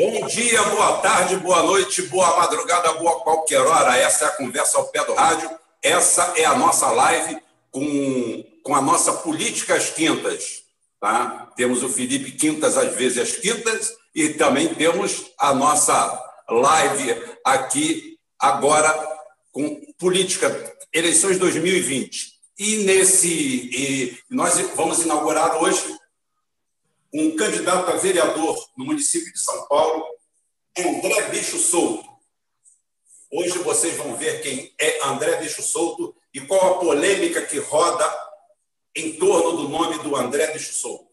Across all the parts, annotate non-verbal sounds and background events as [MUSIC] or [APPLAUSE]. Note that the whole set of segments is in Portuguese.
Bom dia, boa tarde, boa noite, boa madrugada, boa qualquer hora. Essa é a conversa ao pé do rádio. Essa é a nossa live com, com a nossa política às quintas. Tá? Temos o Felipe Quintas às vezes às quintas e também temos a nossa live aqui agora com política, eleições 2020. E nesse e nós vamos inaugurar hoje um candidato a vereador no município de São Paulo, André Bicho Souto. Hoje vocês vão ver quem é André Bicho Souto e qual a polêmica que roda em torno do nome do André Bicho Souto.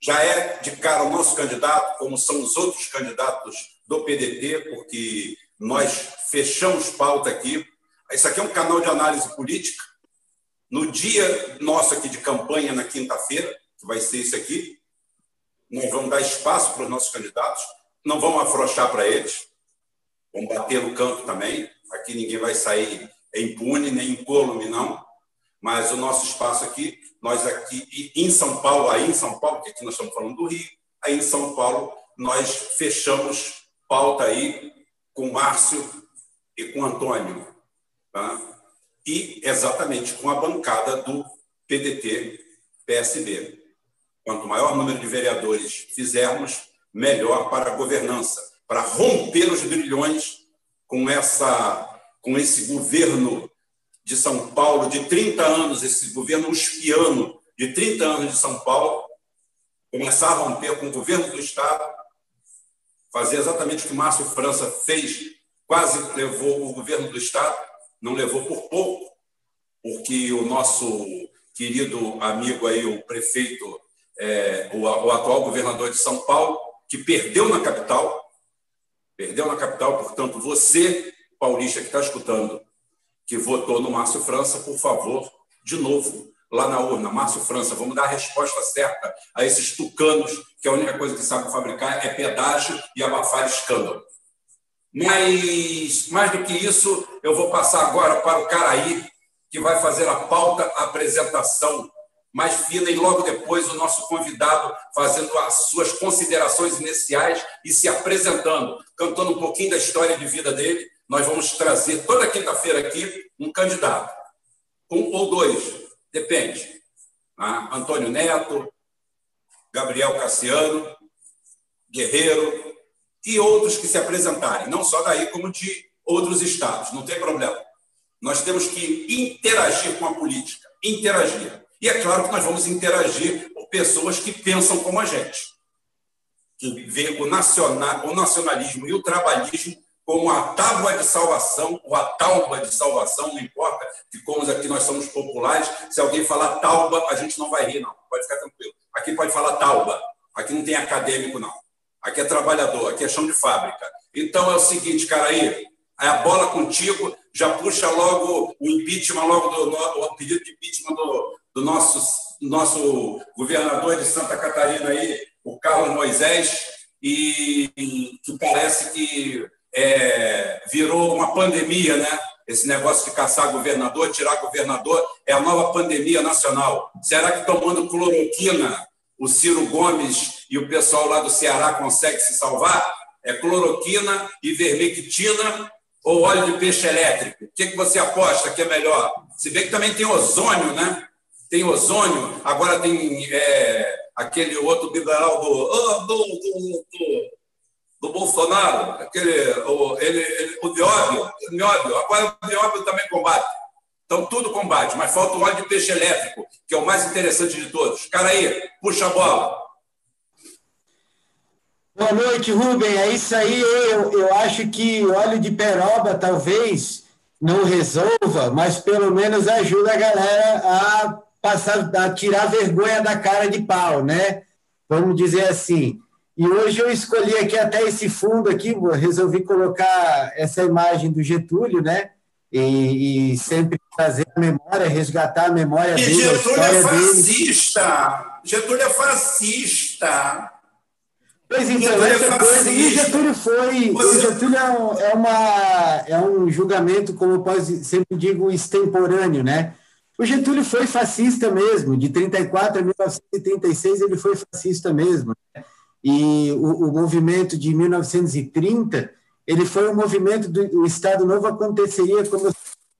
Já é de cara o nosso candidato, como são os outros candidatos do PDT, porque nós fechamos pauta aqui. Isso aqui é um canal de análise política. No dia nosso aqui de campanha, na quinta-feira, que vai ser isso aqui, nós vamos dar espaço para os nossos candidatos, não vamos afrouxar para eles, vamos bater no canto também. Aqui ninguém vai sair impune, nem incólume, não. Mas o nosso espaço aqui, nós aqui em São Paulo, aí em São Paulo, porque aqui nós estamos falando do Rio, aí em São Paulo, nós fechamos pauta aí com Márcio e com Antônio. Tá? E exatamente com a bancada do PDT-PSB. Quanto maior número de vereadores fizermos, melhor para a governança, para romper os grilhões com, essa, com esse governo de São Paulo de 30 anos, esse governo uspiano de 30 anos de São Paulo, começar a romper com o governo do Estado, fazer exatamente o que Márcio França fez, quase levou o governo do Estado, não levou por pouco, porque o nosso querido amigo aí, o prefeito é, o, o atual governador de São Paulo, que perdeu na capital, perdeu na capital, portanto, você, paulista que está escutando, que votou no Márcio França, por favor, de novo, lá na urna, Márcio França, vamos dar a resposta certa a esses tucanos, que a única coisa que sabem fabricar é pedágio e abafar escândalo. Mas, mais do que isso, eu vou passar agora para o Caraí, que vai fazer a pauta, a apresentação mais fina, e logo depois o nosso convidado fazendo as suas considerações iniciais e se apresentando, cantando um pouquinho da história de vida dele. Nós vamos trazer toda quinta-feira aqui um candidato, um ou dois, depende. Ah, Antônio Neto, Gabriel Cassiano, Guerreiro e outros que se apresentarem, não só daí, como de outros estados, não tem problema. Nós temos que interagir com a política, interagir. E é claro que nós vamos interagir com pessoas que pensam como a gente, que vê o, nacional, o nacionalismo e o trabalhismo como a tábua de salvação, ou a tauba de salvação, não importa, que como aqui nós somos populares, se alguém falar tauba, a gente não vai rir, não, pode ficar tranquilo. Aqui pode falar tauba, aqui não tem acadêmico, não. Aqui é trabalhador, aqui é chão de fábrica. Então é o seguinte, cara aí, a bola contigo, já puxa logo o impeachment, logo do, o pedido de impeachment do, do nosso, nosso governador de Santa Catarina aí, o Carlos Moisés, e que parece que é, virou uma pandemia, né? Esse negócio de caçar governador, tirar governador, é a nova pandemia nacional. Será que tomando cloroquina o Ciro Gomes e o pessoal lá do Ceará consegue se salvar? É cloroquina, ivermectina ou óleo de peixe elétrico? O que, que você aposta que é melhor? Se bem que também tem ozônio, né? Tem ozônio, agora tem é, aquele outro liberal do, oh, do, do, do, do, Bolsonaro, aquele, o, ele, ele, o Nióbio, Nióbio, agora o Nióbio também combate. Então, tudo combate, mas falta o óleo de peixe elétrico, que é o mais interessante de todos. Cara aí, puxa a bola. Boa noite, Rubem. É isso aí. Eu, eu acho que óleo de peroba talvez não resolva, mas pelo menos ajuda a galera a passar, a tirar vergonha da cara de pau, né? Vamos dizer assim. E hoje eu escolhi aqui até esse fundo aqui, resolvi colocar essa imagem do Getúlio, né? E, e sempre trazer a memória, resgatar a memória e dele. Getúlio é fascista! Dele. Getúlio é fascista! Pois então, Getúlio essa é coisa. E Getúlio foi. Você... O Getúlio é, é, uma, é um julgamento, como eu sempre digo, extemporâneo, né? O Getúlio foi fascista mesmo, de 34 a 1936 ele foi fascista mesmo. Né? E o, o movimento de 1930, ele foi um movimento do Estado Novo aconteceria, como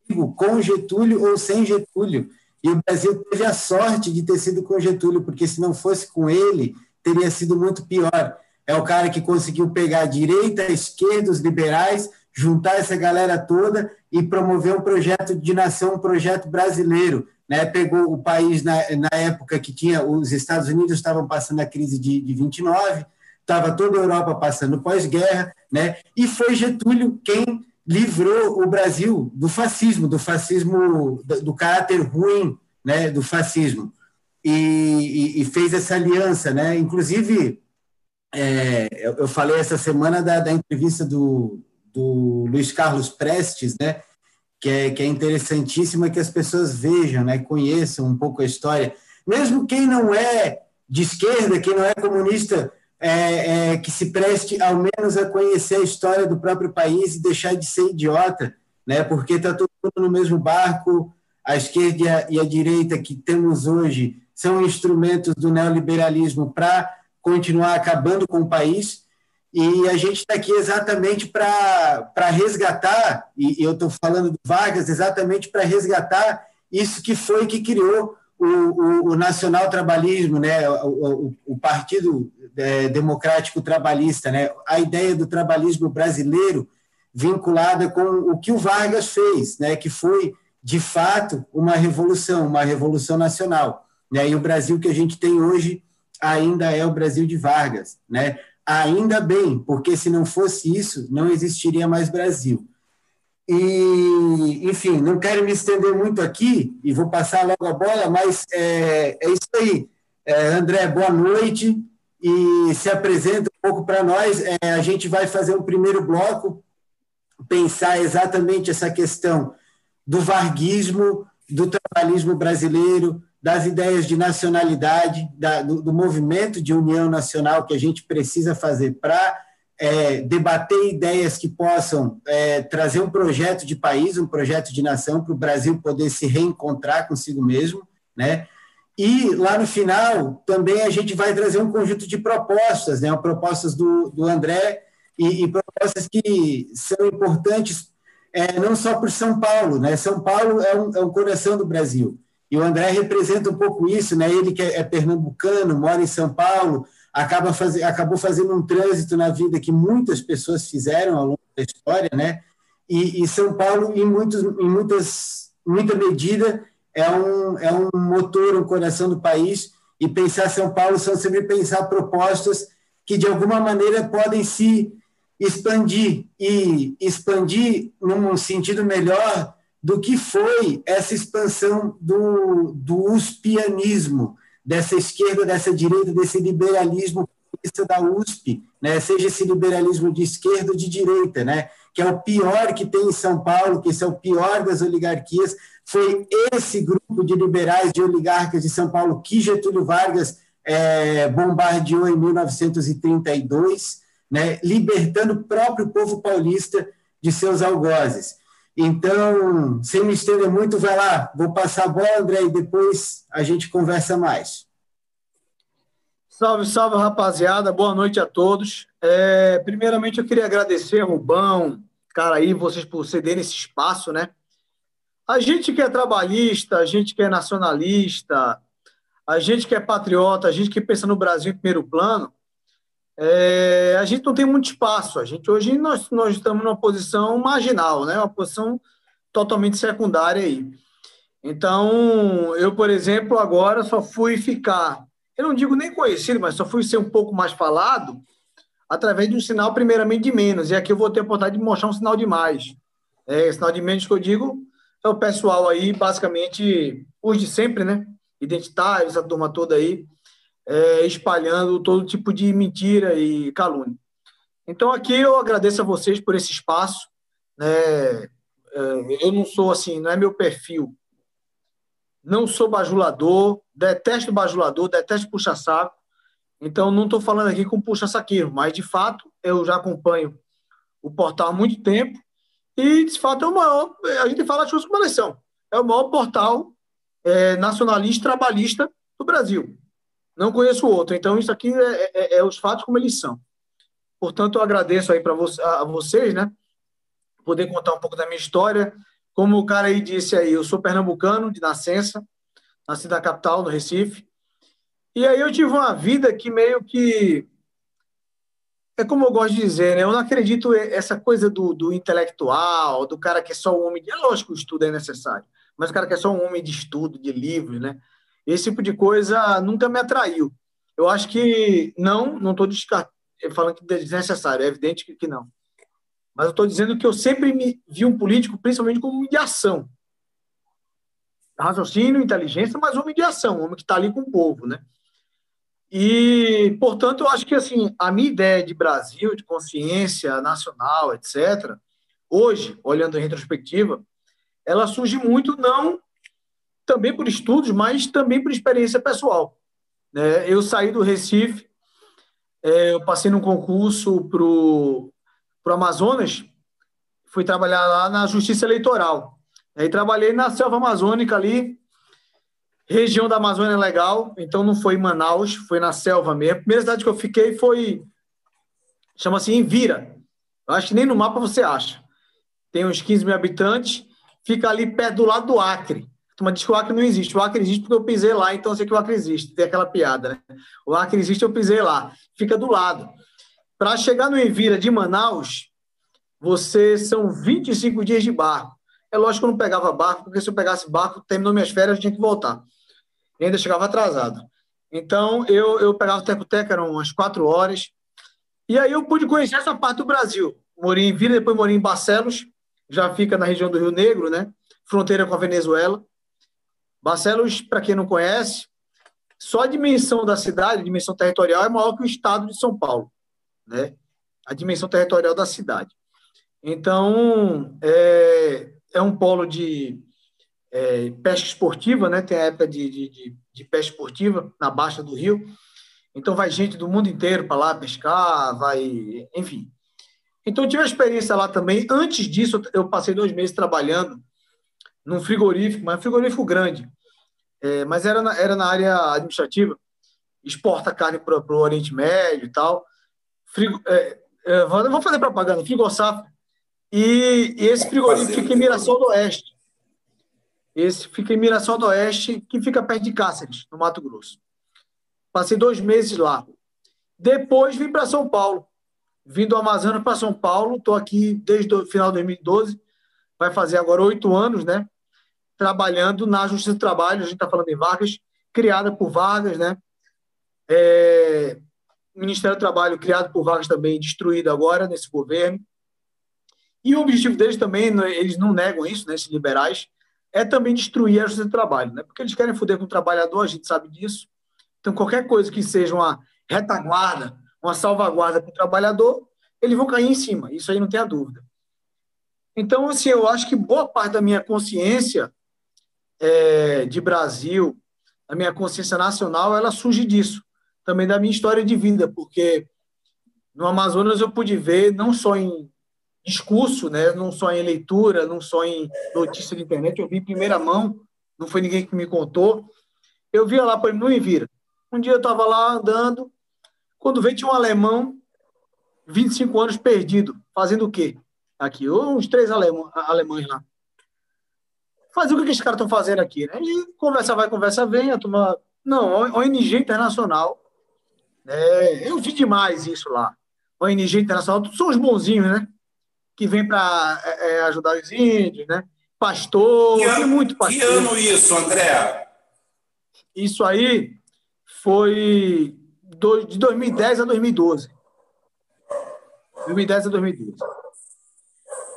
digo, com Getúlio ou sem Getúlio. E o Brasil teve a sorte de ter sido com Getúlio, porque se não fosse com ele, teria sido muito pior. É o cara que conseguiu pegar a direita, a esquerda, os liberais, juntar essa galera toda e promover um projeto de nação, um projeto brasileiro. Né? Pegou o país na, na época que tinha os Estados Unidos estavam passando a crise de, de 29, estava toda a Europa passando pós-guerra, né? e foi Getúlio quem livrou o Brasil do fascismo, do fascismo, do, do caráter ruim né? do fascismo. E, e, e, fez essa aliança, né? Inclusive, é, eu, eu, falei essa semana da, da entrevista do, do Luiz Carlos Prestes, né? Que é, que é interessantíssima que as pessoas vejam, né? Conheçam um pouco a história. Mesmo quem não é de esquerda, quem não é comunista, é, é, que se preste ao menos a conhecer a história do próprio país e deixar de ser idiota, né? Porque está todo mundo no mesmo barco. A esquerda e a direita que temos hoje são instrumentos do neoliberalismo para continuar acabando com o país e a gente está aqui exatamente para resgatar, e eu estou falando do Vargas, exatamente para resgatar isso que foi que criou o, o, o nacional trabalhismo, né? o, o Partido é, Democrático Trabalhista, né? a ideia do trabalhismo brasileiro vinculada com o que o Vargas fez, né? que foi, de fato, uma revolução, uma revolução nacional. Né? E o Brasil que a gente tem hoje ainda é o Brasil de Vargas. Né? Ainda bem, porque se não fosse isso, não existiria mais Brasil. E, enfim, não quero me estender muito aqui e vou passar logo a bola, mas é, é isso aí. É, André, boa noite e se apresenta um pouco para nós. É, a gente vai fazer um primeiro bloco, pensar exatamente essa questão do varguismo, do trabalhismo brasileiro, das ideias de nacionalidade, da, do, do, movimento de união nacional que a gente precisa fazer para é, debater ideias que possam é, trazer um projeto de país, um projeto de nação para o Brasil poder se reencontrar consigo mesmo, né? E lá no final também a gente vai trazer um conjunto de propostas, né? Propostas do, do André e, e propostas que são importantes é, não só por São Paulo, né? São Paulo é um, é um coração do Brasil. E o André representa um pouco isso, né? Ele que é, é pernambucano, mora em São Paulo, acaba faz... acabou fazendo um trânsito na vida que muitas pessoas fizeram ao longo da história, né? E, e São Paulo, em, muitos, em muitas, muita medida, é um, é um motor, um coração do país. E pensar São Paulo são sempre pensar propostas que, de alguma maneira, podem se expandir e expandir num sentido melhor do que foi essa expansão do, do uspianismo, dessa esquerda, dessa direita, desse liberalismo da USP, né? seja esse liberalismo de esquerda ou de direita, né? que é o pior que tem em São Paulo, que esse é o pior das oligarquias, foi esse grupo de liberais, de oligarcas de São Paulo que Getúlio Vargas é, bombardeou em 1932, né? libertando o próprio povo paulista de seus algozes. Então, sem me estender muito, vai lá, vou passar a bola, André, e depois a gente conversa mais. Salve, salve, rapaziada, boa noite a todos. É, primeiramente, eu queria agradecer, Rubão, cara aí, vocês por cederem esse espaço, né? A gente que é trabalhista, a gente que é nacionalista, a gente que é patriota, a gente que pensa no Brasil em primeiro plano, é, a gente não tem muito espaço. A gente hoje nós, nós estamos numa posição marginal, né? Uma posição totalmente secundária aí. Então, eu, por exemplo, agora só fui ficar, eu não digo nem conhecido, mas só fui ser um pouco mais falado através de um sinal, primeiramente, de menos. E aqui eu vou ter a oportunidade de mostrar um sinal de mais. É, sinal de menos que eu digo é o pessoal aí, basicamente, os de sempre, né? Identitários, essa turma toda aí, é, espalhando todo tipo de mentira e calúnia. Então, aqui eu agradeço a vocês por esse espaço. Né? É, eu não sou assim, não é meu perfil. Não sou bajulador, detesto bajulador, detesto puxa-saco. Então, não estou falando aqui com puxa-saqueiro, mas de fato eu já acompanho o portal há muito tempo e de fato é o maior. A gente fala as coisas como elas são. É o maior portal é, nacionalista trabalhista do Brasil. Não conheço outro. Então, isso aqui é, é, é os fatos como eles são. Portanto, eu agradeço aí para vo a vocês, né? Poder contar um pouco da minha história. Como o cara aí disse aí, eu sou pernambucano de nascença, nasci na capital, no Recife. E aí eu tive uma vida que meio que é como eu gosto de dizer, né? Eu não acredito essa coisa do, do intelectual, do cara que é só um homem. De... É lógico que o estudo é necessário, mas o cara que é só um homem de estudo, de livros, né? Esse tipo de coisa nunca me atraiu. Eu acho que não, não estou falando que é desnecessário, é evidente que, não. Mas eu estou dizendo que eu sempre me vi um político, principalmente como homem de ação. Raciocínio, inteligência, mas homem de ação, homem que está ali com o povo, né? E, portanto, eu acho que assim, a minha ideia de Brasil, de consciência nacional, etc., hoje, olhando em retrospectiva, ela surge muito não também por estudos, mas também por experiência pessoal. Né? Eu saí do Recife, é, eu passei num concurso para o Amazonas, fui trabalhar lá na Justiça Eleitoral. Aí trabalhei na selva amazônica ali, região da Amazônia legal, então não foi em Manaus, foi na selva mesmo. A primeira cidade que eu fiquei foi, chama-se Envira. Eu acho que nem no mapa você acha. Tem uns 15 mil habitantes, fica ali perto do lado do Acre. Tu diz que o Acre não existe. O Acre existe porque eu pisei lá, então eu sei que o Acre existe. Tem aquela piada, né? O Acre existe, eu pisei lá. Fica do lado. Para chegar no Envira de Manaus, você são 25 dias de barco. É lógico que eu não pegava barco, porque se eu pegasse barco, terminou minhas férias, eu tinha que voltar e ainda chegava atrasado. Então, eu, eu pegava o teco-teco, eram umas quatro horas, e aí eu pude conhecer essa parte do Brasil. Morei em Vila, depois morei em Barcelos, já fica na região do Rio Negro, né? Fronteira com a Venezuela. Barcelos, para quem não conhece, só a dimensão da cidade, a dimensão territorial, é maior que o estado de São Paulo, né? A dimensão territorial da cidade. Então, é, é um polo de é, pesca esportiva, né? Tem a época de, de, de, pesca esportiva na Baixa do Rio. Então vai gente do mundo inteiro para lá pescar, vai, enfim. Então eu tive a experiência lá também. Antes disso, eu passei dois meses trabalhando num frigorífico, mas um frigorífico grande. É, mas era na, era na área administrativa, exporta carne para o Oriente Médio e tal. Frigo, é, é, vou fazer propaganda, Frigosafra. E, e esse frigorífico fica em Mirassol do Oeste. Esse fica em Mirassol do Oeste, que fica perto de Cáceres, no Mato Grosso. Passei dois meses lá. Depois vim para São Paulo. Vim do Amazonas para São Paulo. Estou aqui desde o final de 2012. Vai fazer agora oito anos, né? Trabalhando na Justiça do Trabalho. A gente está falando em Vargas, criada por Vargas, né? É... Ministério do Trabalho criado por Vargas também, destruído agora nesse governo. E o objetivo deles também, né, eles não negam isso, né, esses liberais, é também destruir a justiça do trabalho, né? Porque eles querem foder com o trabalhador, a gente sabe disso. Então, qualquer coisa que seja uma retaguarda, uma salvaguarda para o trabalhador, eles vão cair em cima. Isso aí não tem a dúvida. Então, assim, eu acho que boa parte da minha consciência é, de Brasil, da minha consciência nacional, ela surge disso. Também da minha história de vida, porque no Amazonas eu pude ver, não só em discurso, né? não só em leitura, não só em notícia de internet, eu vi em primeira mão, não foi ninguém que me contou. Eu via lá, por exemplo, no Envira. Um dia eu estava lá andando, quando veio tinha um alemão, 25 anos perdido, fazendo o quê? Aqui, uns três alemães lá. Fazer o que esses caras estão fazendo aqui, né? E conversa vai, conversa vem, a turma... Não, ONG Internacional. É, eu vi demais isso lá. ONG Internacional, são os bonzinhos, né? que vem para é, é, ajudar os índios, né? Pastor, que ano, muito pastor. Que ano isso, André? Isso aí foi de 2010 a 2012. 2010 a 2012.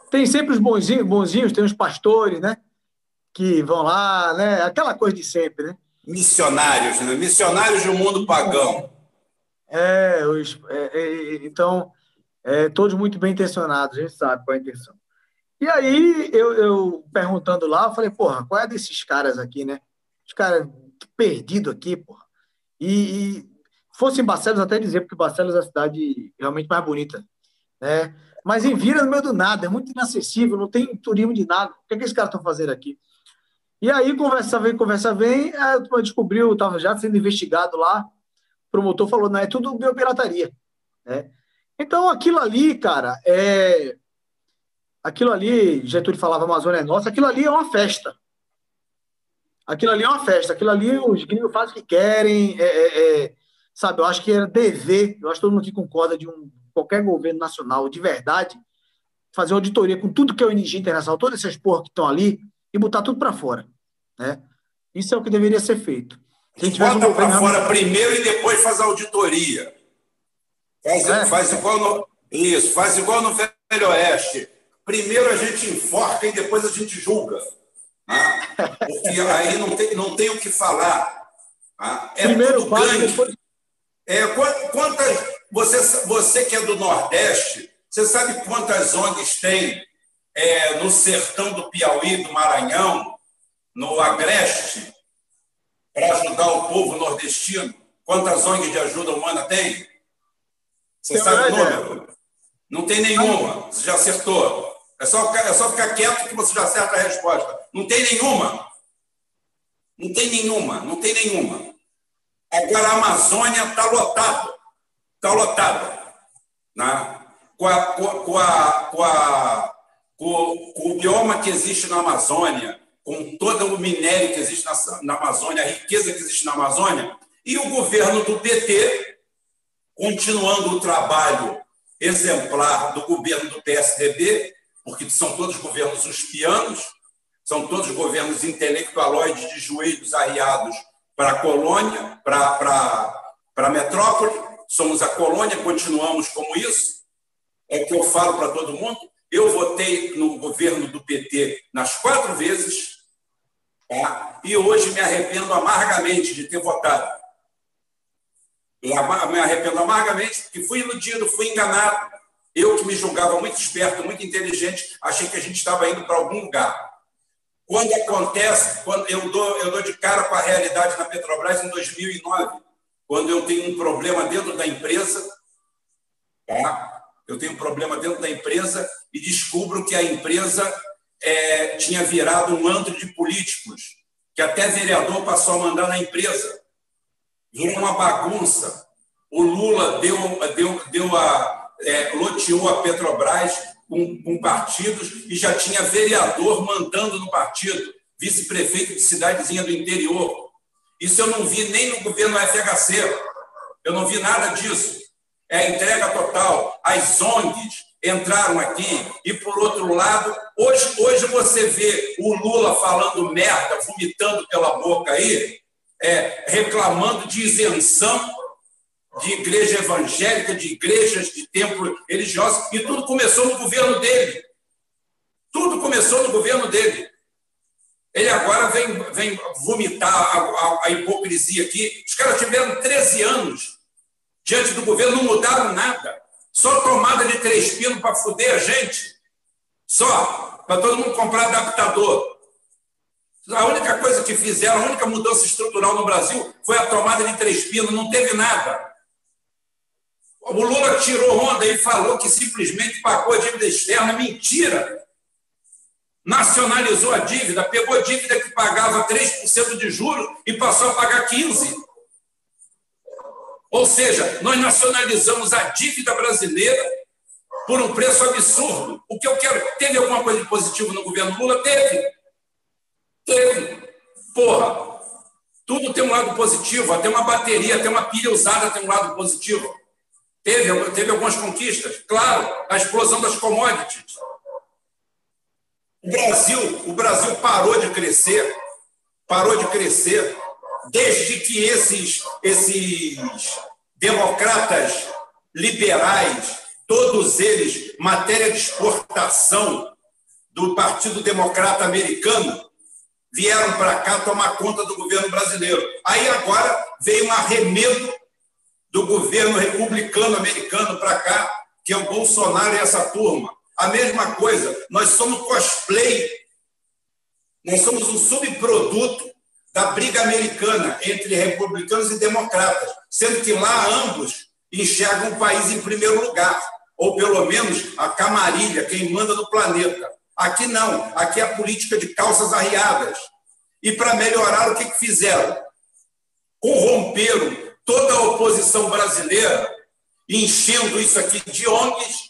Tem sempre os bonzinhos, bonzinhos, tem os pastores, né? Que vão lá, né? Aquela coisa de sempre, né? Missionários, né? Missionários do mundo pagão. É, os, é, é, então é, todos muito bem intencionados, a gente sabe qual é a intenção. E aí, eu, eu perguntando lá, eu falei, porra, qual é desses caras aqui, né? Os caras perdidos aqui, porra. E, e fosse em Barcelos, até dizer, porque Barcelos é a cidade realmente mais bonita, né? Mas em Vira, no meio do nada, é muito inacessível, não tem turismo de nada. O que, é que esses caras estão fazendo aqui? E aí, conversa vem, conversa vem, eu descobriu, estava já sendo investigado lá, promotor falou, não, é tudo biopirataria. Né? Então, aquilo ali, cara, é. Aquilo ali, Getúlio falava Amazônia é nossa, aquilo ali é uma festa. Aquilo ali é uma festa, aquilo ali os gringos fazem o que querem, é, é, é, sabe? Eu acho que era dever, eu acho que todo mundo aqui concorda de um qualquer governo nacional de verdade fazer auditoria com tudo que é o energia internacional, todas essas porras que estão ali e botar tudo para fora, né? Isso é o que deveria ser feito. Se Bota um para fora primeiro e depois faz a auditoria. Faz, é. faz igual no, isso, faz igual no Velho Oeste. Primeiro a gente enforca e depois a gente julga. Né? Porque aí não tem, não tem o que falar. Né? É Primeiro tudo. Depois... É, quantas, você, você que é do Nordeste, você sabe quantas ONGs tem é, no sertão do Piauí, do Maranhão, no Agreste, para ajudar o povo nordestino? Quantas ONGs de ajuda humana tem? Você tem sabe o número? Não tem nenhuma. Você já acertou. É só, é só ficar quieto que você já acerta a resposta. Não tem nenhuma. Não tem nenhuma. Não tem nenhuma. Agora a Amazônia está lotada. Está lotada. Né? Com, a, com, a, com, a, com, com, o bioma que existe na Amazônia, com todo o minério que existe na, na Amazônia, a riqueza que existe na Amazônia, e o governo do PT continuando o trabalho exemplar do governo do PSDB, porque são todos governos uspianos, são todos governos intelectualoides de joelhos arriados para a colônia, para, para, para a metrópole. Somos a colônia, continuamos como isso. É o que eu falo para todo mundo. Eu votei no governo do PT nas quatro vezes, tá? e hoje me arrependo amargamente de ter votado me arrependo amargamente, porque fui iludido, fui enganado. Eu que me julgava muito esperto, muito inteligente, achei que a gente estava indo para algum lugar. Quando acontece, quando eu dou, eu dou de cara com a realidade na Petrobras em 2009, quando eu tenho um problema dentro da empresa, tá? eu tenho um problema dentro da empresa e descubro que a empresa é, tinha virado um antro de políticos, que até vereador passou a mandar na empresa virou uma bagunça. O Lula deu, deu, deu a, é, loteou a Petrobras com, com partidos e já tinha vereador mandando no partido, vice-prefeito de cidadezinha do interior. Isso eu não vi nem no governo FHC. Eu não vi nada disso. É a entrega total. As ONGs entraram aqui e, por outro lado, hoje, hoje você vê o Lula falando merda, vomitando pela boca aí, é, reclamando de isenção de igreja evangélica, de igrejas, de templo religiosos, e tudo começou no governo dele. Tudo começou no governo dele. Ele agora vem, vem vomitar a, a, a hipocrisia aqui. Os caras tiveram 13 anos diante do governo, não mudaram nada. Só tomada de três pinos para foder a gente. Só. Para todo mundo comprar adaptador. A única coisa que fizeram, a única mudança estrutural no Brasil foi a tomada de três pinos, não teve nada. O Lula tirou onda e falou que simplesmente pagou a dívida externa. Mentira! Nacionalizou a dívida, pegou dívida que pagava 3% de juros e passou a pagar 15%. Ou seja, nós nacionalizamos a dívida brasileira por um preço absurdo. O que eu quero. Teve alguma coisa de positivo no governo Lula? Teve. Teve. Porra, tudo tem um lado positivo, até uma bateria, até uma pilha usada tem um lado positivo. Teve, teve algumas conquistas, claro, a explosão das commodities. O Brasil, o Brasil parou de crescer, parou de crescer desde que esses, esses democratas liberais, todos eles, matéria de exportação do Partido Democrata Americano, vieram para cá tomar conta do governo brasileiro. Aí agora veio um arremedo do governo republicano americano para cá, que é o Bolsonaro e essa turma. A mesma coisa, nós somos cosplay, nós somos um subproduto da briga americana entre republicanos e democratas, sendo que lá ambos enxergam o país em primeiro lugar, ou pelo menos a camarilha, quem manda no planeta. Aqui não, aqui é a política de calças arriadas. E para melhorar, o que, fizeram? Corromperam toda a oposição brasileira enchendo isso aqui de ONGs,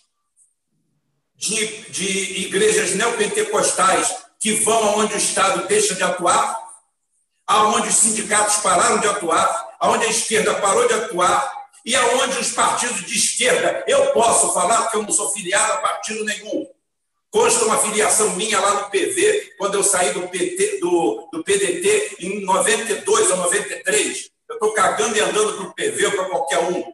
de, de igrejas neopentecostais que vão aonde o Estado deixa de atuar, aonde os sindicatos pararam de atuar, aonde a esquerda parou de atuar, e aonde os partidos de esquerda, eu posso falar porque eu não sou filiado a partido nenhum. Consta uma filiação minha lá no PV, quando eu saí do, PT, do, do PDT em 92 ou 93. Eu estou cagando e andando para o PV ou para qualquer um.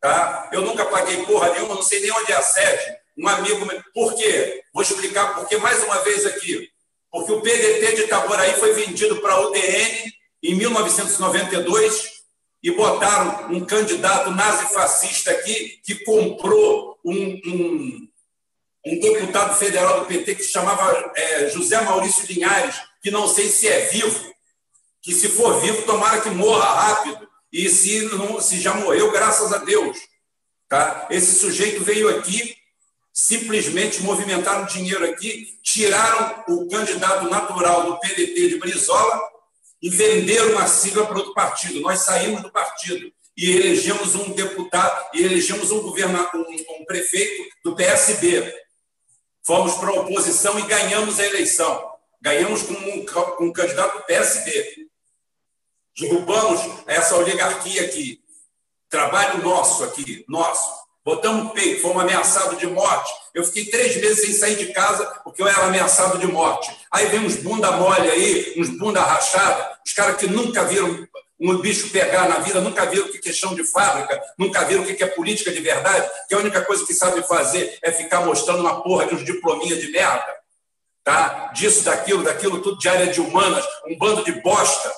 Tá? Eu nunca paguei porra nenhuma, não sei nem onde é a sede. Um amigo. Por quê? Vou explicar por quê mais uma vez aqui. Porque o PDT de Itaboraí foi vendido para a UDN em 1992 e botaram um candidato nazi-fascista aqui que comprou um, um, um, deputado federal do PT que se chamava é, José Maurício Linhares, que não sei se é vivo, que se for vivo, tomara que morra rápido, e se, não, se já morreu, graças a Deus. Tá? Esse sujeito veio aqui, simplesmente movimentaram dinheiro aqui, tiraram o candidato natural do PDT de Brizola e venderam uma sigla para outro partido. Nós saímos do partido e elegemos um deputado, e elegemos um governador, um, um prefeito do PSB. Fomos para a oposição e ganhamos a eleição. Ganhamos com um, com um candidato do PSB. Derrubamos essa oligarquia aqui. Trabalho nosso aqui, nosso. Botamos peito, fomos ameaçados de morte. Eu fiquei três meses sem sair de casa porque eu era ameaçado de morte. Aí vem uns bunda mole aí, uns bunda rachada, os caras que nunca viram um bicho pegar na vida, nunca viram o que é chão de fábrica, nunca viram o que é política de verdade, que a única coisa que sabem fazer é ficar mostrando uma porra de uns diplominha de merda. Tá? Disso, daquilo, daquilo, tudo de área de humanas, um bando de bosta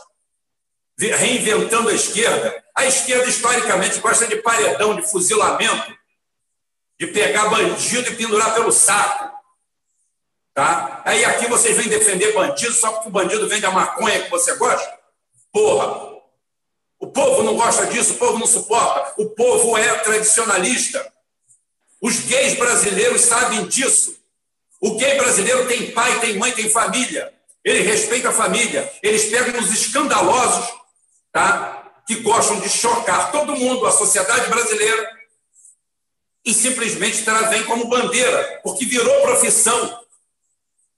reinventando a esquerda. A esquerda, historicamente, gosta de paredão, de fuzilamento, de pegar bandido e pendurar pelo saco. Tá? Aí aqui vocês vêm defender bandido só porque o bandido vende a maconha que você gosta? Porra! O povo não gosta disso, o povo não suporta. O povo é tradicionalista. Os gays brasileiros sabem disso. O gay brasileiro tem pai, tem mãe, tem família. Ele respeita a família. Eles pegam os escandalosos, tá? que gostam de chocar todo mundo, a sociedade brasileira, e simplesmente trazem como bandeira, porque virou profissão.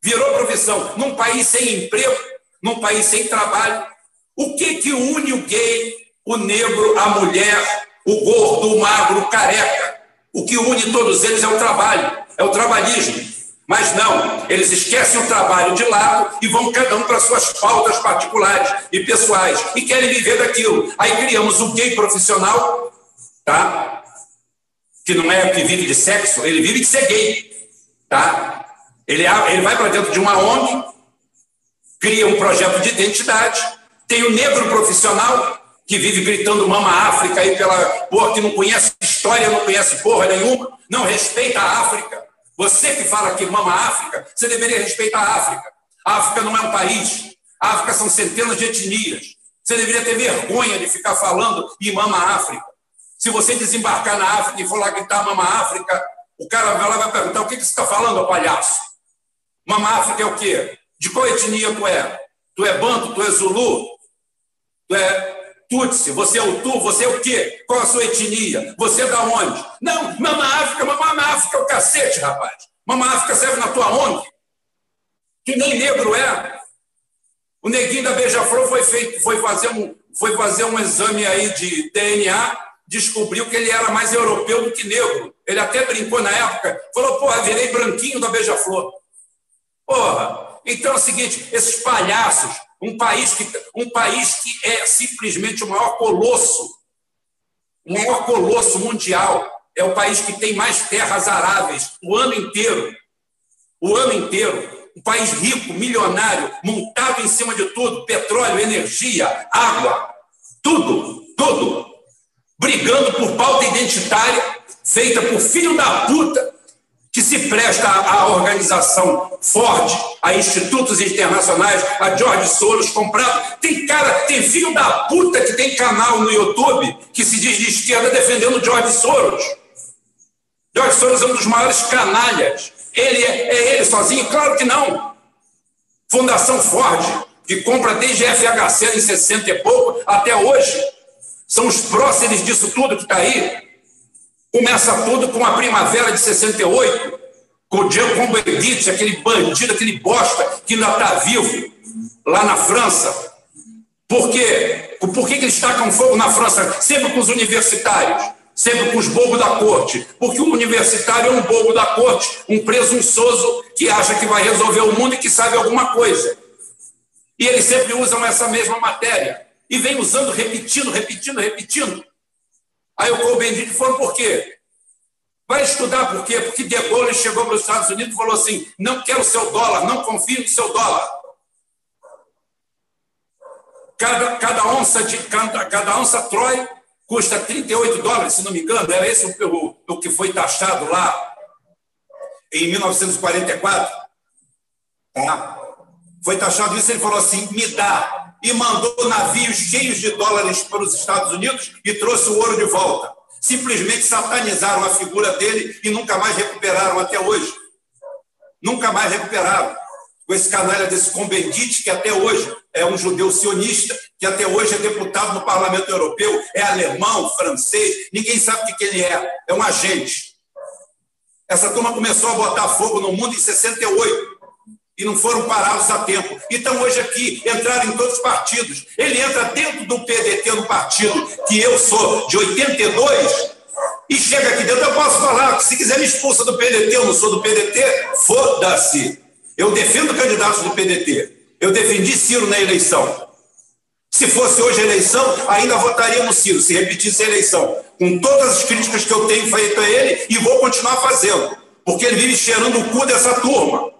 Virou profissão. Num país sem emprego, num país sem trabalho. O que, que une o gay, o negro, a mulher, o gordo, o magro, o careca? O que une todos eles é o trabalho, é o trabalhismo. Mas não, eles esquecem o trabalho de lado e vão cada um para suas pautas particulares e pessoais e querem viver daquilo. Aí criamos o gay profissional, tá? Que não é que vive de sexo, ele vive de ser gay, tá? Ele, ele vai para dentro de uma ONG, cria um projeto de identidade, tem o negro profissional que vive gritando mama África aí pela porra que não conhece história, não conhece porra nenhuma, não respeita a África. Você que fala que mama África, você deveria respeitar a África. A África não é um país. A África são centenas de etnias. Você deveria ter vergonha de ficar falando em mama África. Se você desembarcar na África e for lá gritar Mama África, o cara vai lá vai perguntar: o que, que você está falando, palhaço? Mama África é o quê? De qual etnia tu é? Tu é Banto? Tu é Zulu? Tu é Tutsi? Você é o Tu? Você é o quê? Qual a sua etnia? Você é da onde? Não, Mama África, Mama África é o cacete, rapaz. Mama África serve na tua ONG. Que nem negro é. O neguinho da Beija-Flor foi, foi, um, foi fazer um exame aí de DNA descobriu que ele era mais europeu do que negro. Ele até brincou na época, falou, porra, virei branquinho da Beija-Flor. Porra, então é o seguinte, esses palhaços, um país que, um país que é simplesmente o maior colosso, o maior colosso mundial, é o país que tem mais terras aráveis o ano inteiro. O ano inteiro. Um país rico, milionário, montado em cima de tudo: petróleo, energia, água, tudo, tudo brigando por pauta identitária feita por filho da puta que se presta à organização Ford, a institutos internacionais, a George Soros comprado. Tem cara, tem filho da puta que tem canal no YouTube que se diz de esquerda defendendo George Soros. George Soros é um dos maiores canalhas. Ele é, é ele sozinho? Claro que não. Fundação Ford, que compra desde FHC em 60 e pouco até hoje. São os próceres disso tudo que está aí. Começa tudo com a primavera de 68, com o Giacomo Edith, aquele bandido, aquele bosta que ainda está vivo lá na França. Por quê? Por que, que eles tacam fogo na França sempre com os universitários? Sempre com os bobos da corte. Porque o universitário é um bobo da corte, um presunçoso que acha que vai resolver o mundo e que sabe alguma coisa. E eles sempre usam essa mesma matéria. E vem usando, repetindo, repetindo, repetindo. Aí o Colbendit falou por quê? Vai estudar por quê? Porque De Gaulle chegou para os Estados Unidos e falou assim: não quero o seu dólar, não confio no seu dólar. Cada, cada onça de cada, cada onça Troy custa 38 dólares, se não me engano, era esse o, o, o que foi taxado lá em 1944. Tá? Foi taxado isso, ele falou assim: me dá. E mandou navios cheios de dólares para os Estados Unidos e trouxe o ouro de volta. Simplesmente satanizaram a figura dele e nunca mais recuperaram até hoje. Nunca mais recuperaram. Com esse canalha desse Combendit, que até hoje é um judeu sionista, que até hoje é deputado no Parlamento Europeu, é alemão, francês, ninguém sabe o que ele é. É um agente. Essa turma começou a botar fogo no mundo em 68 e não foram parados a tempo. E estão hoje aqui, entraram em todos os partidos. Ele entra dentro do PDT, no partido que eu sou de 82, e chega aqui dentro. Eu posso falar que se quiser me expulsa do PDT, eu não sou do PDT, foda-se. Eu defendo candidatos do PDT. Eu defendi Ciro na eleição. Se fosse hoje a eleição, ainda votaria no Ciro, se repetisse a eleição. Com todas as críticas que eu tenho feito a ele, e vou continuar fazendo. Porque ele vive cheirando o cu dessa turma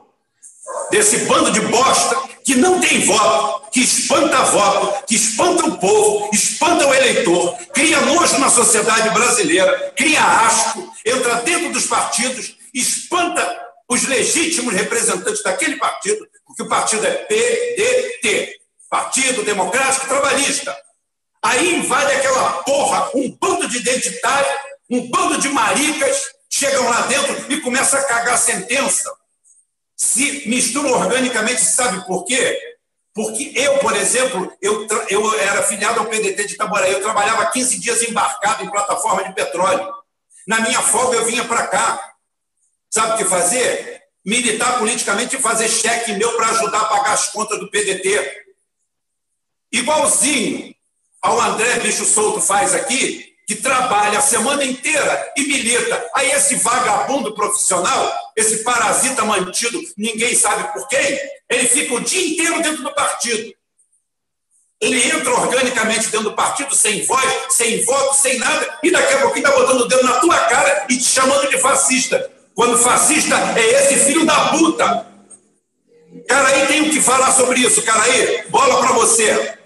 desse bando de bosta que não tem voto, que espanta voto, que espanta o povo, espanta o eleitor, cria nojo na sociedade brasileira, cria asco, entra dentro dos partidos, espanta os legítimos representantes daquele partido, porque o partido é PDT, Partido Democrático Trabalhista. Aí invade aquela porra, um bando de identitários, um bando de maricas, chegam lá dentro e começam a cagar sentença se misturam organicamente, sabe por quê? Porque eu, por exemplo, eu, eu era filiado ao PDT de Itaboraí, eu trabalhava 15 dias embarcado em plataforma de petróleo. Na minha folga eu vinha para cá. Sabe o que fazer? Militar politicamente e fazer cheque meu para ajudar a pagar as contas do PDT. Igualzinho ao André Bicho Solto faz aqui, que trabalha a semana inteira e milita. Aí esse vagabundo profissional, esse parasita mantido, ninguém sabe por quem, ele fica o dia inteiro dentro do partido. Ele entra organicamente dentro do partido, sem voz, sem voto, sem nada, e daqui a pouquinho está botando o dedo na tua cara e te chamando de fascista. Quando fascista é esse filho da puta. Cara, aí tem o que falar sobre isso, cara aí. Bola para você.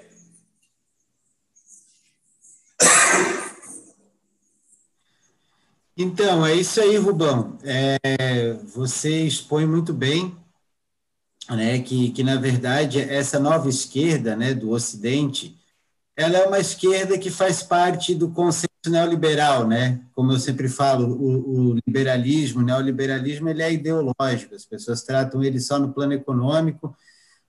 Então, é isso aí, Rubão. É, você expõe muito bem né, que, que, na verdade, essa nova esquerda né, do Ocidente, ela é uma esquerda que faz parte do conceito neoliberal, né? Como eu sempre falo, o, o liberalismo, o neoliberalismo, ele é ideológico, as pessoas tratam ele só no plano econômico,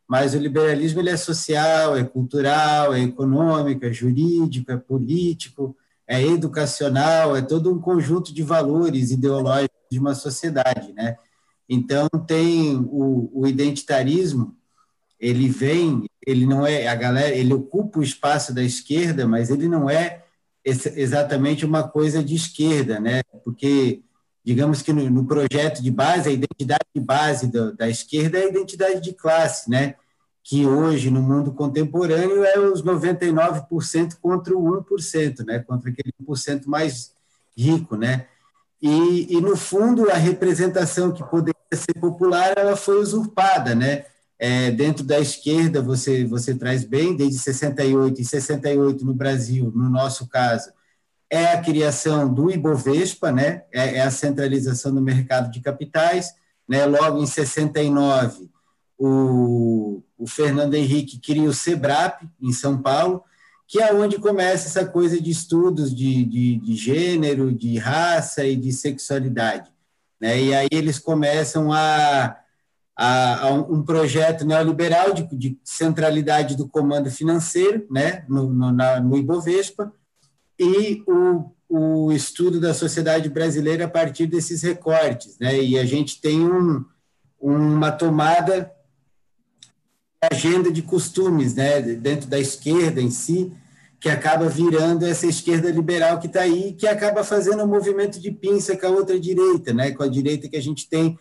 mas o liberalismo ele é social, é cultural, é econômico, é jurídico, é político, é educacional, é todo um conjunto de valores ideológicos de uma sociedade, né? Então tem o, o identitarismo, ele vem, ele não é a galera, ele ocupa o espaço da esquerda, mas ele não é exatamente uma coisa de esquerda, né? Porque digamos que no, no projeto de base, a identidade de base do, da esquerda é a identidade de classe, né? Que hoje, no mundo contemporâneo, é os 99% contra o 1%, né? contra aquele 1% mais rico. Né? E, e, no fundo, a representação que poderia ser popular ela foi usurpada. Né? É, dentro da esquerda, você, você traz bem, desde 68, e 68 no Brasil, no nosso caso, é a criação do Ibovespa, né? é, é a centralização do mercado de capitais. Né? Logo em 69, o, o Fernando Henrique cria o SEBRAP, em São Paulo, que é onde começa essa coisa de estudos de, de, de gênero, de raça e de sexualidade. Né? E aí eles começam a, a, a um projeto neoliberal de, de, centralidade do comando financeiro né? no, no, na, no Ibovespa, e o, o estudo da sociedade brasileira a partir desses recortes, né? E a gente tem um, uma tomada agenda de costumes, né, dentro da esquerda em si, que acaba virando essa esquerda liberal que está aí, que acaba fazendo um movimento de pinça com a outra direita, né, com a direita que a gente tem,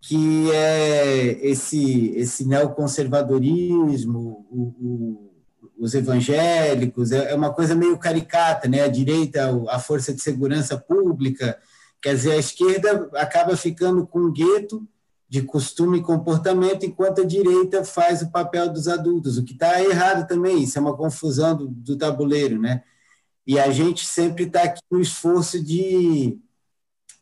que é esse, esse neoconservadorismo, o, o, os evangélicos, é, é uma coisa meio caricata, né, a direita, a força de segurança pública, quer dizer, a esquerda acaba ficando com um gueto, de costume e comportamento, enquanto a direita faz o papel dos adultos, o que está errado também, isso é uma confusão do, do tabuleiro, né? E a gente sempre está aqui no esforço de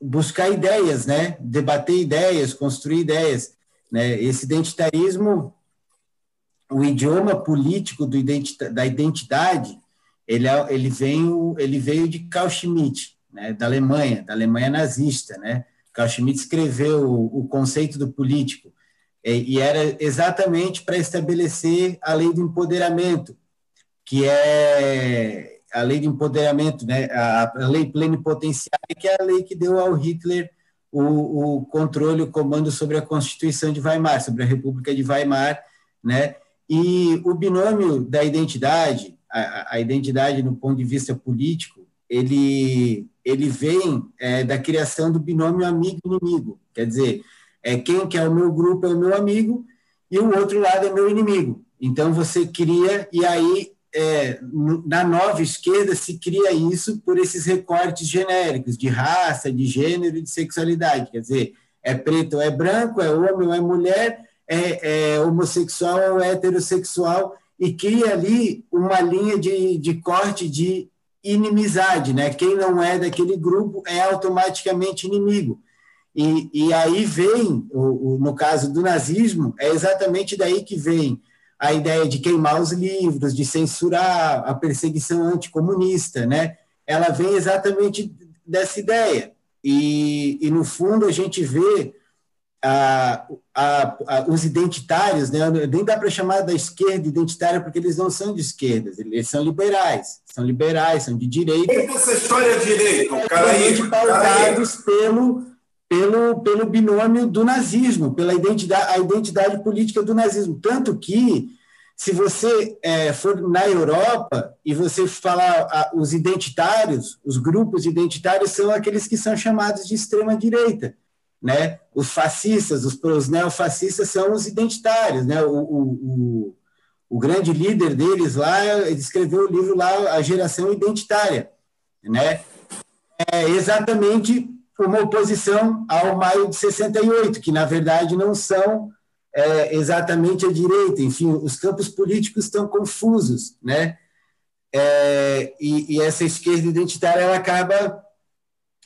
buscar ideias, né? Debater ideias, construir ideias, né? Esse identitarismo, o idioma político do identita da identidade, ele, é, ele, veio, ele veio de Carl Schmitt, né? Da Alemanha, da Alemanha nazista, né? Carl Schmitt escreveu o, conceito do político, e, e era exatamente para estabelecer a lei do empoderamento, que é a lei do empoderamento, né, a, a lei plenipotenciária, que é a lei que deu ao Hitler o, o, controle, o comando sobre a Constituição de Weimar, sobre a República de Weimar, né? E o binômio da identidade, a, a identidade no ponto de vista político, ele ele vem é, da criação do binômio amigo-inimigo. Quer dizer, é quem que é o meu grupo é o meu amigo e o outro lado é meu inimigo. Então você cria e aí é, na nova esquerda se cria isso por esses recortes genéricos de raça, de gênero e de sexualidade. Quer dizer, é preto ou é branco, é homem ou é mulher, é, é homossexual ou é heterossexual e cria ali uma linha de, de corte de inimizade, né? Quem não é daquele grupo é automaticamente inimigo. E, e aí vem, o, o, no caso do nazismo, é exatamente daí que vem a ideia de queimar os livros, de censurar a perseguição anticomunista, né? Ela vem exatamente dessa ideia. E, e no fundo, a gente vê a, a, a, os identitários, né? nem dá para chamar da esquerda identitária, porque eles não são de esquerda, eles são liberais, são liberais, são de direita. E essa história é direito, cara aí, pautados pelo, pelo, pelo binômio do nazismo, pela identidade, a identidade política do nazismo. Tanto que, se você é, for na Europa e você falar os identitários, os grupos identitários são aqueles que são chamados de extrema-direita né? Os fascistas, os, os neofascistas são os identitários, né? O, o, o, o, grande líder deles lá, escreveu o livro lá, A Geração Identitária, né? É exatamente uma oposição ao maio de 68, que na verdade não são é, exatamente a direita, enfim, os campos políticos estão confusos, né? É, e, e, essa esquerda identitária ela acaba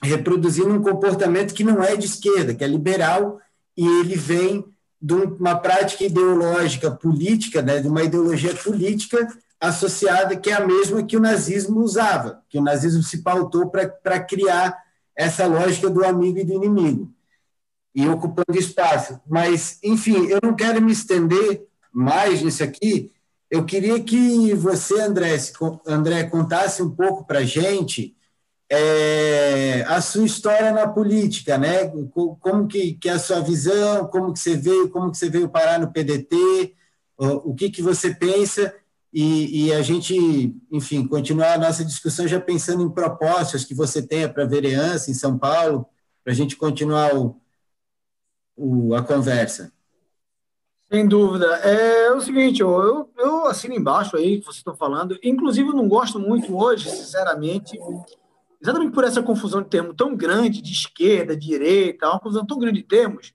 reproduzindo um comportamento que não é de esquerda, que é liberal, e ele vem de uma prática ideológica política, né, de uma ideologia política associada que é a mesma que o nazismo usava, que o nazismo se pautou para criar essa lógica do amigo e do inimigo, e ocupando espaço. Mas, enfim, eu não quero me estender mais nisso aqui, eu queria que você, André, André contasse um pouco para a gente é, a sua história na política, né? Como que, que é a sua visão, como que você veio, como que você veio parar no PDT, o, o que que você pensa e, e, a gente, enfim, continuar a nossa discussão já pensando em propostas que você tenha para a vereança em São Paulo, para a gente continuar o, o, a conversa. Sem dúvida. É o seguinte, eu, eu assino embaixo aí que vocês estão falando. Inclusive, eu não gosto muito hoje, sinceramente, exatamente por essa confusão de termos tão grande, de esquerda, direita, uma confusão tão grande de termos,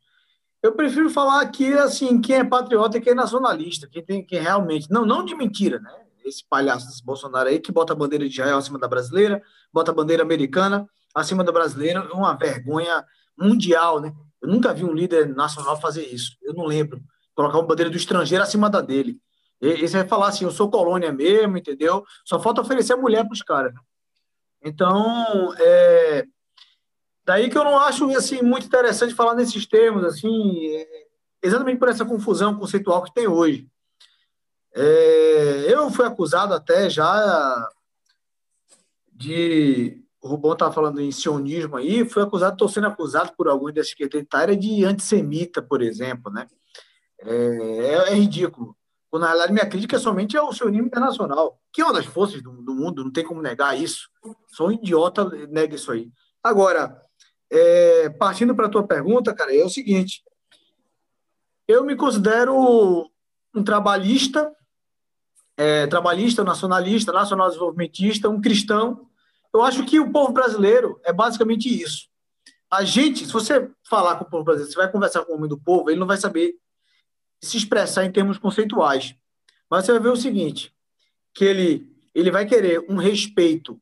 eu prefiro falar aqui, assim, quem é patriota e quem é nacionalista, quem tem quem realmente, não, não de mentira, né? Esse palhaço desse Bolsonaro aí que bota a bandeira de Israel acima da brasileira, bota a bandeira americana acima da brasileira, é uma vergonha mundial, né? Eu nunca vi um líder nacional fazer isso. Eu não lembro. Colocar uma bandeira do estrangeiro acima da dele. E, você vai falar assim, eu sou colônia mesmo, entendeu? Só falta oferecer a mulher para os caras. Então, é, daí que eu não acho assim muito interessante falar nesses termos, assim, é, exatamente por essa confusão conceitual que tem hoje. É, eu fui acusado até já de o Rubão estava falando em sionismo aí, foi acusado, estou sendo acusado por alguns da esquerda de antissemita, por exemplo, né? É, é, é, ridículo. Na realidade, minha crítica é somente ao sionismo internacional, que é uma das forças do, do mundo, não tem como negar isso. Só um idiota nega isso aí. Agora, é, partindo para a tua pergunta, cara, é o seguinte: eu me considero um trabalhista, é, trabalhista, nacionalista, nacional desenvolvimentista, um cristão. Eu acho que o povo brasileiro é basicamente isso. A gente, se você falar com o povo brasileiro, você vai conversar com o homem do povo, ele não vai saber se expressar em termos conceituais. Mas você vai ver o seguinte, que ele, ele vai querer um respeito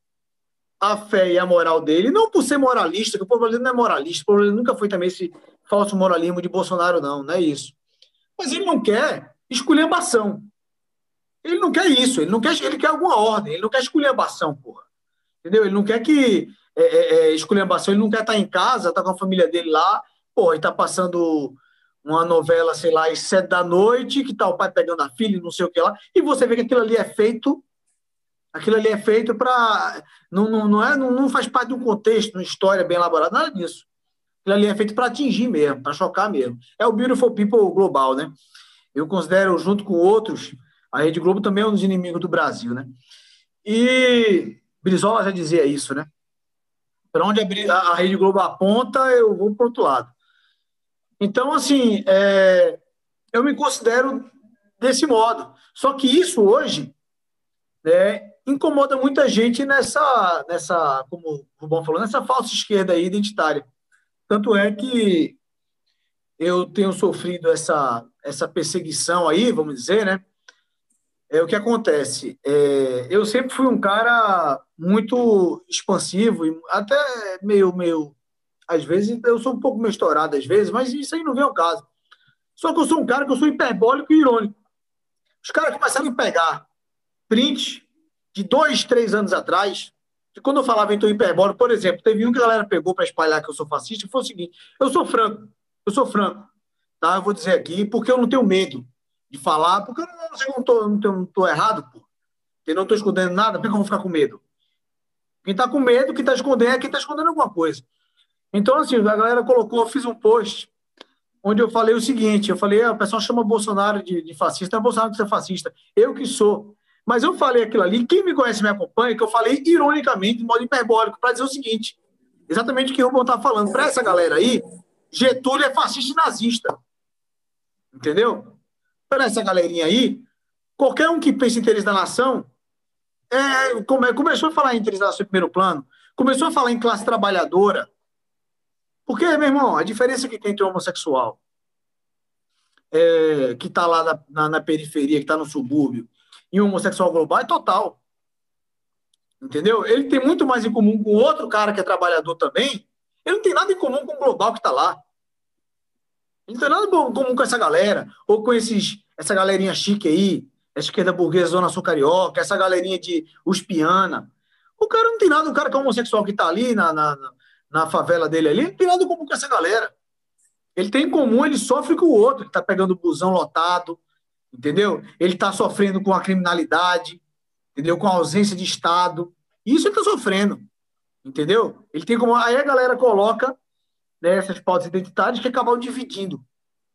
à fé e à moral dele, não por ser moralista, que o povo não é moralista, o povo nunca foi também esse falso moralismo de Bolsonaro, não, não é isso. Mas ele não quer esculhambação. Ele não quer isso, ele não quer, ele quer alguma ordem, ele não quer esculhambação, porra. Entendeu? Ele não quer que é, é, é esculhambação, ele não quer estar em casa, estar com a família dele lá, porra, e tá passando uma novela, sei lá, às sete da noite, que tá o pai pegando a filha, não sei o que lá, e você vê que aquilo ali é feito, aquilo ali é feito para não, não, não, é, não, não faz parte de um contexto, uma história bem elaborada, nada disso. Aquilo ali é feito para atingir mesmo, para chocar mesmo. É o Beautiful People global, né? Eu considero, junto com outros, a Rede Globo também é um dos inimigos do Brasil, né? E Brizola já dizia isso, né? Para onde a, a Rede Globo aponta, eu vou para outro lado. Então, assim, é, eu me considero desse modo. Só que isso hoje né, incomoda muita gente nessa, nessa, como o Rubão falou, nessa falsa esquerda aí identitária. Tanto é que eu tenho sofrido essa, essa perseguição aí, vamos dizer, né? É o que acontece. É, eu sempre fui um cara muito expansivo e até meio, meio, às vezes eu sou um pouco meio estourado às vezes, mas isso aí não vem ao caso. Só que eu sou um cara que eu sou hiperbólico e irônico. Os caras começaram a pegar print de dois, três anos atrás que quando eu falava em tom hiperbólico, por exemplo, teve um que a galera pegou para espalhar que eu sou fascista, foi o seguinte: eu sou franco, eu sou franco, tá? Eu vou dizer aqui, porque eu não tenho medo de falar, porque eu não, sei, não, tô, não, não errado, pô. Eu não estou escondendo nada, por que eu vou ficar com medo? Quem está com medo, quem está escondendo é quem está escondendo alguma coisa. Então, assim, a galera colocou, eu fiz um post onde eu falei o seguinte: eu falei, ah, o pessoal chama Bolsonaro de, de fascista, é Bolsonaro que é fascista, eu que sou. Mas eu falei aquilo ali, quem me conhece me acompanha, que eu falei ironicamente, de modo hiperbólico, para dizer o seguinte: exatamente o que o Rubão está falando. Para essa galera aí, Getúlio é fascista e nazista. Entendeu? Para essa galerinha aí, qualquer um que pense em interesse da nação, é, come, começou a falar em interesse da nação em primeiro plano, começou a falar em classe trabalhadora. Porque, meu irmão, a diferença que tem entre o homossexual, é, que está lá na, na, na periferia, que está no subúrbio, em homossexual global é total. Entendeu? Ele tem muito mais em comum com outro cara que é trabalhador também. Ele não tem nada em comum com o global que está lá. Ele não tem nada em comum com essa galera, ou com esses, essa galerinha chique aí, essa esquerda burguesa, Zona Sul Carioca, essa galerinha de Uspiana. O cara não tem nada, o cara que é homossexual que está ali na, na, na favela dele ali, não tem nada em comum com essa galera. Ele tem em comum, ele sofre com o outro, ele está pegando busão lotado, entendeu? Ele está sofrendo com a criminalidade, entendeu? Com a ausência de Estado. Isso ele está sofrendo, entendeu? Ele tem como. Aí a galera coloca né, essas pautas identitárias que acabam dividindo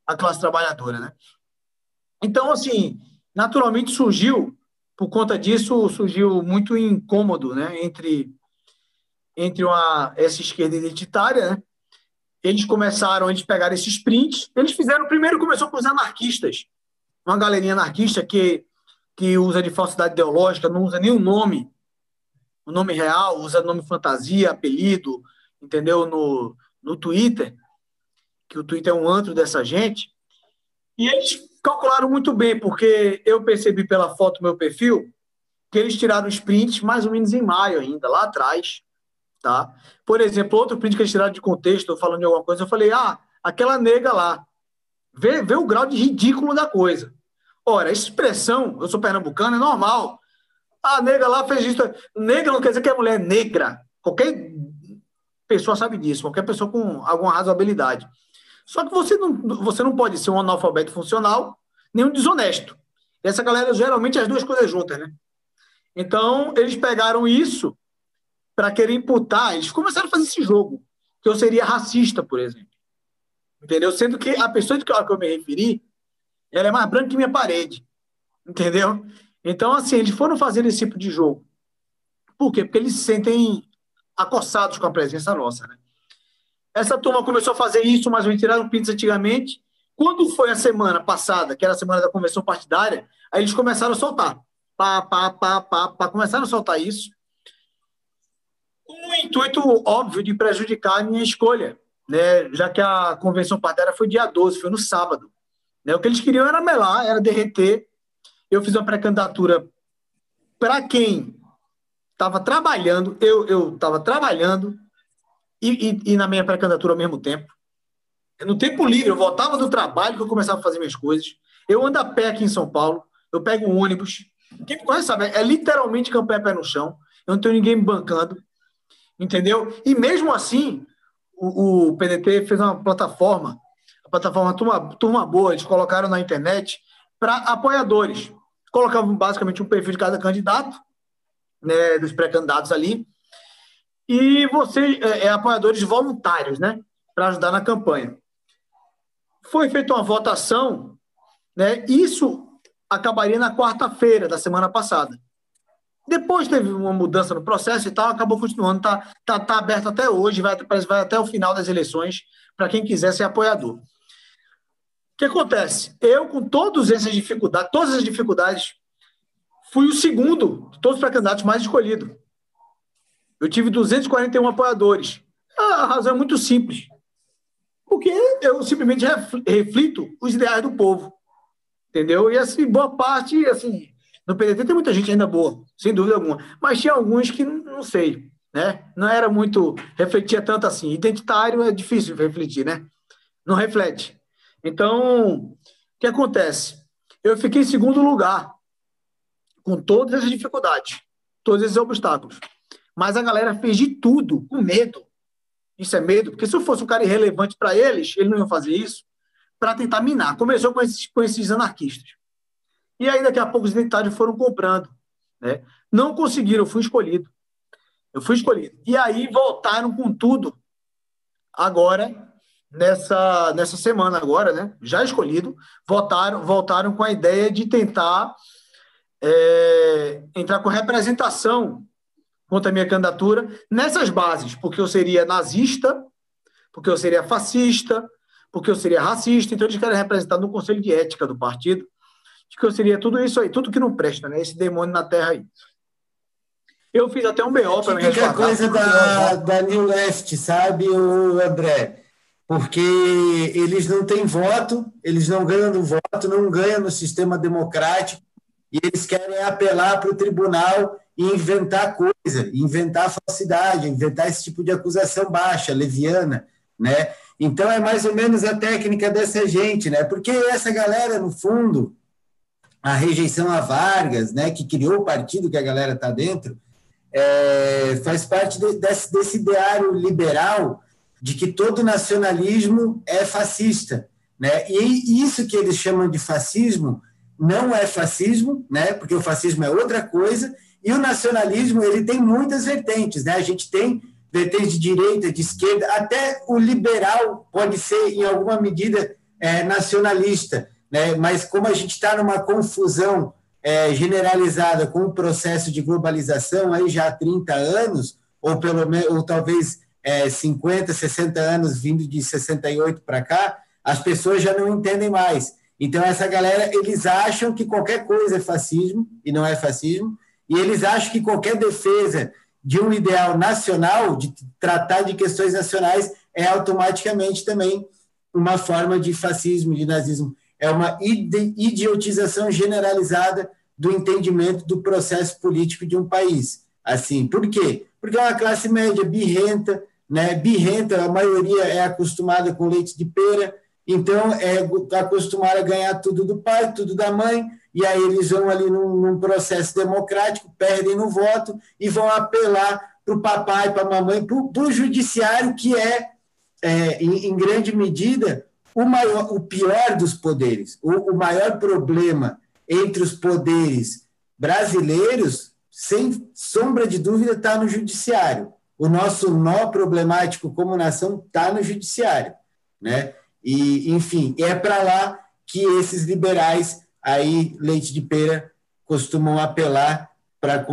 a classe trabalhadora, né? Então, assim, naturalmente surgiu, por conta disso, surgiu muito incômodo, né, entre entre uma, essa esquerda identitária, né? Eles começaram, eles pegaram esses prints, eles fizeram, primeiro começou com os anarquistas, uma galerinha anarquista que, que usa de falsidade ideológica, não usa o nome, o nome real, usa nome fantasia, apelido, entendeu? No, no Twitter, que o Twitter é um antro dessa gente. E eles calcularam muito bem, porque eu percebi pela foto do meu perfil que eles tiraram os prints mais ou menos em maio ainda, lá atrás. Tá? Por exemplo, outro print que eles tiraram de contexto, falando de alguma coisa, eu falei, ah, aquela nega lá. Vê, vê o grau de ridículo da coisa. Ora, expressão, eu sou pernambucano, é normal. A nega lá fez isso. Negra não quer dizer que é mulher negra. Qualquer pessoa sabe disso, qualquer pessoa com alguma razoabilidade. Só que você não, você não pode ser um analfabeto funcional, nem um desonesto. Essa galera, geralmente, as duas coisas juntas, né? Então, eles pegaram isso para querer imputar, eles começaram a fazer esse jogo, que eu seria racista, por exemplo. Entendeu? Sendo que a pessoa de que eu me referi, ela é mais branca que minha parede. Entendeu? Então, assim, eles foram fazendo esse tipo de jogo. Por quê? Porque eles se sentem acossados com a presença nossa, né? Essa turma começou a fazer isso, mas me tiraram pintos antigamente. Quando foi a semana passada, que era a semana da convenção partidária, aí eles começaram a soltar. Pá, pá, pá, pá, pá, começaram a soltar isso. Intuito óbvio de prejudicar a minha escolha, né? já que a convenção partidária foi dia 12, foi no sábado. Né? O que eles queriam era melar, era derreter. Eu fiz uma pré-candidatura para quem estava trabalhando, eu estava trabalhando e, e, e, na minha pré-candidatura ao mesmo tempo. No tempo livre, eu voltava do trabalho que eu começava a fazer minhas coisas. Eu ando a pé aqui em São Paulo, eu pego um ônibus. Quem me conhece sabe, é literalmente campanha pé no chão. Eu não tenho ninguém me bancando. Entendeu? E mesmo assim, o, o PDT fez uma plataforma, a plataforma Turma, Turma Boa, eles colocaram na internet para apoiadores. Colocavam basicamente um perfil de cada candidato, né, dos pré-candidatos ali, e você é, é apoiadores voluntários, né, para ajudar na campanha. Foi feita uma votação, né, isso acabaria na quarta-feira da semana passada. Depois teve uma mudança no processo e tal, acabou continuando, está tá, tá aberto até hoje, vai, vai até o final das eleições, para quem quiser ser apoiador. O que acontece? Eu, com todas essas dificuldades, todas as dificuldades, fui o segundo de todos os pré-candidatos mais escolhido. Eu tive 241 apoiadores. A razão é muito simples. Porque eu simplesmente reflito os ideais do povo. Entendeu? E assim, boa parte, assim, no PDT tem muita gente ainda boa, sem dúvida alguma. Mas tinha alguns que não sei, né? Não era muito, refletia tanto assim. Identitário é difícil refletir, né? Não reflete. Então, o que acontece? Eu fiquei em segundo lugar, com todas essas dificuldades, todos esses obstáculos. Mas a galera fez de tudo, com medo. Isso é medo, porque se eu fosse um cara irrelevante para eles, eles não iam fazer isso, para tentar minar. Começou com esses, com esses anarquistas. E aí, daqui a pouco, os identitários foram comprando. Né? Não conseguiram, eu fui escolhido. Eu fui escolhido. E aí voltaram com tudo agora, nessa, nessa semana agora, né? Já escolhido, voltaram, voltaram com a ideia de tentar é, entrar com representação contra a minha candidatura nessas bases, porque eu seria nazista, porque eu seria fascista, porque eu seria racista, então eles querem representar no Conselho de Ética do partido que eu seria tudo isso aí, tudo que não presta, né? Esse demônio na terra aí. Eu fiz até um BO para me responder. coisa da, da New Left, sabe, o André? Porque eles não têm voto, eles não ganham no voto, não ganham no sistema democrático, e eles querem apelar para o tribunal e inventar coisa, inventar falsidade, inventar esse tipo de acusação baixa, leviana, né? Então é mais ou menos a técnica dessa gente, né? Porque essa galera, no fundo, a rejeição a Vargas, né, que criou o partido que a galera está dentro, é, faz parte de, desse, desse ideário liberal de que todo nacionalismo é fascista. Né? E isso que eles chamam de fascismo não é fascismo, né? porque o fascismo é outra coisa, e o nacionalismo ele tem muitas vertentes. Né? A gente tem vertentes de direita, de esquerda, até o liberal pode ser, em alguma medida, é, nacionalista né? mas como a gente está numa confusão é, generalizada com o processo de globalização aí já há 30 anos, ou pelo ou talvez é, 50, 60 anos vindo de 68 para cá, as pessoas já não entendem mais. Então, essa galera, eles acham que qualquer coisa é fascismo, e não é fascismo, e eles acham que qualquer defesa de um ideal nacional, de tratar de questões nacionais, é automaticamente também uma forma de fascismo, de nazismo é uma idiotização generalizada do entendimento do processo político de um país. Assim, por quê? Porque é uma classe média birrenta, né? Birrenta, a maioria é acostumada com leite de pera, então é acostumada a ganhar tudo do pai, tudo da mãe, e aí eles vão ali num, num processo democrático, perdem no voto e vão apelar para o papai, para a mamãe, para o judiciário, que é, é em, em grande medida, o, maior, o pior dos poderes, o, o maior problema entre os poderes brasileiros sem sombra de dúvida, está no judiciário. O nosso nó problemático como nação está no judiciário, né? E, enfim, é para lá que esses liberais aí, leite de pera, costumam apelar para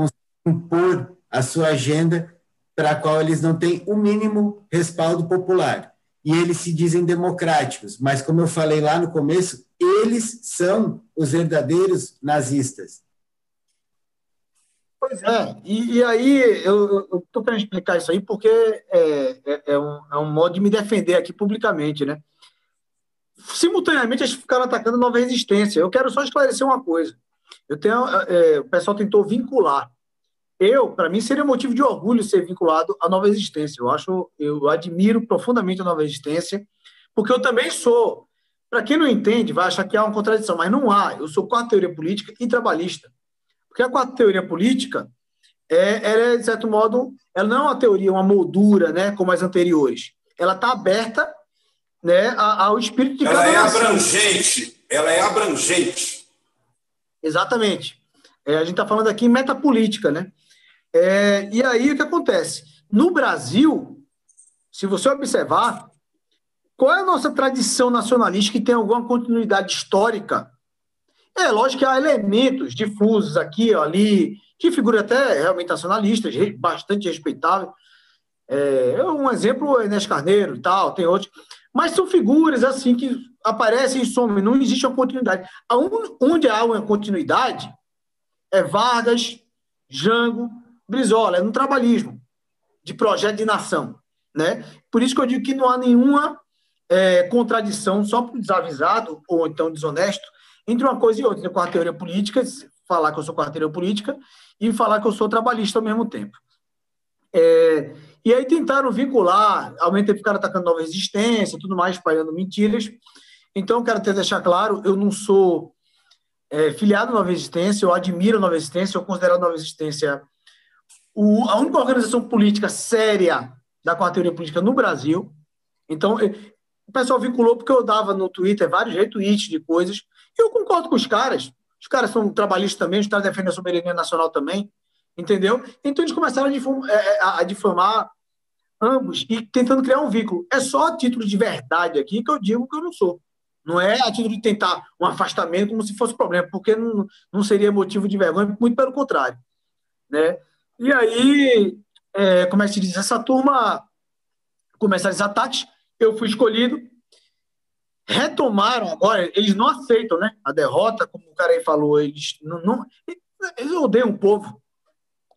impor a sua agenda para a qual eles não têm o mínimo respaldo popular. E eles se dizem democráticos, mas como eu falei lá no começo, eles são os verdadeiros nazistas. Pois é, e, e aí eu estou querendo explicar isso aí porque é, é, é, um, é um modo de me defender aqui publicamente, né? Simultaneamente, eles ficaram atacando nova resistência. Eu quero só esclarecer uma coisa. Eu tenho, é, o pessoal tentou vincular. Eu, para mim, seria motivo de orgulho ser vinculado à nova existência. Eu acho, eu admiro profundamente a nova existência, porque eu também sou. Para quem não entende, vai achar que há uma contradição, mas não há. Eu sou quarta teoria política e trabalhista. Porque a quarta teoria política, é, ela é, de certo modo, ela não é uma teoria, uma moldura, né, como as anteriores. Ela está aberta né, ao espírito de Ela é abrangente, ela é abrangente. Exatamente. É, a gente está falando aqui em metapolítica, né? É, e aí o que acontece? No Brasil, se você observar, qual é a nossa tradição nacionalista que tem alguma continuidade histórica? É lógico que há elementos difusos aqui, ali, que figura até realmente nacionalistas, bastante respeitável. É, um exemplo é Inês Carneiro e tal, tem outros. Mas são figuras assim que aparecem e somem, não existe uma continuidade. Onde há uma continuidade é Vargas, Jango, Brizola, é no trabalhismo, de projeto de nação. Né? Por isso que eu digo que não há nenhuma é, contradição, só o desavisado ou então desonesto, entre uma coisa e outra, com a teoria política, falar que eu sou com a teoria política e falar que eu sou trabalhista ao mesmo tempo. É, e aí tentaram vincular, ao mesmo tempo ficaram atacando nova resistência, tudo mais, espalhando mentiras. Então, quero até deixar claro, eu não sou é, filiado à Nova Resistência, eu admiro a Nova Resistência, eu considero a Nova Resistência o, a única organização política séria da quarta política no Brasil. Então, o pessoal vinculou porque eu dava no Twitter vários retweets de coisas, e eu concordo com os caras. Os caras são trabalhistas também, os caras defendem a soberania nacional também, entendeu? Então, eles começaram a difamar, é, é, a difamar ambos e tentando criar um vínculo. É só a título de verdade aqui que eu digo que eu não sou. Não é a título de tentar um afastamento como se fosse problema, porque não, não seria motivo de vergonha, muito pelo contrário. Né? E aí, é, como é que se diz? Essa turma começaram esses ataques, eu fui escolhido. Retomaram agora, eles não aceitam né, a derrota, como o cara aí falou, eles não, não eles odeiam o povo.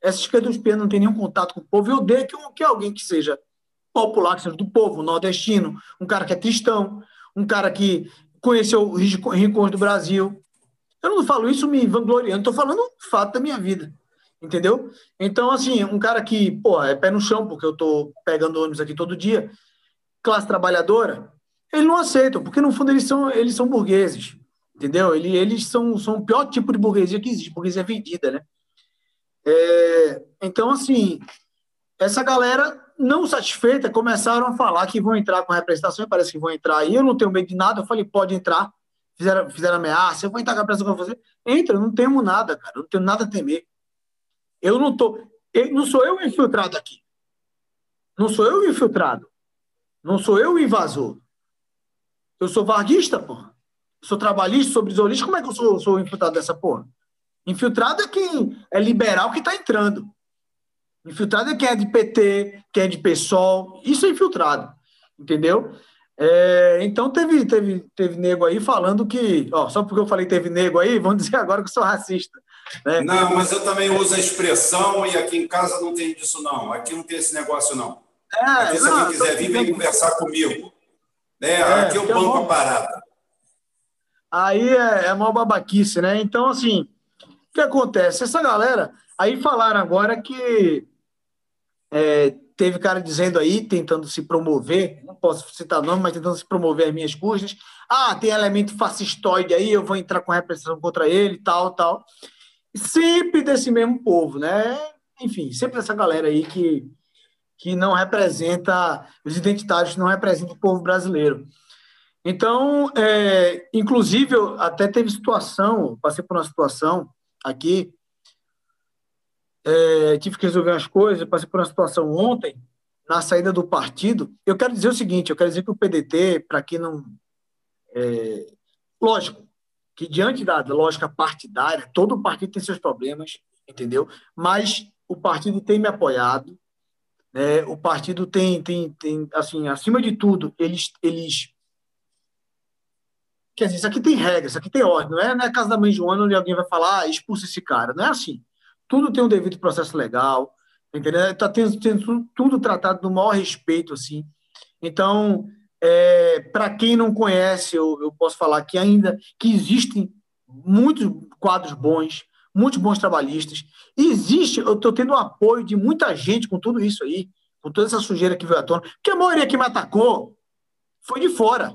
Essa esquerda dos não tem nenhum contato com o povo. Eu odeio que, que alguém que seja popular, que seja do povo, nordestino, um cara que é cristão, um cara que conheceu o rincões do Brasil. Eu não falo isso me vangloriando, estou falando o fato da minha vida. Entendeu? Então, assim, um cara que, pô, é pé no chão, porque eu estou pegando ônibus aqui todo dia, classe trabalhadora, ele não aceita, porque no fundo eles são, eles são burgueses. Entendeu? Eles, eles são, são o pior tipo de burguesia que existe, burguesia vendida, né? É, então, assim, essa galera não satisfeita começaram a falar que vão entrar com representação, parece que vão entrar aí. Eu não tenho medo de nada, eu falei, pode entrar. Fizeram, fizeram ameaça, eu vou entrar com a representação com você. Entra, eu não temo nada, cara, eu não tenho nada a temer. Eu não tô, eu, não sou eu infiltrado aqui. Não sou eu infiltrado. Não sou eu invasor. Eu sou varguista, porra. sou trabalhista, sou brisolista, como é que eu sou, sou infiltrado dessa porra? Infiltrado é quem é liberal que está entrando. Infiltrado é quem é de PT, quem é de PSOL. Isso é infiltrado, entendeu? É, então teve, teve, teve nego aí falando que, ó, só porque eu falei teve nego aí, vão [LAUGHS] dizer agora que eu sou racista. Né? Não, mas eu também uso a expressão e aqui em casa não tem disso não. Aqui não tem esse negócio não. É, aqui, se não, alguém quiser vir, vem conversar comigo. Né? É, aqui eu banco é a parada. Aí é, é uma babaquice, né? Então, assim, o que acontece? Essa galera, aí falaram agora que é, teve cara dizendo aí, tentando se promover, não posso citar nome, mas tentando se promover as minhas custas. Ah, tem elemento fascistoide aí, eu vou entrar com repressão contra ele, tal, tal. Sempre desse mesmo povo, né? Enfim, sempre essa galera aí que, que não representa, os identitários não representam o povo brasileiro. Então, é, inclusive, eu até teve situação, passei por uma situação aqui, é, tive que resolver as coisas, passei por uma situação ontem, na saída do partido. Eu quero dizer o seguinte: eu quero dizer que o PDT, para quem não. É, lógico, que diante da lógica partidária, todo partido tem seus problemas, entendeu? Mas o partido tem me apoiado, né? o partido tem, tem, tem, assim, acima de tudo, eles, eles Quer dizer, isso aqui tem regras, isso aqui tem ordem. Não é na é casa da mãe Joana onde alguém vai falar, ah, expulsa esse cara. Não é assim. Tudo tem um devido processo legal, entendeu? Está tendo, tendo, tudo tratado no maior respeito, assim. Então, é, para quem não conhece, eu, eu posso falar que ainda que existem muitos quadros bons, muitos bons trabalhistas. Existe, eu estou tendo o apoio de muita gente com tudo isso aí, com toda essa sujeira que veio à tona, porque a maioria que me atacou foi de fora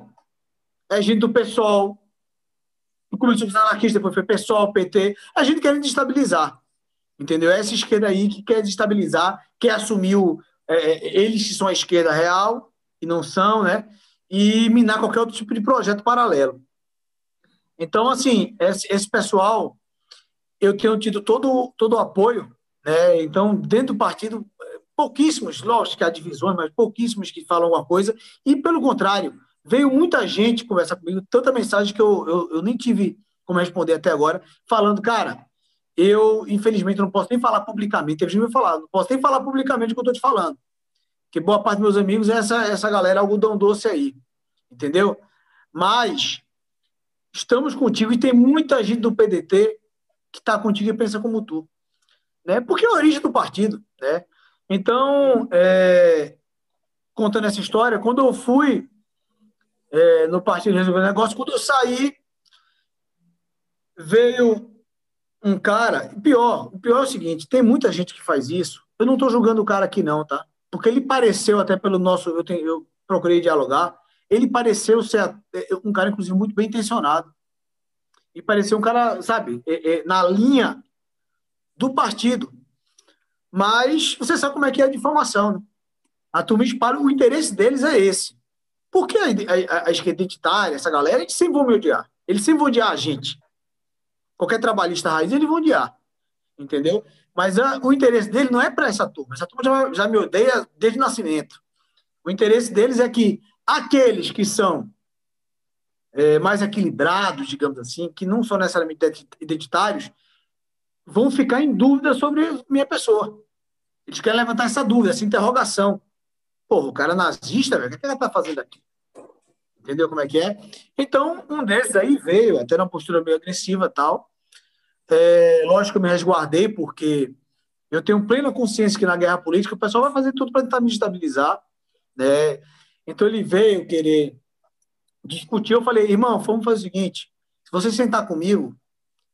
é gente do PSOL, começou com os anarquistas, depois foi PSOL, PT, a gente quer destabilizar, entendeu? É essa esquerda aí que quer destabilizar, quer assumir o, é, é, eles que são a esquerda real, e não são, né? E minar qualquer outro tipo de projeto paralelo. Então, assim, esse, esse pessoal, eu tenho tido todo, todo o apoio, né? Então, dentro do partido, pouquíssimos, lógico que há divisões, mas pouquíssimos que falam alguma coisa, e pelo contrário, Veio muita gente conversar comigo, tanta mensagem que eu, eu, eu nem tive como responder até agora, falando, cara, eu, infelizmente, não posso nem falar publicamente. Teve gente me falar, não posso nem falar publicamente o que eu estou te falando. Porque boa parte dos meus amigos é essa, essa galera algodão doce aí. Entendeu? Mas estamos contigo e tem muita gente do PDT que está contigo e pensa como tu. Né? Porque é a origem do partido. Né? Então, é, contando essa história, quando eu fui é, no Partido Resolver Negócio. Quando eu saí, veio um cara. Pior, o pior é o seguinte: tem muita gente que faz isso. Eu não estou julgando o cara aqui, não, tá? Porque ele pareceu, até pelo nosso. Eu, tenho, eu procurei dialogar. Ele pareceu ser é, um cara, inclusive, muito bem intencionado. E pareceu um cara, sabe, é, é, na linha do partido. Mas você sabe como é que é a difamação, né? A turma dispara, o interesse deles é esse. Porque a, a, a esquerda identitária, essa galera, eles sempre vão me odiar. Eles sempre vão odiar a gente. Qualquer trabalhista raiz, eles vão odiar. Entendeu? Mas a, o interesse dele não é para essa turma. Essa turma já, já me odeia desde o nascimento. O interesse deles é que aqueles que são é, mais equilibrados, digamos assim, que não são necessariamente identitários, vão ficar em dúvida sobre minha pessoa. Eles querem levantar essa dúvida, essa interrogação. Porra, o cara é nazista, velho, o que ele tá fazendo aqui? Entendeu como é que é? Então, um desses aí veio, até numa postura meio agressiva tal. É, lógico que eu me resguardei, porque eu tenho plena consciência que na guerra política o pessoal vai fazer tudo para tentar me estabilizar. Né? Então, ele veio querer discutir. Eu falei, irmão, vamos fazer o seguinte: se você sentar comigo,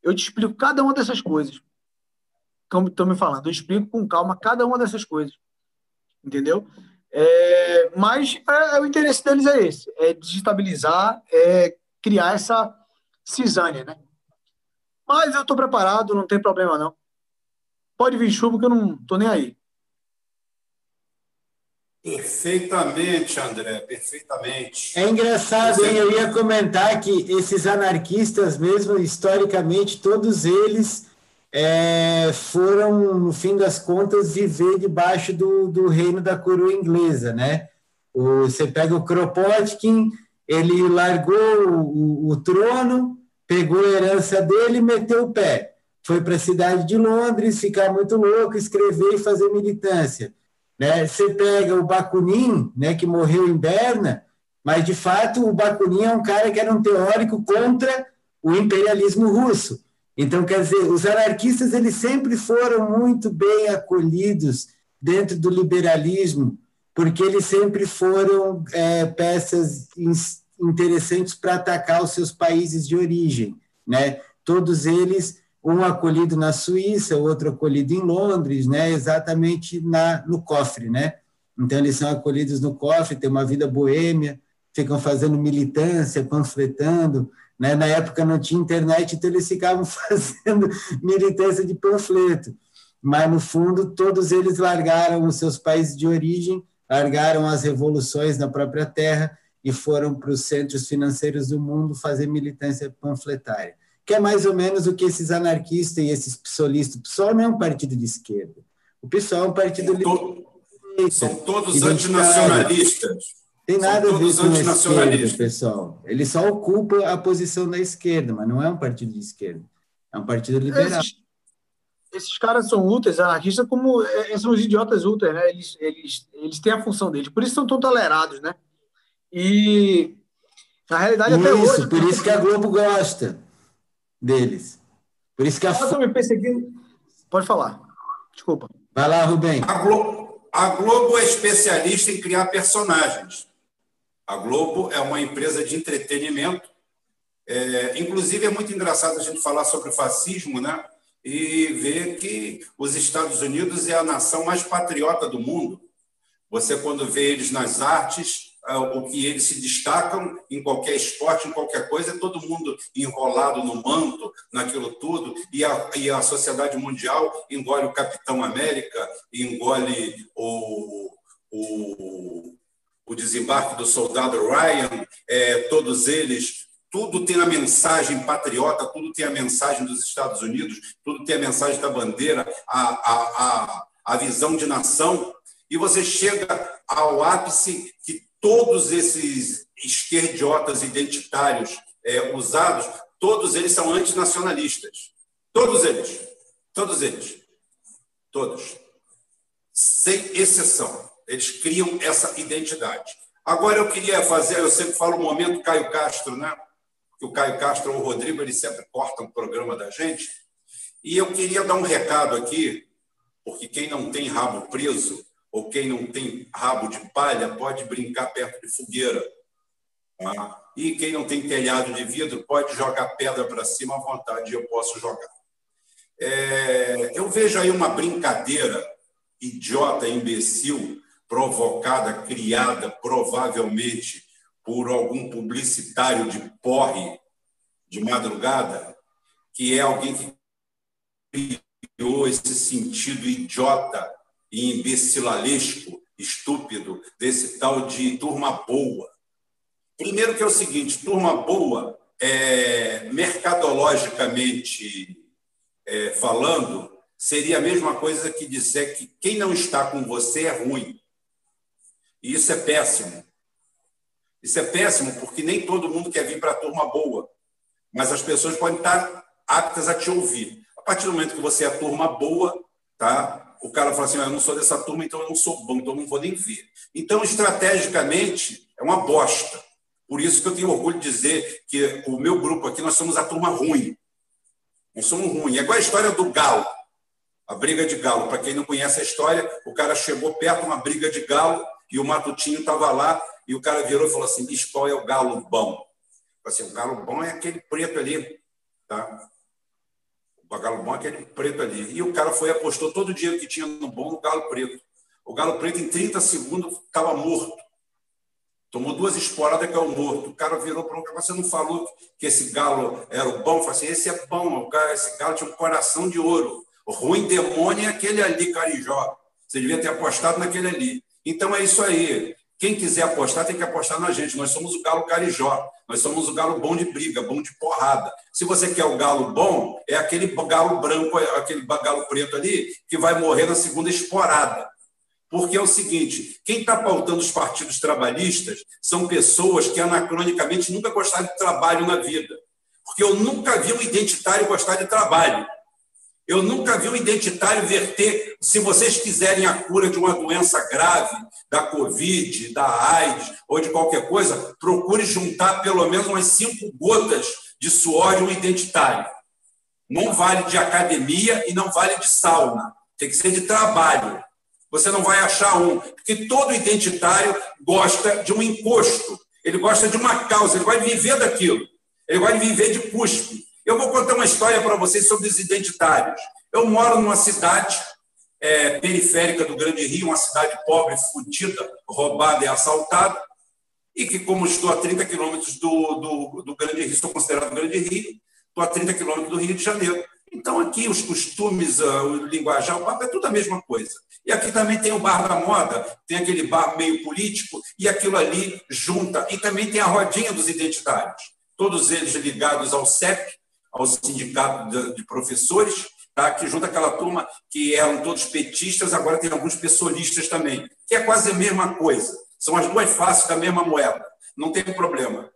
eu te explico cada uma dessas coisas. Como estão me falando, eu explico com calma cada uma dessas coisas. Entendeu? É, mas é, é, o interesse deles é esse: é desestabilizar, é criar essa cisânia, né? Mas eu estou preparado, não tem problema não. Pode vir chuva que eu não estou nem aí. Perfeitamente, André, perfeitamente. É engraçado, hein? Eu ia comentar que esses anarquistas, mesmo historicamente, todos eles é, foram, no fim das contas, viver debaixo do, do reino da coroa inglesa, né? O, você pega o Kropotkin, ele largou o, o, trono, pegou a herança dele e meteu o pé. Foi para a cidade de Londres ficar muito louco, escrever e fazer militância. Né? Você pega o Bakunin, né, que morreu em Berna, mas, de fato, o Bakunin é um cara que era um teórico contra o imperialismo russo. Então, quer dizer, os anarquistas eles sempre foram muito bem acolhidos dentro do liberalismo, porque eles sempre foram é, peças interessantes para atacar os seus países de origem, né? Todos eles, um acolhido na Suíça, outro acolhido em Londres, né? Exatamente na no cofre, né? Então eles são acolhidos no cofre, têm uma vida boêmia, ficam fazendo militância, panfletando, né? Na época não tinha internet, então eles ficavam [LAUGHS] fazendo militância de panfleto. Mas, no fundo, todos eles largaram os seus países de origem, largaram as revoluções na própria terra e foram para os centros financeiros do mundo fazer militância panfletária. que é mais ou menos o que esses anarquistas e esses psolistas. O PSOL não é um partido de esquerda. O PSOL é um partido liberal. São todos antinacionalistas. Tem nada a ver com a esquerda, pessoal. Ele só ocupa a posição da esquerda, mas não é um partido de esquerda. É um partido liberal. Esses, esses caras são úteis, anarquistas, como é, são os idiotas úteis, né? Eles, eles, eles têm a função deles. Por isso são tão tolerados, né? E na realidade, até isso, hoje. Por isso que a Globo gosta deles. Por isso que a. Eu me perseguindo. Pode falar. Desculpa. Vai lá, Rubem. A Globo, a Globo é especialista em criar personagens. A Globo é uma empresa de entretenimento. É, inclusive, é muito engraçado a gente falar sobre o fascismo, né? E ver que os Estados Unidos é a nação mais patriota do mundo. Você, quando vê eles nas artes, o que eles se destacam em qualquer esporte, em qualquer coisa, é todo mundo enrolado no manto, naquilo tudo, e a, e a sociedade mundial engole o Capitão América, engole o, o, o desembarque do soldado Ryan, é, todos eles tudo tem a mensagem patriota, tudo tem a mensagem dos Estados Unidos, tudo tem a mensagem da bandeira, a, a, a, a visão de nação, e você chega ao ápice todos esses esquerdiotas identitários é, usados, todos eles são antinacionalistas. Todos eles. Todos eles. Todos. Sem exceção. Eles criam essa identidade. Agora eu queria fazer, eu sempre falo o momento Caio Castro, né? Que o Caio Castro ou o Rodrigo, eles sempre cortam o programa da gente. E eu queria dar um recado aqui, porque quem não tem rabo preso ou quem não tem rabo de palha pode brincar perto de fogueira. Tá? E quem não tem telhado de vidro pode jogar pedra para cima à vontade, eu posso jogar. É, eu vejo aí uma brincadeira idiota, imbecil, provocada, criada provavelmente por algum publicitário de porre de madrugada, que é alguém que criou esse sentido idiota e imbecilesco, estúpido, desse tal de turma boa. Primeiro que é o seguinte, turma boa, é, mercadologicamente é, falando, seria a mesma coisa que dizer que quem não está com você é ruim. E isso é péssimo. Isso é péssimo porque nem todo mundo quer vir para a turma boa, mas as pessoas podem estar aptas a te ouvir. A partir do momento que você é a turma boa, tá? O cara fala assim: ah, eu não sou dessa turma, então eu não sou bom, então eu não vou nem ver. Então, estrategicamente, é uma bosta. Por isso que eu tenho orgulho de dizer que o meu grupo aqui, nós somos a turma ruim. Nós somos ruim. É igual a história do galo, a briga de galo. Para quem não conhece a história, o cara chegou perto de uma briga de galo e o Matutinho estava lá e o cara virou e falou assim: bicho, qual é o galo bom? Assim, o galo bom é aquele preto ali, tá? O galo bom é aquele preto ali. E o cara foi apostou todo o dinheiro que tinha no bom no galo preto. O galo preto, em 30 segundos, estava morto. Tomou duas esporadas e caiu morto. O cara virou para o cara, você não falou que esse galo era o bom? Falei assim, esse é bom, esse galo tinha um coração de ouro. O ruim demônio é aquele ali, Carijó. Você devia ter apostado naquele ali. Então é isso aí. Quem quiser apostar, tem que apostar na gente. Nós somos o galo carijó. Nós somos o galo bom de briga, bom de porrada. Se você quer o galo bom, é aquele galo branco, aquele galo preto ali, que vai morrer na segunda esporada. Porque é o seguinte: quem está pautando os partidos trabalhistas são pessoas que anacronicamente nunca gostaram de trabalho na vida. Porque eu nunca vi um identitário gostar de trabalho. Eu nunca vi um identitário verter, se vocês quiserem a cura de uma doença grave, da Covid, da AIDS ou de qualquer coisa, procure juntar pelo menos umas cinco gotas de suor de um identitário. Não vale de academia e não vale de sauna. Tem que ser de trabalho. Você não vai achar um, porque todo identitário gosta de um encosto, ele gosta de uma causa, ele vai viver daquilo, ele vai viver de cuspe. Eu vou contar uma história para vocês sobre os identitários. Eu moro numa cidade é, periférica do Grande Rio, uma cidade pobre, fodida, roubada e assaltada, e que, como estou a 30 quilômetros do, do, do Grande Rio, estou considerado Grande Rio, estou a 30 quilômetros do Rio de Janeiro. Então, aqui os costumes, ah, o linguajar, o papo é tudo a mesma coisa. E aqui também tem o bar da moda, tem aquele bar meio político, e aquilo ali junta. E também tem a rodinha dos identitários, todos eles ligados ao CEP, ao sindicato de professores, tá? que junta aquela turma que eram todos petistas, agora tem alguns pessoalistas também, que é quase a mesma coisa. São as duas faces da mesma moeda, não tem problema.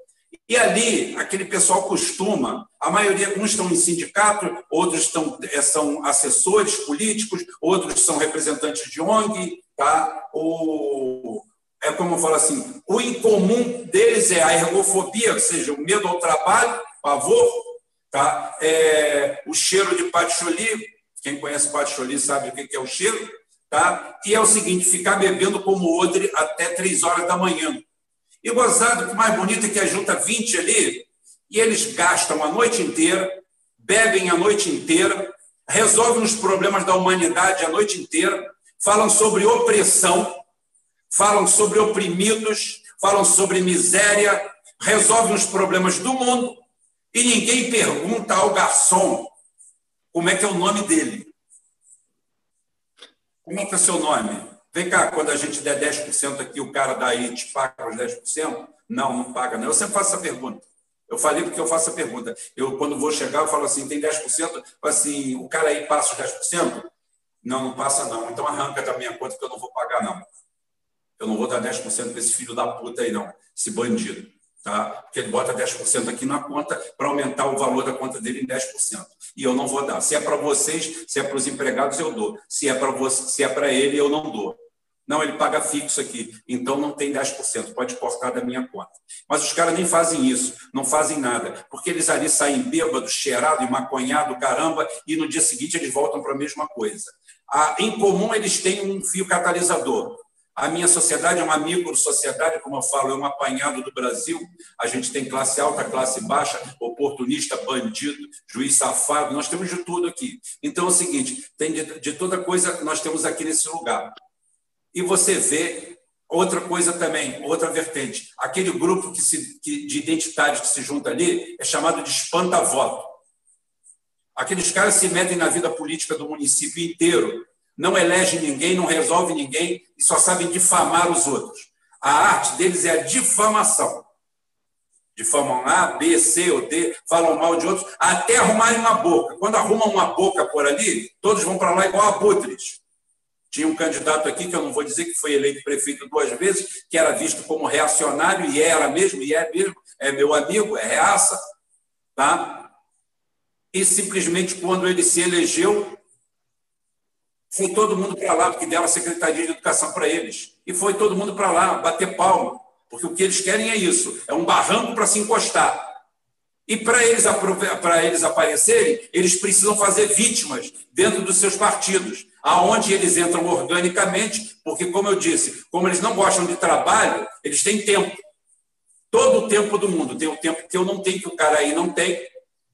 E ali, aquele pessoal costuma, a maioria, uns estão em sindicato, outros estão, eh, são assessores políticos, outros são representantes de ONG, tá? O, é como eu falo assim, o incomum deles é a ergofobia, ou seja, o medo ao trabalho, pavor, tá? É, o cheiro de patchouli, quem conhece patchouli sabe o que é o cheiro, tá? E é o seguinte, ficar bebendo como odre até três horas da manhã. E gozado, que mais bonito é que a junta 20 ali, e eles gastam a noite inteira, bebem a noite inteira, resolvem os problemas da humanidade a noite inteira, falam sobre opressão, falam sobre oprimidos, falam sobre miséria, resolvem os problemas do mundo e ninguém pergunta ao garçom como é que é o nome dele. Como é que é seu nome? Vem cá, quando a gente der 10% aqui, o cara daí te paga os 10%? Não, não paga, não. Eu sempre faço essa pergunta. Eu falei porque eu faço a pergunta. Eu, quando vou chegar, eu falo assim: tem 10%? Assim, o cara aí passa os 10%? Não, não passa, não. Então arranca da minha conta que eu não vou pagar, não. Eu não vou dar 10% para esse filho da puta aí, não, esse bandido. Tá? Porque ele bota 10% aqui na conta para aumentar o valor da conta dele em 10%. E eu não vou dar. Se é para vocês, se é para os empregados, eu dou. Se é para você, se é para ele, eu não dou. Não, ele paga fixo aqui, então não tem 10%, pode cortar da minha conta. Mas os caras nem fazem isso, não fazem nada, porque eles ali saem bêbados, cheirado e maconhado, caramba, e no dia seguinte eles voltam para a mesma coisa. Ah, em comum, eles têm um fio catalisador. A minha sociedade é uma micro-sociedade, como eu falo, é um apanhado do Brasil. A gente tem classe alta, classe baixa, oportunista, bandido, juiz safado, nós temos de tudo aqui. Então é o seguinte: tem de, de toda coisa nós temos aqui nesse lugar. E você vê outra coisa também, outra vertente. Aquele grupo que se, que, de identidade que se junta ali é chamado de espanta-voto. Aqueles caras se metem na vida política do município inteiro não elege ninguém, não resolve ninguém e só sabem difamar os outros. A arte deles é a difamação. Difamam A, B, C ou D, falam mal de outros, até arrumarem uma boca. Quando arrumam uma boca por ali, todos vão para lá igual abutres. Tinha um candidato aqui, que eu não vou dizer que foi eleito prefeito duas vezes, que era visto como reacionário, e era mesmo, e é mesmo, é meu amigo, é reaça. Tá? E simplesmente, quando ele se elegeu, foi todo mundo para lá, porque deram a Secretaria de Educação para eles. E foi todo mundo para lá, bater palma. Porque o que eles querem é isso: é um barranco para se encostar. E para eles, para eles aparecerem, eles precisam fazer vítimas dentro dos seus partidos, aonde eles entram organicamente, porque, como eu disse, como eles não gostam de trabalho, eles têm tempo. Todo o tempo do mundo. Tem o tempo que eu não tenho, que o cara aí não tem,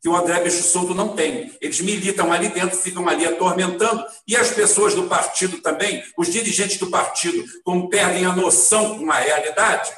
que o André Bicho Solto não tem. Eles militam ali dentro, ficam ali atormentando, e as pessoas do partido também, os dirigentes do partido, como perdem a noção com a realidade,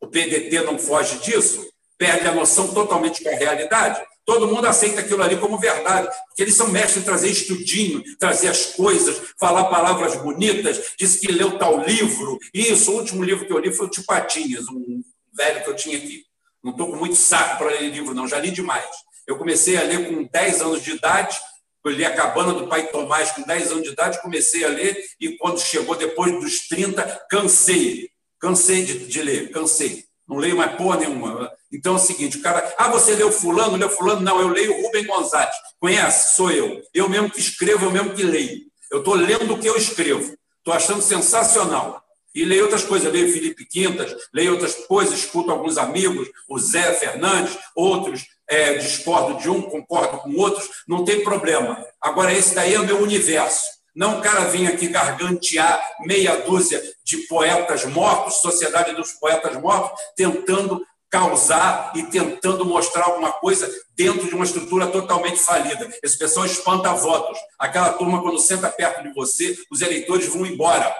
o PDT não foge disso, perde a noção totalmente com a realidade. Todo mundo aceita aquilo ali como verdade, porque eles são mestres em trazer estudinho, trazer as coisas, falar palavras bonitas, diz que leu tal livro. Isso, o último livro que eu li foi o Tipatinhas, um velho que eu tinha aqui. Não estou com muito saco para ler livro, não, já li demais. Eu comecei a ler com 10 anos de idade, eu li a Cabana do Pai Tomás com 10 anos de idade, comecei a ler, e quando chegou depois dos 30, cansei. Cansei de, de ler, cansei. Não leio mais porra nenhuma. Então é o seguinte: o cara, ah, você leu Fulano, leu Fulano? Não, eu leio Rubem Gonzalez. Conhece? Sou eu. Eu mesmo que escrevo, eu mesmo que leio. Eu estou lendo o que eu escrevo. Estou achando sensacional. E leio outras coisas, leio Felipe Quintas, leio outras coisas, escuto alguns amigos, o Zé Fernandes, outros, é, discordo de um, concordo com outros, não tem problema. Agora, esse daí é o meu universo. Não o cara vir aqui gargantear meia dúzia de poetas mortos, Sociedade dos Poetas Mortos, tentando causar e tentando mostrar alguma coisa dentro de uma estrutura totalmente falida. Esse pessoal espanta votos. Aquela turma, quando senta perto de você, os eleitores vão embora.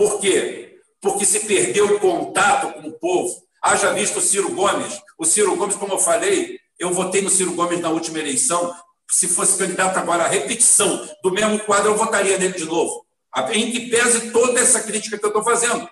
Por quê? Porque se perdeu o contato com o povo. Haja visto o Ciro Gomes. O Ciro Gomes, como eu falei, eu votei no Ciro Gomes na última eleição. Se fosse candidato agora à repetição do mesmo quadro, eu votaria nele de novo. Em que pese toda essa crítica que eu estou fazendo.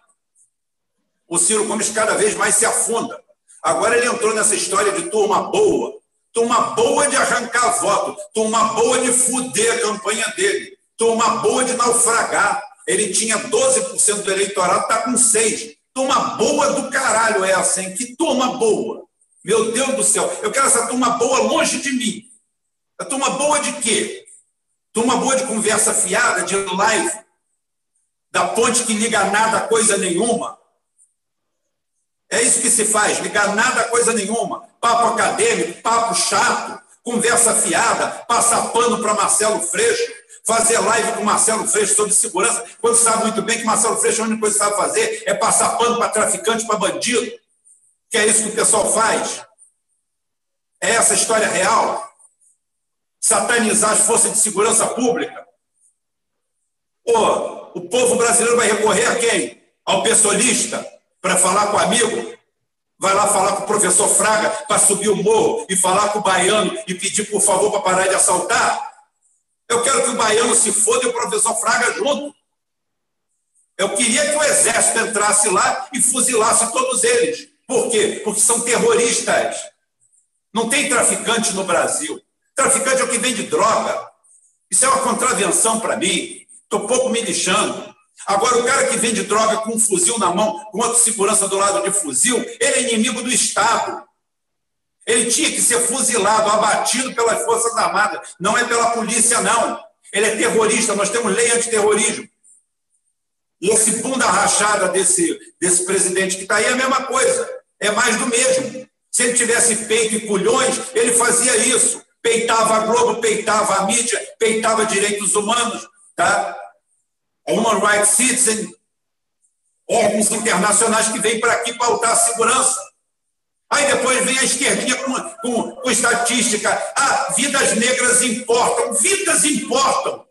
O Ciro Gomes cada vez mais se afunda. Agora ele entrou nessa história de turma boa. turma boa de arrancar voto, turma boa de fuder a campanha dele, turma boa de naufragar. Ele tinha 12% do eleitorado, está com 6%. Turma boa do caralho é essa, hein? Que turma boa. Meu Deus do céu. Eu quero essa turma boa longe de mim. A turma boa de quê? Turma boa de conversa fiada, de live, da ponte que liga nada a coisa nenhuma. É isso que se faz, ligar nada a coisa nenhuma. Papo acadêmico, papo chato, conversa fiada, passar pano para Marcelo Freixo, fazer live com Marcelo Freixo sobre segurança, quando sabe muito bem que Marcelo Freixo a única coisa que sabe fazer é passar pano para traficante, para bandido. Que é isso que o pessoal faz. É essa a história real. Satanizar as forças de segurança pública. Pô, o povo brasileiro vai recorrer a quem? Ao pessoalista? para falar com o amigo, vai lá falar com o professor Fraga para subir o morro e falar com o baiano e pedir por favor para parar de assaltar. Eu quero que o baiano se foda e o professor Fraga junto. Eu queria que o exército entrasse lá e fuzilasse todos eles. Por quê? Porque são terroristas. Não tem traficante no Brasil. Traficante é o que vende droga. Isso é uma contravenção para mim. Estou pouco me lixando. Agora, o cara que vende droga com um fuzil na mão, com outro segurança do lado de fuzil, ele é inimigo do Estado. Ele tinha que ser fuzilado, abatido pelas Forças Armadas, não é pela polícia, não. Ele é terrorista, nós temos lei antiterrorismo. E esse bunda rachada desse, desse presidente que está aí é a mesma coisa, é mais do mesmo. Se ele tivesse peito e culhões, ele fazia isso. Peitava a Globo, peitava a mídia, peitava direitos humanos, tá? Human Rights Citizen, órgãos internacionais que vêm para aqui pautar a segurança. Aí depois vem a esquerdinha com, com, com estatística. Ah, vidas negras importam. Vidas importam.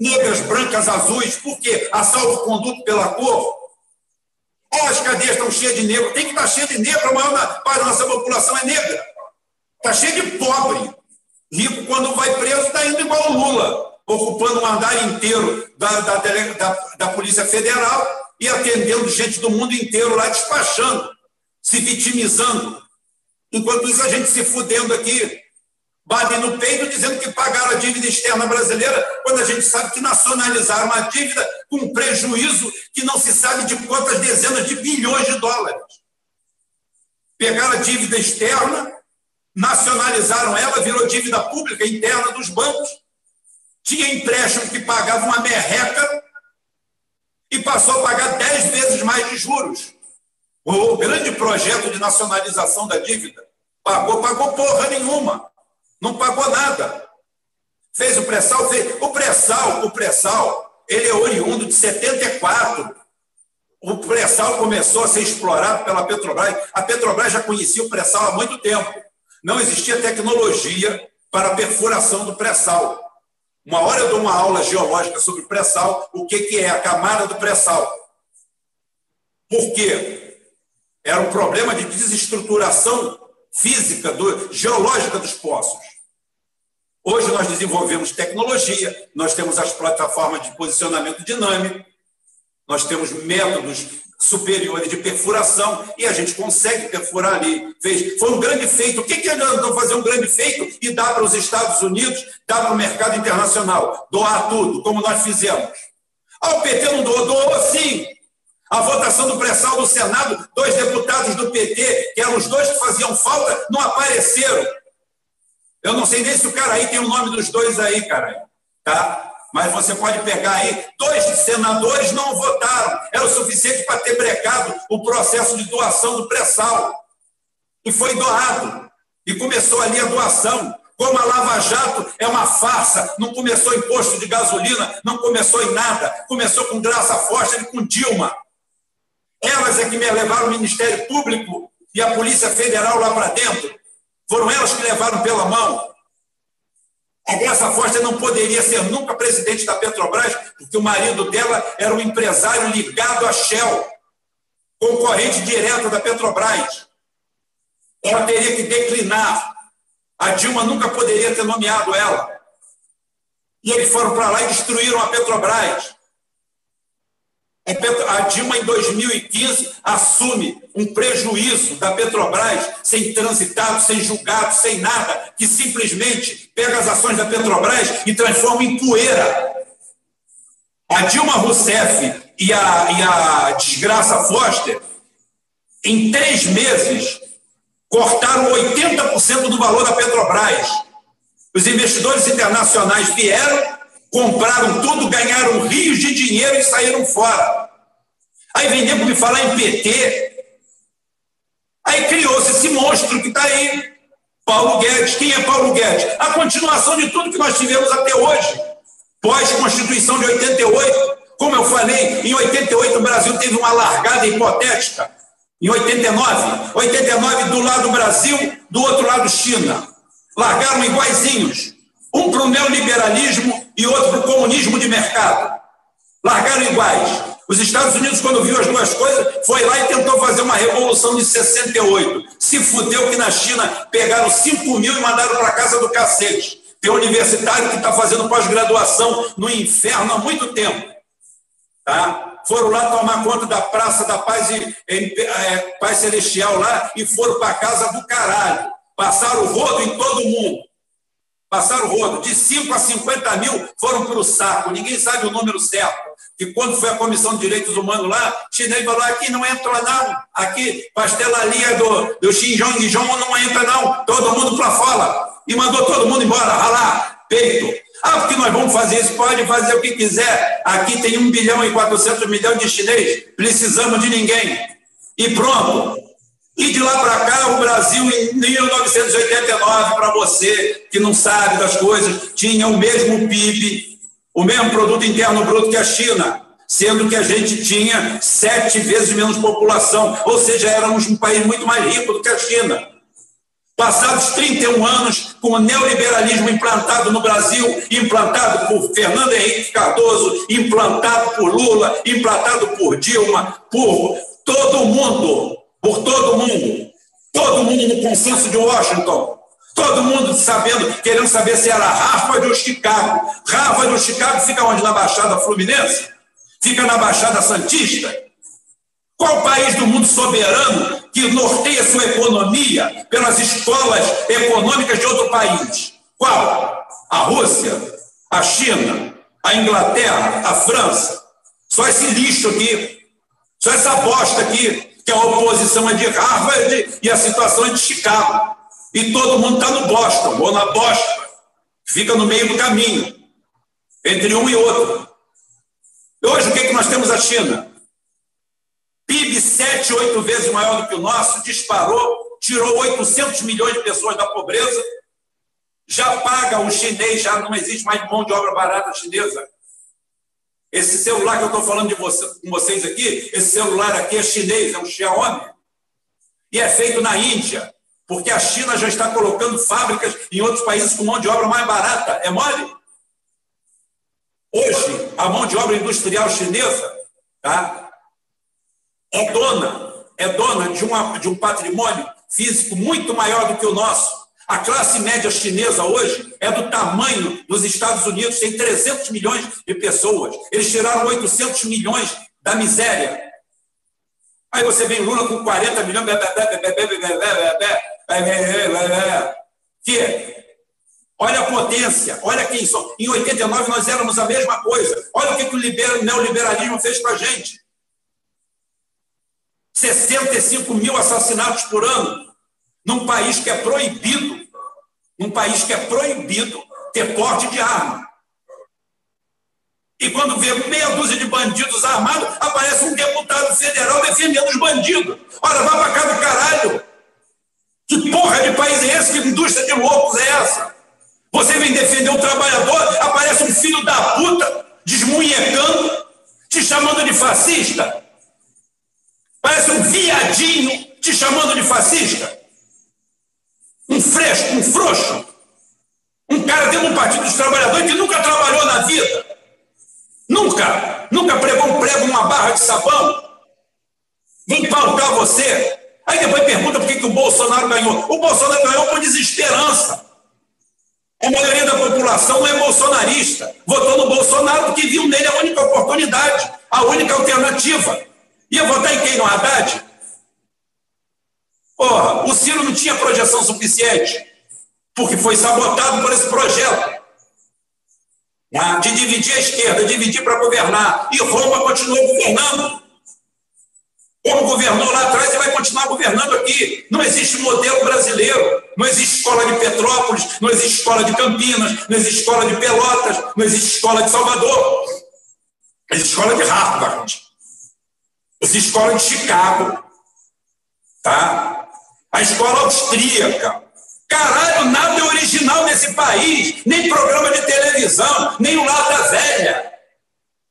Negras, brancas, azuis. Por quê? Assalto conduto pela cor. Oh, as cadeias estão cheias de negro. Tem que estar cheia de negro. A maior parte da nossa população é negra. Está cheia de pobre. Rico, quando vai preso, está indo igual o Lula ocupando um andar inteiro da, da, da, da Polícia Federal e atendendo gente do mundo inteiro lá, despachando, se vitimizando. Enquanto isso, a gente se fudendo aqui, bate no peito, dizendo que pagaram a dívida externa brasileira, quando a gente sabe que nacionalizaram uma dívida com prejuízo que não se sabe de quantas dezenas de bilhões de dólares. Pegaram a dívida externa, nacionalizaram ela, virou dívida pública interna dos bancos tinha empréstimo que pagava uma merreca e passou a pagar dez vezes mais de juros. O grande projeto de nacionalização da dívida pagou, pagou porra nenhuma, não pagou nada. Fez o pré-sal, fez. O pré-sal, o pré-sal, ele é oriundo de 74. O pré-sal começou a ser explorado pela Petrobras. A Petrobras já conhecia o pré-sal há muito tempo. Não existia tecnologia para a perfuração do pré-sal. Uma hora eu dou uma aula geológica sobre pré-sal, o que, que é a camada do pré-sal. Por quê? Era um problema de desestruturação física, do, geológica dos poços. Hoje nós desenvolvemos tecnologia, nós temos as plataformas de posicionamento dinâmico, nós temos métodos superiores de perfuração e a gente consegue perfurar ali. Fez, foi um grande feito. O que, que adiantou fazer um grande feito e dar para os Estados Unidos, dar para o mercado internacional? Doar tudo, como nós fizemos. Ah, o PT não doou, doou sim. A votação do pré-sal do Senado, dois deputados do PT, que eram os dois que faziam falta, não apareceram. Eu não sei nem se o cara aí tem o nome dos dois aí, cara. Tá? Mas você pode pegar aí, dois senadores não votaram. Era o suficiente para ter brecado o processo de doação do pré-sal. E foi doado. E começou ali a doação. Como a Lava Jato é uma farsa, não começou em posto de gasolina, não começou em nada, começou com Graça Forte e com Dilma. Elas é que me levaram o Ministério Público e a Polícia Federal lá para dentro. Foram elas que levaram pela mão. A Graça Forte não poderia ser nunca presidente da Petrobras, porque o marido dela era um empresário ligado à Shell, concorrente direto da Petrobras. Ela teria que declinar. A Dilma nunca poderia ter nomeado ela. E eles foram para lá e destruíram a Petrobras. A Dilma, em 2015, assume um prejuízo da Petrobras, sem transitado, sem julgado, sem nada, que simplesmente pega as ações da Petrobras e transforma em poeira. A Dilma Rousseff e a, e a desgraça Foster, em três meses, cortaram 80% do valor da Petrobras. Os investidores internacionais vieram, compraram tudo, ganharam rios de dinheiro e saíram fora. Aí vem nego me falar em PT. Aí criou-se esse monstro que está aí. Paulo Guedes. Quem é Paulo Guedes? A continuação de tudo que nós tivemos até hoje. Pós-Constituição de 88. Como eu falei, em 88 o Brasil teve uma largada hipotética. Em 89. 89 do lado Brasil, do outro lado China. Largaram iguaizinhos. Um para o neoliberalismo e outro para o comunismo de mercado. Largaram iguais. Os Estados Unidos, quando viu as duas coisas, foi lá e tentou fazer uma revolução de 68. Se fudeu que na China pegaram 5 mil e mandaram para casa do cacete. Tem um universitário que está fazendo pós-graduação no inferno há muito tempo. Tá? Foram lá tomar conta da Praça da Paz, e, é, Paz Celestial lá e foram para casa do caralho. Passaram o rodo em todo mundo. Passaram o rodo. De 5 a 50 mil foram para o saco. Ninguém sabe o número certo. E quando foi a Comissão de Direitos Humanos lá, chinês falou: aqui não entra, não. Aqui, pastelaria do, do Xinjiang não entra, não. Todo mundo para fora. E mandou todo mundo embora, ralar, peito. Ah, porque nós vamos fazer isso, pode fazer o que quiser. Aqui tem 1 bilhão e 400 milhões de chinês, precisamos de ninguém. E pronto. E de lá para cá, o Brasil, em 1989, para você que não sabe das coisas, tinha o mesmo PIB, o mesmo produto interno bruto que a China, sendo que a gente tinha sete vezes menos população, ou seja, éramos um país muito mais rico do que a China. Passados 31 anos, com o neoliberalismo implantado no Brasil, implantado por Fernando Henrique Cardoso, implantado por Lula, implantado por Dilma, por todo mundo, por todo mundo, todo mundo no consenso de Washington, todo mundo sabendo, querendo saber se era Harvard ou Chicago. Harvard ou Chicago fica onde? Na Baixada Fluminense? Fica na Baixada Santista? Qual país do mundo soberano que norteia sua economia pelas escolas econômicas de outro país? Qual? A Rússia, a China, a Inglaterra, a França. Só esse lixo aqui, só essa bosta aqui, que a oposição é de Harvard e a situação é de Chicago. E todo mundo está no Boston, ou na bosta. Fica no meio do caminho, entre um e outro. Hoje, o que, é que nós temos a China? PIB sete, oito vezes maior do que o nosso, disparou, tirou 800 milhões de pessoas da pobreza, já paga o chinês, já não existe mais mão de obra barata chinesa. Esse celular que eu estou falando de você, com vocês aqui, esse celular aqui é chinês, é um Xiaomi. E é feito na Índia, porque a China já está colocando fábricas em outros países com mão de obra mais barata. É mole? Hoje, a mão de obra industrial chinesa tá, é dona, é dona de, uma, de um patrimônio físico muito maior do que o nosso. A classe média chinesa hoje é do tamanho dos Estados Unidos, tem 300 milhões de pessoas. Eles tiraram 800 milhões da miséria. Aí você vem Lula com 40 milhões. Que? Olha a potência, olha quem são. Em 89 nós éramos a mesma coisa. Olha o que, que o neoliberalismo fez para a gente. 65 mil assassinatos por ano, num país que é proibido, num país que é proibido ter porte de arma. E quando vê meia dúzia de bandidos armados, aparece um deputado federal defendendo os bandidos. Ora, vá para cá do caralho. Que porra de país é esse? Que indústria de loucos é essa? Você vem defender um trabalhador, aparece um filho da puta desmunhecando, te chamando de fascista. Parece um viadinho te chamando de fascista. Um fresco, um frouxo. Um cara dentro do Partido dos Trabalhadores que nunca trabalhou na vida. Nunca. Nunca pregou um prego numa barra de sabão. Vem pautar você. Aí depois pergunta por que, que o Bolsonaro ganhou. O Bolsonaro ganhou por desesperança. A maioria da população é bolsonarista. Votou no Bolsonaro porque viu nele a única oportunidade a única alternativa. Ia votar em quem no Haddad? Porra, o Ciro não tinha projeção suficiente, porque foi sabotado por esse projeto. Né? De dividir a esquerda, dividir para governar. E Roma continuou governando. Como governou lá atrás e vai continuar governando aqui. Não existe modelo brasileiro. Não existe escola de Petrópolis, não existe escola de Campinas, não existe escola de Pelotas, não existe escola de Salvador. Existe escola de Harvard. Existe escola de Chicago. Tá? A escola austríaca. Caralho, nada é original nesse país. Nem programa de televisão, nem o Lata Velha,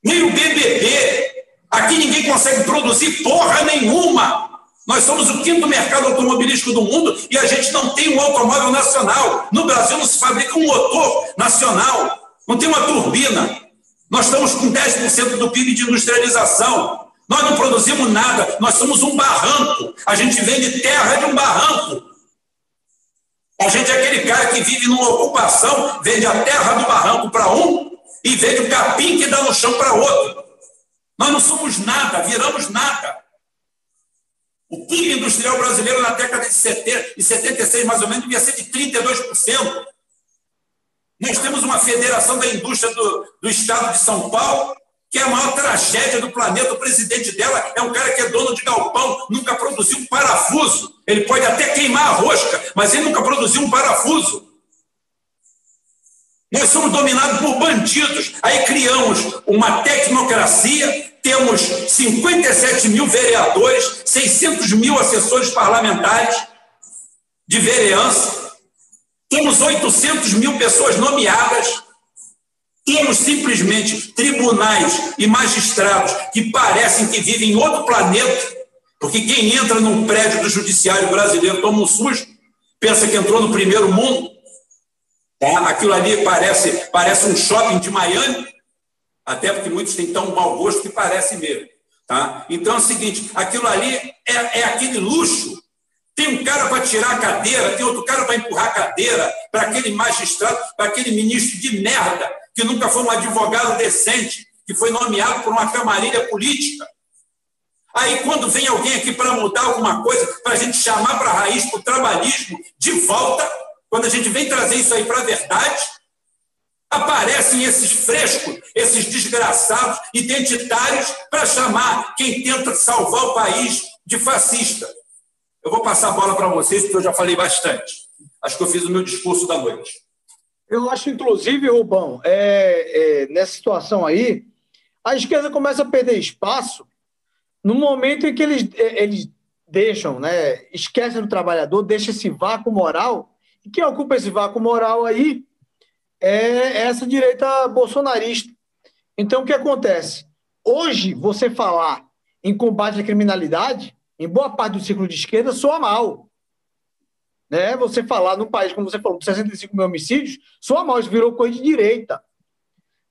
nem o BBB. Aqui ninguém consegue produzir porra nenhuma. Nós somos o quinto mercado automobilístico do mundo e a gente não tem um automóvel nacional. No Brasil não se fabrica um motor nacional, não tem uma turbina. Nós estamos com 10% do PIB de industrialização. Nós não produzimos nada, nós somos um barranco. A gente vende terra de um barranco. A gente é aquele cara que vive numa ocupação, vende a terra do barranco para um e vende o capim que dá no chão para outro. Nós não somos nada, viramos nada. O PIB industrial brasileiro na década de 70 e 76, mais ou menos, devia ser de 32%. Nós temos uma federação da indústria do, do estado de São Paulo, que é a maior tragédia do planeta. O presidente dela é um cara que é dono de galpão, nunca produziu um parafuso. Ele pode até queimar a rosca, mas ele nunca produziu um parafuso. Nós somos dominados por bandidos. Aí criamos uma tecnocracia, temos 57 mil vereadores, 600 mil assessores parlamentares de vereança, temos 800 mil pessoas nomeadas, temos simplesmente tribunais e magistrados que parecem que vivem em outro planeta, porque quem entra num prédio do judiciário brasileiro toma um susto, pensa que entrou no primeiro mundo. Tá? Aquilo ali parece, parece um shopping de Miami, até porque muitos têm tão mau gosto que parece mesmo. Tá? Então é o seguinte: aquilo ali é, é aquele luxo. Tem um cara para tirar a cadeira, tem outro cara para empurrar a cadeira, para aquele magistrado, para aquele ministro de merda, que nunca foi um advogado decente, que foi nomeado por uma camarilha política. Aí, quando vem alguém aqui para mudar alguma coisa, para a gente chamar para a raiz, para o trabalhismo, de volta, quando a gente vem trazer isso aí para a verdade, aparecem esses frescos, esses desgraçados identitários para chamar quem tenta salvar o país de fascista. Eu vou passar a bola para vocês, porque eu já falei bastante. Acho que eu fiz o meu discurso da noite. Eu acho, inclusive, Rubão, é, é, nessa situação aí, a esquerda começa a perder espaço no momento em que eles, é, eles deixam, né, esquecem do trabalhador, deixa esse vácuo moral e quem ocupa esse vácuo moral aí é essa direita bolsonarista. Então, o que acontece? Hoje, você falar em combate à criminalidade, em boa parte do círculo de esquerda, soa mal. Né? Você falar num país, como você falou, de 65 mil homicídios, mal, isso virou coisa de direita.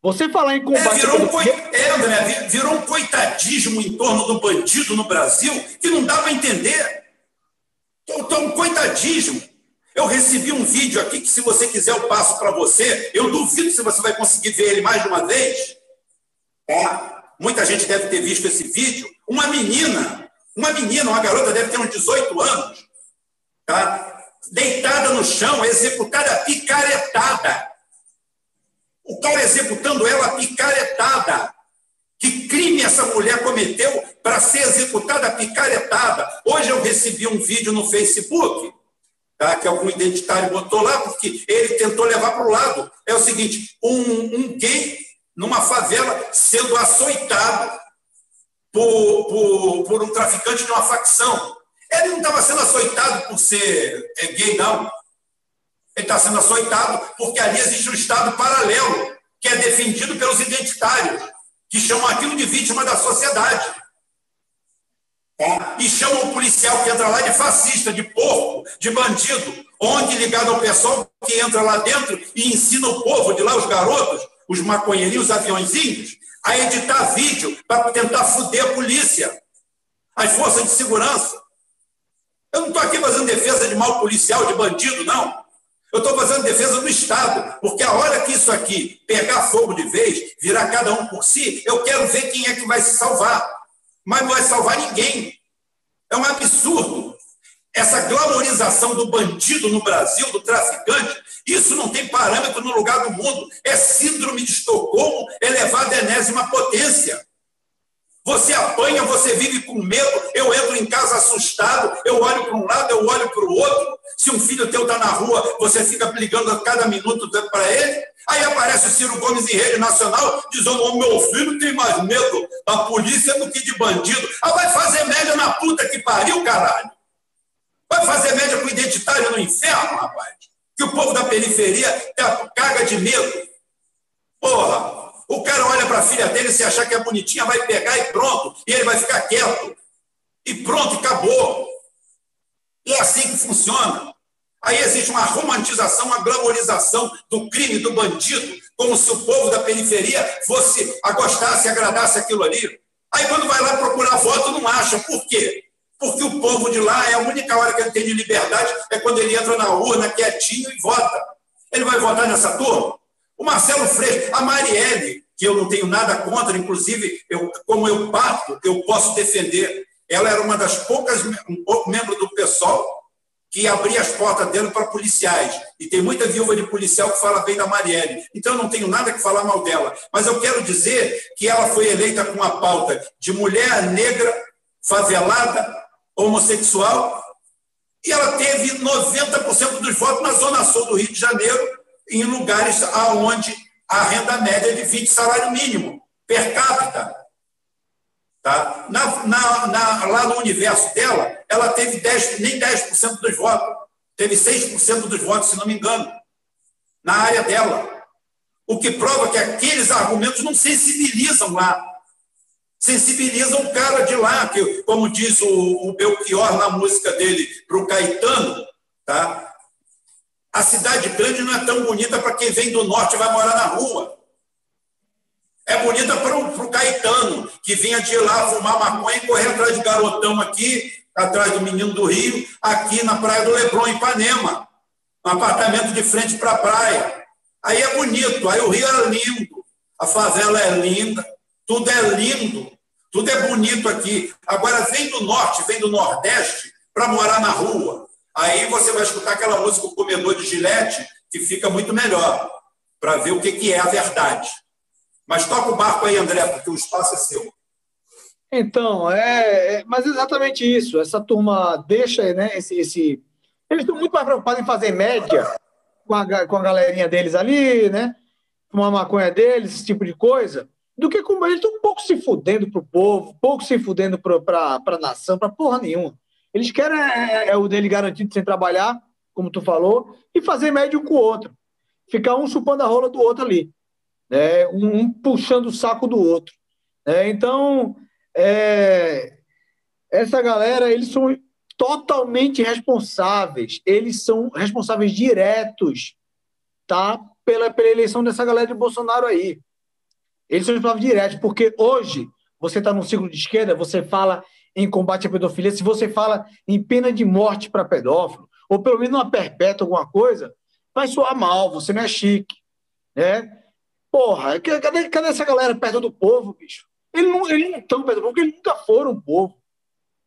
Você falar em combate... É, virou, um coi... é, virou um coitadismo em torno do bandido no Brasil que não dá para entender. Então, um coitadismo. Eu recebi um vídeo aqui que, se você quiser, eu passo para você. Eu duvido se você vai conseguir ver ele mais de uma vez. É. Muita gente deve ter visto esse vídeo. Uma menina, uma menina, uma garota, deve ter uns 18 anos, tá? Deitada no chão, executada picaretada. O cara executando ela picaretada. Que crime essa mulher cometeu para ser executada picaretada? Hoje eu recebi um vídeo no Facebook tá? que algum identitário botou lá, porque ele tentou levar para o lado. É o seguinte: um, um gay numa favela sendo açoitado por, por, por um traficante de uma facção. Ele não estava sendo açoitado por ser é, gay, não. Ele está sendo açoitado porque ali existe um Estado paralelo, que é defendido pelos identitários, que chamam aquilo de vítima da sociedade. E chamam o policial que entra lá de fascista, de porco, de bandido, onde ligado ao pessoal que entra lá dentro e ensina o povo de lá, os garotos, os maconheirinhos, os aviãozinhos, a editar vídeo para tentar fuder a polícia, as forças de segurança. Eu não estou aqui fazendo defesa de mal policial, de bandido, não. Eu estou fazendo defesa do Estado, porque a hora que isso aqui pegar fogo de vez, virar cada um por si, eu quero ver quem é que vai se salvar. Mas não vai salvar ninguém. É um absurdo. Essa glamorização do bandido no Brasil, do traficante, isso não tem parâmetro no lugar do mundo. É síndrome de Estocolmo elevada à enésima potência. Você apanha, você vive com medo. Eu entro em casa assustado, eu olho para um lado, eu olho para o outro. Se um filho teu está na rua, você fica ligando a cada minuto para ele. Aí aparece o Ciro Gomes em rede nacional, dizendo: o meu filho tem mais medo da polícia do que de bandido. Ah, vai fazer média na puta que pariu, caralho. Vai fazer média com identitário no inferno, rapaz. Que o povo da periferia caga de medo. Porra, o cara olha para a filha dele, se achar que é bonitinha, vai pegar e pronto. E ele vai ficar quieto. E pronto, acabou. E é assim que funciona. Aí existe uma romantização, uma glamorização do crime, do bandido, como se o povo da periferia fosse a gostasse, agradasse aquilo ali. Aí quando vai lá procurar voto, não acha. Por quê? Porque o povo de lá é a única hora que ele tem de liberdade é quando ele entra na urna quietinho e vota. Ele vai votar nessa turma? O Marcelo Freixo, a Marielle, que eu não tenho nada contra, inclusive, eu, como eu parto, eu posso defender. Ela era uma das poucas um pouco membros do PSOL que abria as portas dele para policiais. E tem muita viúva de policial que fala bem da Marielle. Então, eu não tenho nada que falar mal dela. Mas eu quero dizer que ela foi eleita com uma pauta de mulher negra, favelada, homossexual, e ela teve 90% dos votos na Zona Sul do Rio de Janeiro, em lugares aonde a renda média é de 20 salário mínimo per capita. Tá? Na, na, na, lá no universo dela, ela teve 10, nem 10% dos votos, teve 6% dos votos, se não me engano, na área dela. O que prova que aqueles argumentos não sensibilizam lá. Sensibilizam o cara de lá, que, como diz o, o Belchior na música dele para o Caetano, tá? A cidade grande não é tão bonita para quem vem do norte e vai morar na rua. É bonita para o Caetano, que vinha de lá fumar maconha e correr atrás de garotão aqui, atrás do menino do Rio, aqui na praia do Leblon, em Ipanema. Um apartamento de frente para a praia. Aí é bonito, aí o Rio é lindo, a favela é linda, tudo é lindo, tudo é bonito aqui. Agora vem do norte, vem do nordeste para morar na rua. Aí você vai escutar aquela música O Comedor de Gilete, que fica muito melhor, para ver o que, é a verdade. Mas toca o barco aí, André, porque o espaço é seu. Então, é, é mas exatamente isso. Essa turma deixa, né, esse, esse... Eles estão muito mais preocupados em fazer média com a, com a galerinha deles ali, né? Com a maconha deles, esse tipo de coisa, do que com eles estão um pouco se fudendo pro povo, pouco se fudendo para a nação, para porra nenhuma. Eles querem é, é, é, o dele garantido sem trabalhar, como tu falou, e fazer médio com o outro. Ficar um chupando a rola do outro ali. Né? Um, um puxando o saco do outro. Né? Então, é, essa galera, eles são totalmente responsáveis. Eles são responsáveis diretos tá? pela, pela eleição dessa galera de Bolsonaro aí. Eles são responsáveis diretos, porque hoje você está no ciclo de esquerda, você fala em combate à pedofilia, se você fala em pena de morte para pedófilo, ou pelo menos uma perpétua, alguma coisa, vai soar mal, você não é chique. Né? Porra, cadê, cadê essa galera perto do povo, bicho? Eles não, eles não estão perto do povo, porque eles nunca foram povo.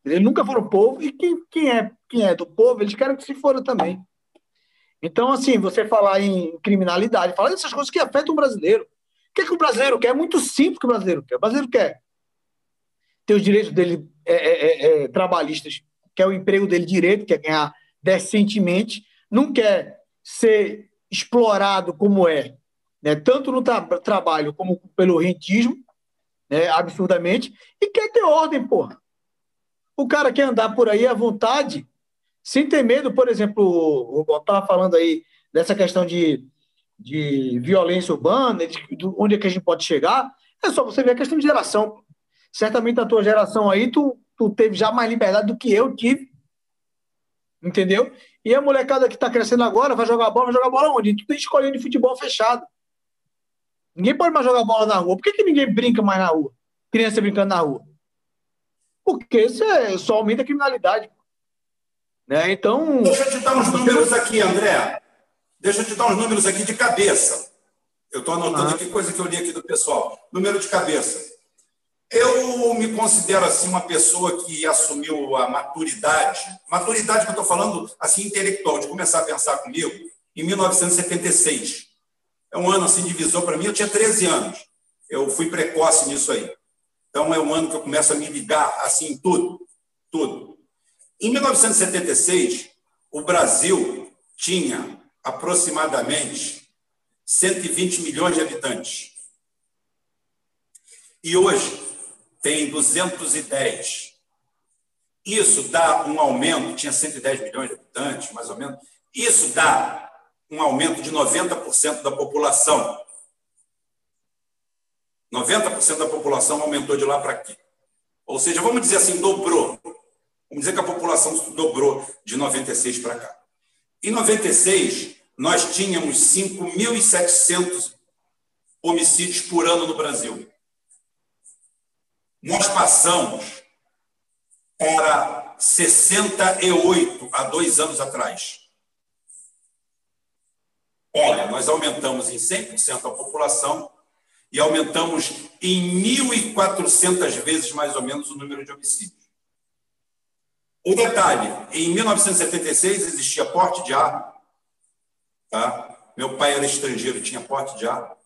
Eles nunca foram povo, e quem, quem, é, quem é do povo, eles querem que se foram também. Então, assim, você falar em criminalidade, falar dessas coisas que afetam o brasileiro. O que, é que o brasileiro quer? É muito simples que o brasileiro quer. O brasileiro quer ter os direitos dele é, é, é, é, trabalhistas, quer o emprego dele direito, quer ganhar decentemente, não quer ser explorado como é, né, tanto no tra trabalho como pelo rentismo, né, absurdamente, e quer ter ordem, porra. O cara quer andar por aí à vontade, sem ter medo, por exemplo, eu estava falando aí dessa questão de, de violência urbana, de, de onde é que a gente pode chegar, é só você ver a questão de geração certamente a tua geração aí, tu, tu teve já mais liberdade do que eu tive. Entendeu? E a molecada que está crescendo agora vai jogar bola, vai jogar bola onde? Tu tem escolhendo de futebol fechado. Ninguém pode mais jogar bola na rua. Por que, que ninguém brinca mais na rua? Criança brincando na rua. Porque isso é, só aumenta a criminalidade. Né? Então. Deixa eu te dar uns números aqui, André. Deixa eu te dar uns números aqui de cabeça. Eu estou anotando aqui coisa que eu li aqui do pessoal. Número de cabeça. Eu me considero assim uma pessoa que assumiu a maturidade, maturidade que eu estou falando assim intelectual, de começar a pensar comigo, em 1976. É um ano assim divisor para mim. Eu tinha 13 anos. Eu fui precoce nisso aí. Então é um ano que eu começo a me ligar assim em tudo, tudo. Em 1976, o Brasil tinha aproximadamente 120 milhões de habitantes. E hoje tem 210. Isso dá um aumento, tinha 110 milhões de habitantes, mais ou menos. Isso dá um aumento de 90% da população. 90% da população aumentou de lá para aqui. Ou seja, vamos dizer assim, dobrou. Vamos dizer que a população dobrou de 96 para cá. Em 96, nós tínhamos 5.700 homicídios por ano no Brasil. Nós passamos para 68 há dois anos atrás. Olha, nós aumentamos em 100% a população e aumentamos em 1.400 vezes, mais ou menos, o número de homicídios. O detalhe, em 1976 existia porte de arma. Tá? Meu pai era estrangeiro, tinha porte de arma.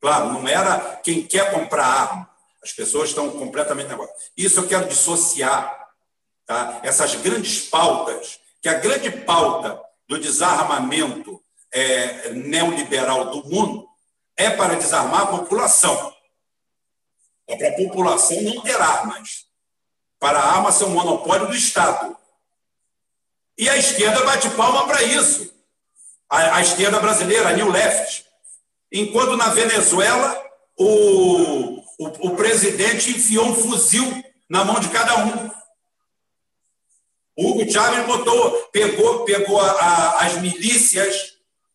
Claro, não era quem quer comprar arma. As pessoas estão completamente negócio. Isso eu quero dissociar. Tá? Essas grandes pautas, que a grande pauta do desarmamento é, neoliberal do mundo é para desarmar a população. É para a população não ter armas. Para a arma ser um monopólio do Estado. E a esquerda bate palma para isso. A, a, esquerda brasileira, a New Left. Enquanto na Venezuela, o, o, o presidente enfiou um fuzil na mão de cada um. Hugo Chávez botou, pegou, pegou a, a, as milícias,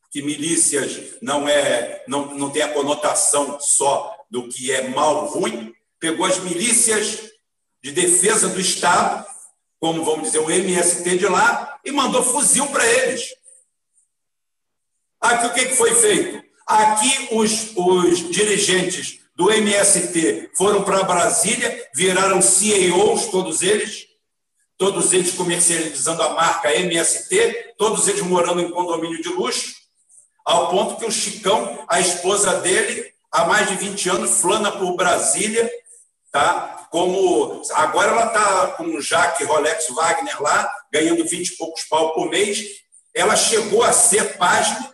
que milícias não é, não, não tem a conotação só do que é mal, ruim, pegou as milícias de defesa do Estado, como vamos dizer, o MST de lá, e mandou fuzil para eles. Aqui o que foi feito? Aqui os, os dirigentes do MST foram para Brasília, viraram CEOs, todos eles, todos eles comercializando a marca MST, todos eles morando em condomínio de luxo, ao ponto que o Chicão, a esposa dele, há mais de 20 anos, flana por Brasília, tá? Como agora ela está com o Jaque Rolex Wagner lá, ganhando 20 e poucos pau por mês. Ela chegou a ser, pasme,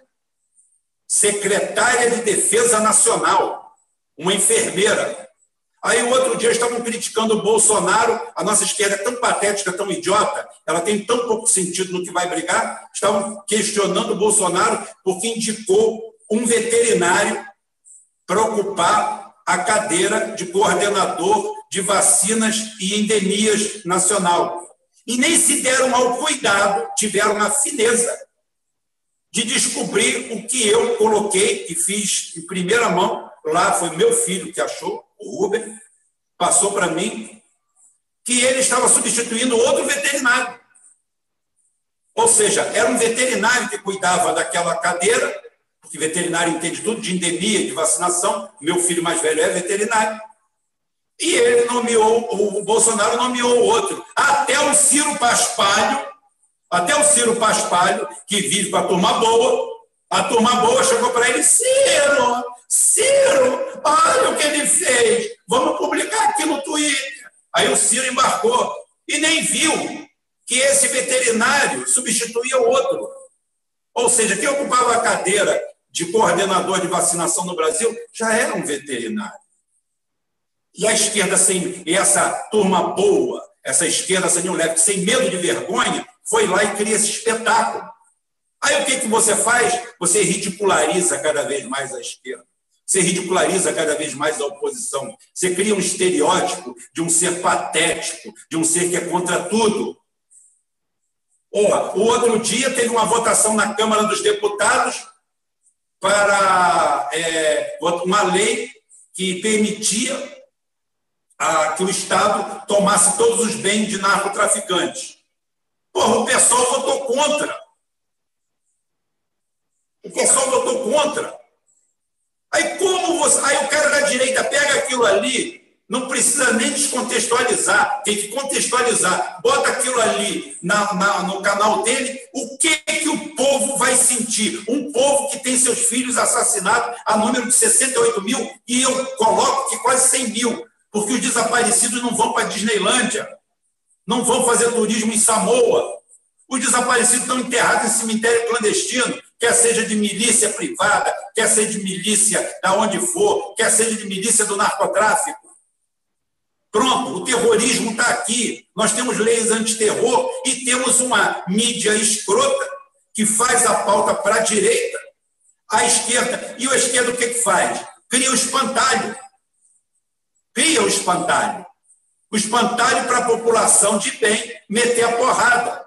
secretária de Defesa Nacional, uma enfermeira. Aí, o outro dia, estavam criticando o Bolsonaro, a nossa esquerda é tão patética, tão idiota, ela tem tão pouco sentido no que vai brigar, estavam questionando o Bolsonaro porque indicou um veterinário para ocupar a cadeira de coordenador de vacinas e endemias nacional. E nem se deram ao cuidado, tiveram a fineza de descobrir o que eu coloquei e fiz em primeira mão. Lá foi meu filho que achou, o Ruben, passou para mim, que ele estava substituindo outro veterinário. Ou seja, era um veterinário que cuidava daquela cadeira, porque veterinário entende tudo de endemia, de vacinação. Meu filho mais velho é veterinário. E ele nomeou, o Bolsonaro nomeou outro. Até o Ciro Paspalho até o Ciro Paspalho, que vive com a turma boa, a turma boa chegou para ele: Ciro, Ciro, olha o que ele fez, vamos publicar aqui no Twitter. Aí o Ciro embarcou e nem viu que esse veterinário substituía o outro. Ou seja, quem ocupava a cadeira de coordenador de vacinação no Brasil já era um veterinário. E a esquerda, sem essa turma boa, essa esquerda sem um leve, sem medo de vergonha, foi lá e cria esse espetáculo. Aí o que, que você faz? Você ridiculariza cada vez mais a esquerda. Você ridiculariza cada vez mais a oposição. Você cria um estereótipo de um ser patético, de um ser que é contra tudo. O outro dia teve uma votação na Câmara dos Deputados para é, uma lei que permitia a, que o Estado tomasse todos os bens de narcotraficantes. Porra, o pessoal votou contra. O pessoal votou contra. Aí como você. Aí o cara da direita pega aquilo ali, não precisa nem descontextualizar, tem que contextualizar. Bota aquilo ali na, na, no canal dele, o que, que o povo vai sentir? Um povo que tem seus filhos assassinados a número de 68 mil, e eu coloco que quase 100 mil, porque os desaparecidos não vão para a Disneylândia, não vão fazer turismo em Samoa. Os desaparecidos estão enterrados em cemitério clandestino, quer seja de milícia privada, quer seja de milícia da onde for, quer seja de milícia do narcotráfico. Pronto, o terrorismo está aqui. Nós temos leis antiterror e temos uma mídia escrota que faz a pauta para a direita, a esquerda. E o esquerdo o que, que faz? Cria o espantalho. Cria o espantalho. O espantalho para a população de bem meter a porrada.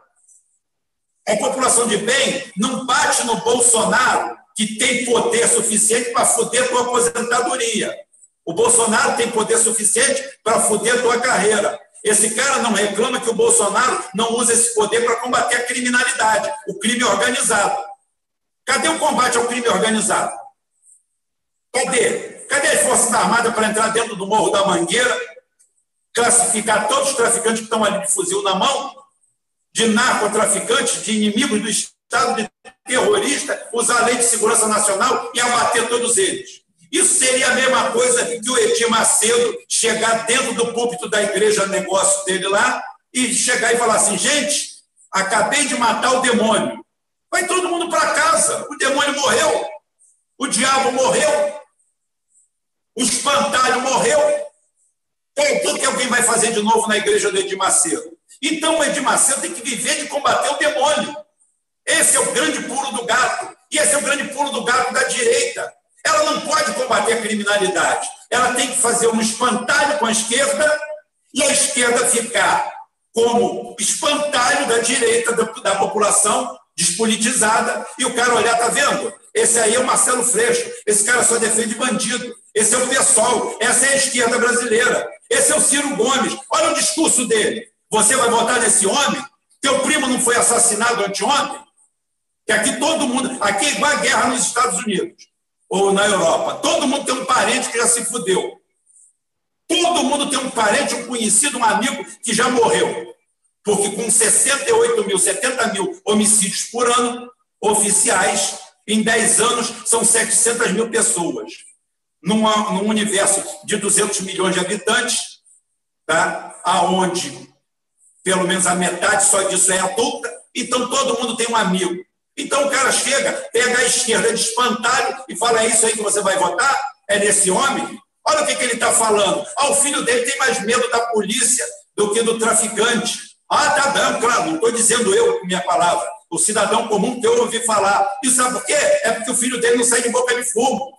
A população de bem não bate no Bolsonaro, que tem poder suficiente para foder tua aposentadoria. O Bolsonaro tem poder suficiente para foder tua carreira. Esse cara não reclama que o Bolsonaro não usa esse poder para combater a criminalidade, o crime organizado. Cadê o combate ao crime organizado? Cadê? Cadê as Forças Armadas para entrar dentro do Morro da Mangueira, classificar todos os traficantes que estão ali de fuzil na mão de narcotraficantes, de inimigos do Estado, de terroristas, usar a lei de segurança nacional e abater todos eles. Isso seria a mesma coisa que o Edir Macedo chegar dentro do púlpito da igreja negócio dele lá e chegar e falar assim: gente, acabei de matar o demônio. Vai todo mundo para casa, o demônio morreu, o diabo morreu, o espantalho morreu. Então, o que alguém vai fazer de novo na igreja do Edir Macedo? Então o Edir tem que viver de combater o demônio. Esse é o grande pulo do gato. E esse é o grande pulo do gato da direita. Ela não pode combater a criminalidade. Ela tem que fazer um espantalho com a esquerda e a esquerda ficar como espantalho da direita da, da população despolitizada e o cara olhar, tá vendo? Esse aí é o Marcelo Freixo, esse cara só defende bandido, esse é o PSOL, essa é a esquerda brasileira, esse é o Ciro Gomes, olha o discurso dele. Você vai votar nesse homem? Teu primo não foi assassinado anteontem? Que aqui todo mundo. Aqui é igual a guerra nos Estados Unidos ou na Europa. Todo mundo tem um parente que já se fudeu. Todo mundo tem um parente, um conhecido, um amigo que já morreu. Porque com 68 mil, 70 mil homicídios por ano, oficiais, em 10 anos, são 700 mil pessoas. Num universo de 200 milhões de habitantes, tá? aonde pelo menos a metade só disso é adulta, então todo mundo tem um amigo. Então o cara chega, pega a esquerda de espantalho e fala: é isso aí que você vai votar? É nesse homem? Olha o que, que ele está falando. Ah, o filho dele tem mais medo da polícia do que do traficante. Ah, tá dando, claro, não estou dizendo eu minha palavra. O cidadão comum que eu ouvi falar. E sabe por quê? É porque o filho dele não sai de boca de fumo.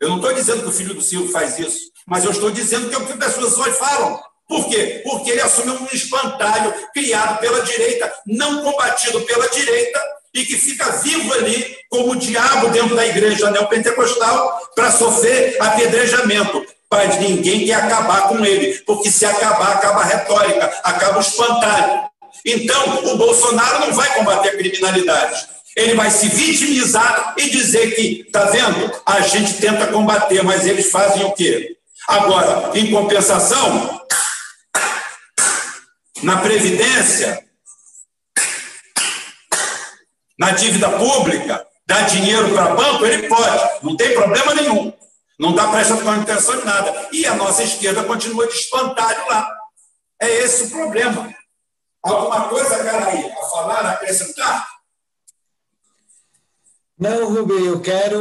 Eu não estou dizendo que o filho do Silvio faz isso, mas eu estou dizendo que é o que as pessoas falam. Por quê? Porque ele assumiu um espantalho criado pela direita, não combatido pela direita, e que fica vivo ali como o diabo dentro da igreja neopentecostal para sofrer apedrejamento. Mas ninguém quer acabar com ele, porque se acabar, acaba a retórica, acaba o espantalho. Então, o Bolsonaro não vai combater a criminalidade. Ele vai se vitimizar e dizer que, tá vendo? A gente tenta combater, mas eles fazem o quê? Agora, em compensação, na Previdência, na dívida pública, dar dinheiro para banco, ele pode, não tem problema nenhum. Não está prestando atenção em nada. E a nossa esquerda continua de espantalho lá. É esse o problema. Alguma coisa, cara, aí, a falar, a acrescentar? Não, Rubem, eu quero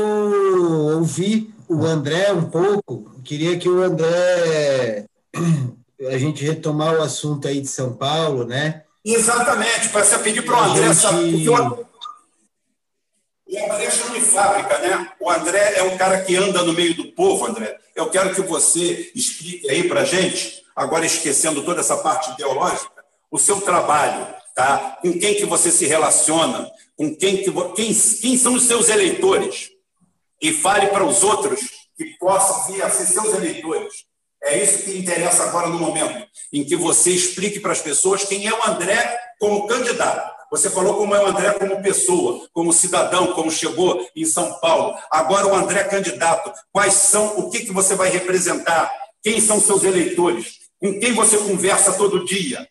ouvir o André um pouco. Queria que o André a gente retomar o assunto aí de São Paulo, né? Exatamente, para pedir para o André, gente... o, André chama de fábrica, né? O André é um cara que anda no meio do povo, André. Eu quero que você explique aí para a gente, agora esquecendo toda essa parte ideológica, o seu trabalho, tá? Com quem que você se relaciona, com quem que quem, quem são os seus eleitores e fale para os outros que possam vir a ser seus eleitores é isso que interessa agora no momento, em que você explique para as pessoas quem é o André como candidato. Você falou como é o André como pessoa, como cidadão, como chegou em São Paulo. Agora o André candidato. Quais são, o que, que você vai representar? Quem são seus eleitores? Com quem você conversa todo dia?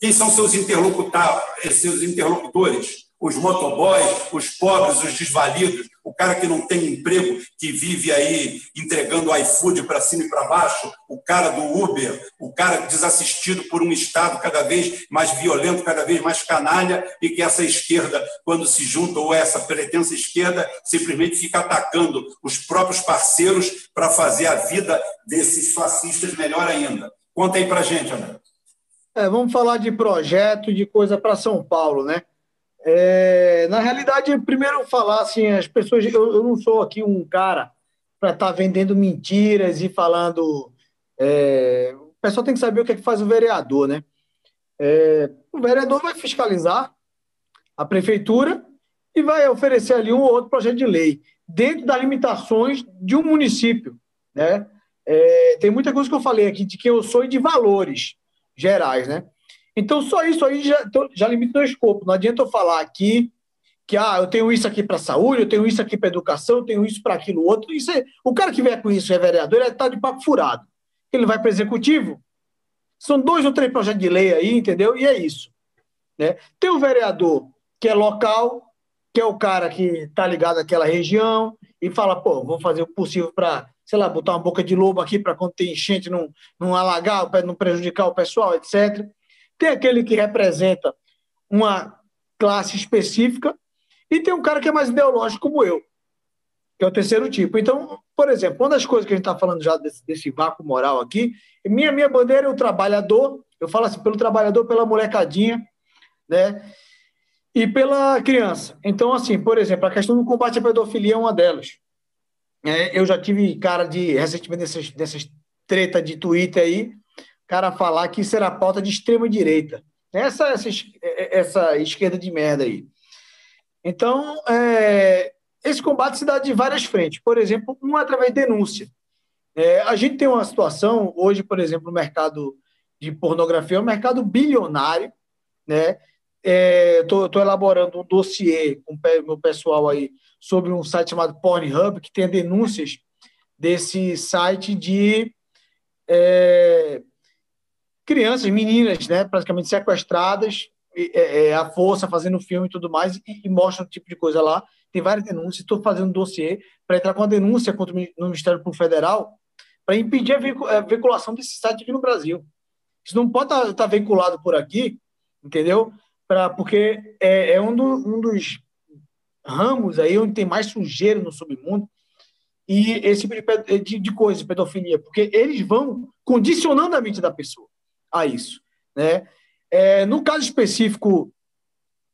Quem são seus interlocutores? Os motoboys, os pobres, os desvalidos, o cara que não tem emprego, que vive aí entregando iFood para cima e para baixo, o cara do Uber, o cara desassistido por um Estado cada vez mais violento, cada vez mais canalha, e que essa esquerda, quando se junta, ou essa pretensa esquerda, simplesmente fica atacando os próprios parceiros para fazer a vida desses fascistas melhor ainda. Conta aí para gente, André. É, vamos falar de projeto, de coisa para São Paulo, né? É, na realidade, primeiro falar assim, as pessoas, eu, eu não sou aqui um cara para estar tá vendendo mentiras e falando. É, o pessoal tem que saber o que, é que faz o vereador, né? É, o vereador vai fiscalizar a prefeitura e vai oferecer ali um ou outro projeto de lei dentro das limitações de um município, né? É, tem muita coisa que eu falei aqui de quem eu sou e de valores gerais, né? Então, só isso aí já, então, já limita o escopo. Não adianta eu falar aqui que ah, eu tenho isso aqui para saúde, eu tenho isso aqui para educação, eu tenho isso para aquilo outro. Isso é, o cara que vier com isso é vereador, ele está de papo furado. Ele vai para o executivo. São dois ou três projetos de lei aí, entendeu? E é isso. Né? Tem o vereador que é local, que é o cara que está ligado àquela região e fala, pô, vou fazer o possível para, sei lá, botar uma boca de lobo aqui para quando tem enchente não, não alagar, não prejudicar o pessoal, etc. Tem aquele que representa uma classe específica e tem um cara que é mais ideológico como eu, que é o terceiro tipo. Então, por exemplo, uma das coisas que a gente está falando já desse, desse vácuo moral aqui, minha, minha bandeira é o trabalhador, eu falo assim, pelo trabalhador, pela molecadinha, né? E pela criança. Então, assim, por exemplo, a questão do combate à pedofilia é uma delas. É, eu já tive cara de, recentemente, dessas, dessas treta de Twitter aí, cara falar que era pauta de extrema direita. Essa, essa, essa esquerda de merda aí. Então, é, esse combate se dá de várias frentes. Por exemplo, um através de denúncia. É, a gente tem uma situação, hoje, por exemplo, no mercado de pornografia, é um mercado bilionário. Né? Estou é, elaborando um dossiê com o meu pessoal aí sobre um site chamado Pornhub, que tem denúncias desse site de é, crianças, meninas, né, praticamente sequestradas, é, é, a força fazendo filme e tudo mais, e, e mostra o tipo de coisa lá. Tem várias denúncias. Estou fazendo um dossiê para entrar com uma denúncia contra o Ministério Público Federal para impedir a veiculação desse site aqui no Brasil. Isso não pode estar tá, tá veiculado por aqui, entendeu? Pra, porque é, é um, do, um dos ramos aí onde tem mais sujeira no submundo e esse tipo de, de, de coisa, pedofilia, porque eles vão condicionando a mente da pessoa a isso. Né? É, no caso específico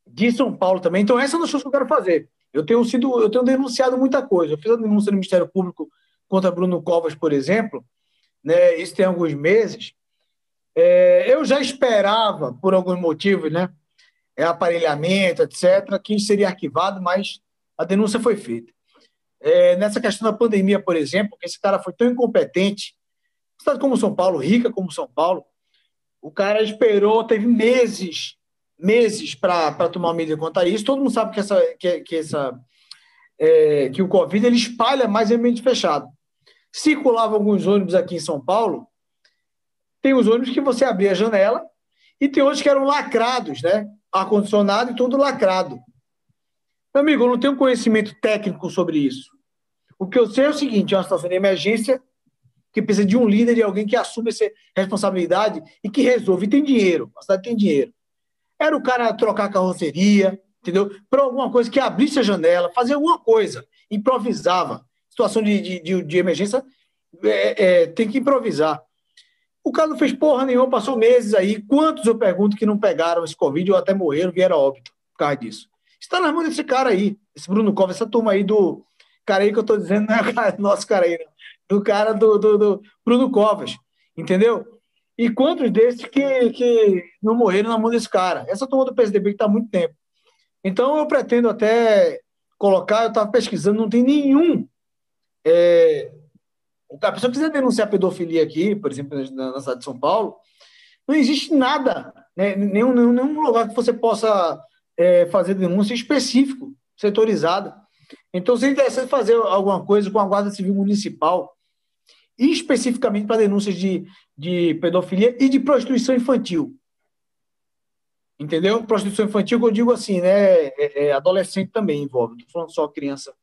de São Paulo também, então essa é uma das coisas que eu quero fazer. Eu tenho sido, eu tenho denunciado muita coisa. Eu fiz a denúncia no Ministério Público contra Bruno Covas, por exemplo, né? Isso tem alguns meses. É, eu já esperava, por alguns motivos, né? É aparelhamento, etc., que seria arquivado, mas a denúncia foi feita. É, nessa questão da pandemia, por exemplo, que esse cara foi tão incompetente, cidade como São Paulo, rica como São Paulo, o cara esperou, teve meses, meses para tomar medida contra isso. Todo mundo sabe que, essa, que, que, essa, é, que o Covid ele espalha mais em ambiente fechado. Circulavam alguns ônibus aqui em São Paulo. Tem os ônibus que você abria a janela e tem outros que eram lacrados, né? Ar-condicionado e tudo lacrado. Meu amigo, eu não tenho conhecimento técnico sobre isso. O que eu sei é o seguinte: é uma situação de emergência que precisa de um líder, de alguém que assume essa responsabilidade e que resolve. E tem dinheiro, a cidade tem dinheiro. Era o cara trocar a carroceria, entendeu? Para alguma coisa que abrisse a janela, fazer alguma coisa, improvisava. Situação de, de, de, emergência, é, é, tem que improvisar. O cara não fez porra nenhuma, passou meses aí. Quantos eu pergunto que não pegaram esse Covid ou até morreram, vieram óbito por causa disso? Está na mão desse cara aí, esse Bruno Covas, essa turma aí do. Cara aí que eu estou dizendo, [LAUGHS] não é o nosso cara aí, não do cara do, do, do Bruno Covas, entendeu? E quantos desses que, que não morreram na mão desse cara? Essa turma do PSDB que está há muito tempo. Então, eu pretendo até colocar, eu estava pesquisando, não tem nenhum. É, a pessoa quiser denunciar pedofilia aqui, por exemplo, na, na cidade de São Paulo, não existe nada, né? nenhum, nenhum lugar que você possa é, fazer denúncia específico, setorizada. Então, seria interessante fazer alguma coisa com a Guarda Civil Municipal, especificamente para denúncias de, de pedofilia e de prostituição infantil. Entendeu? Prostituição infantil, eu digo assim, né? É, é, adolescente também envolve, não estou falando só criança.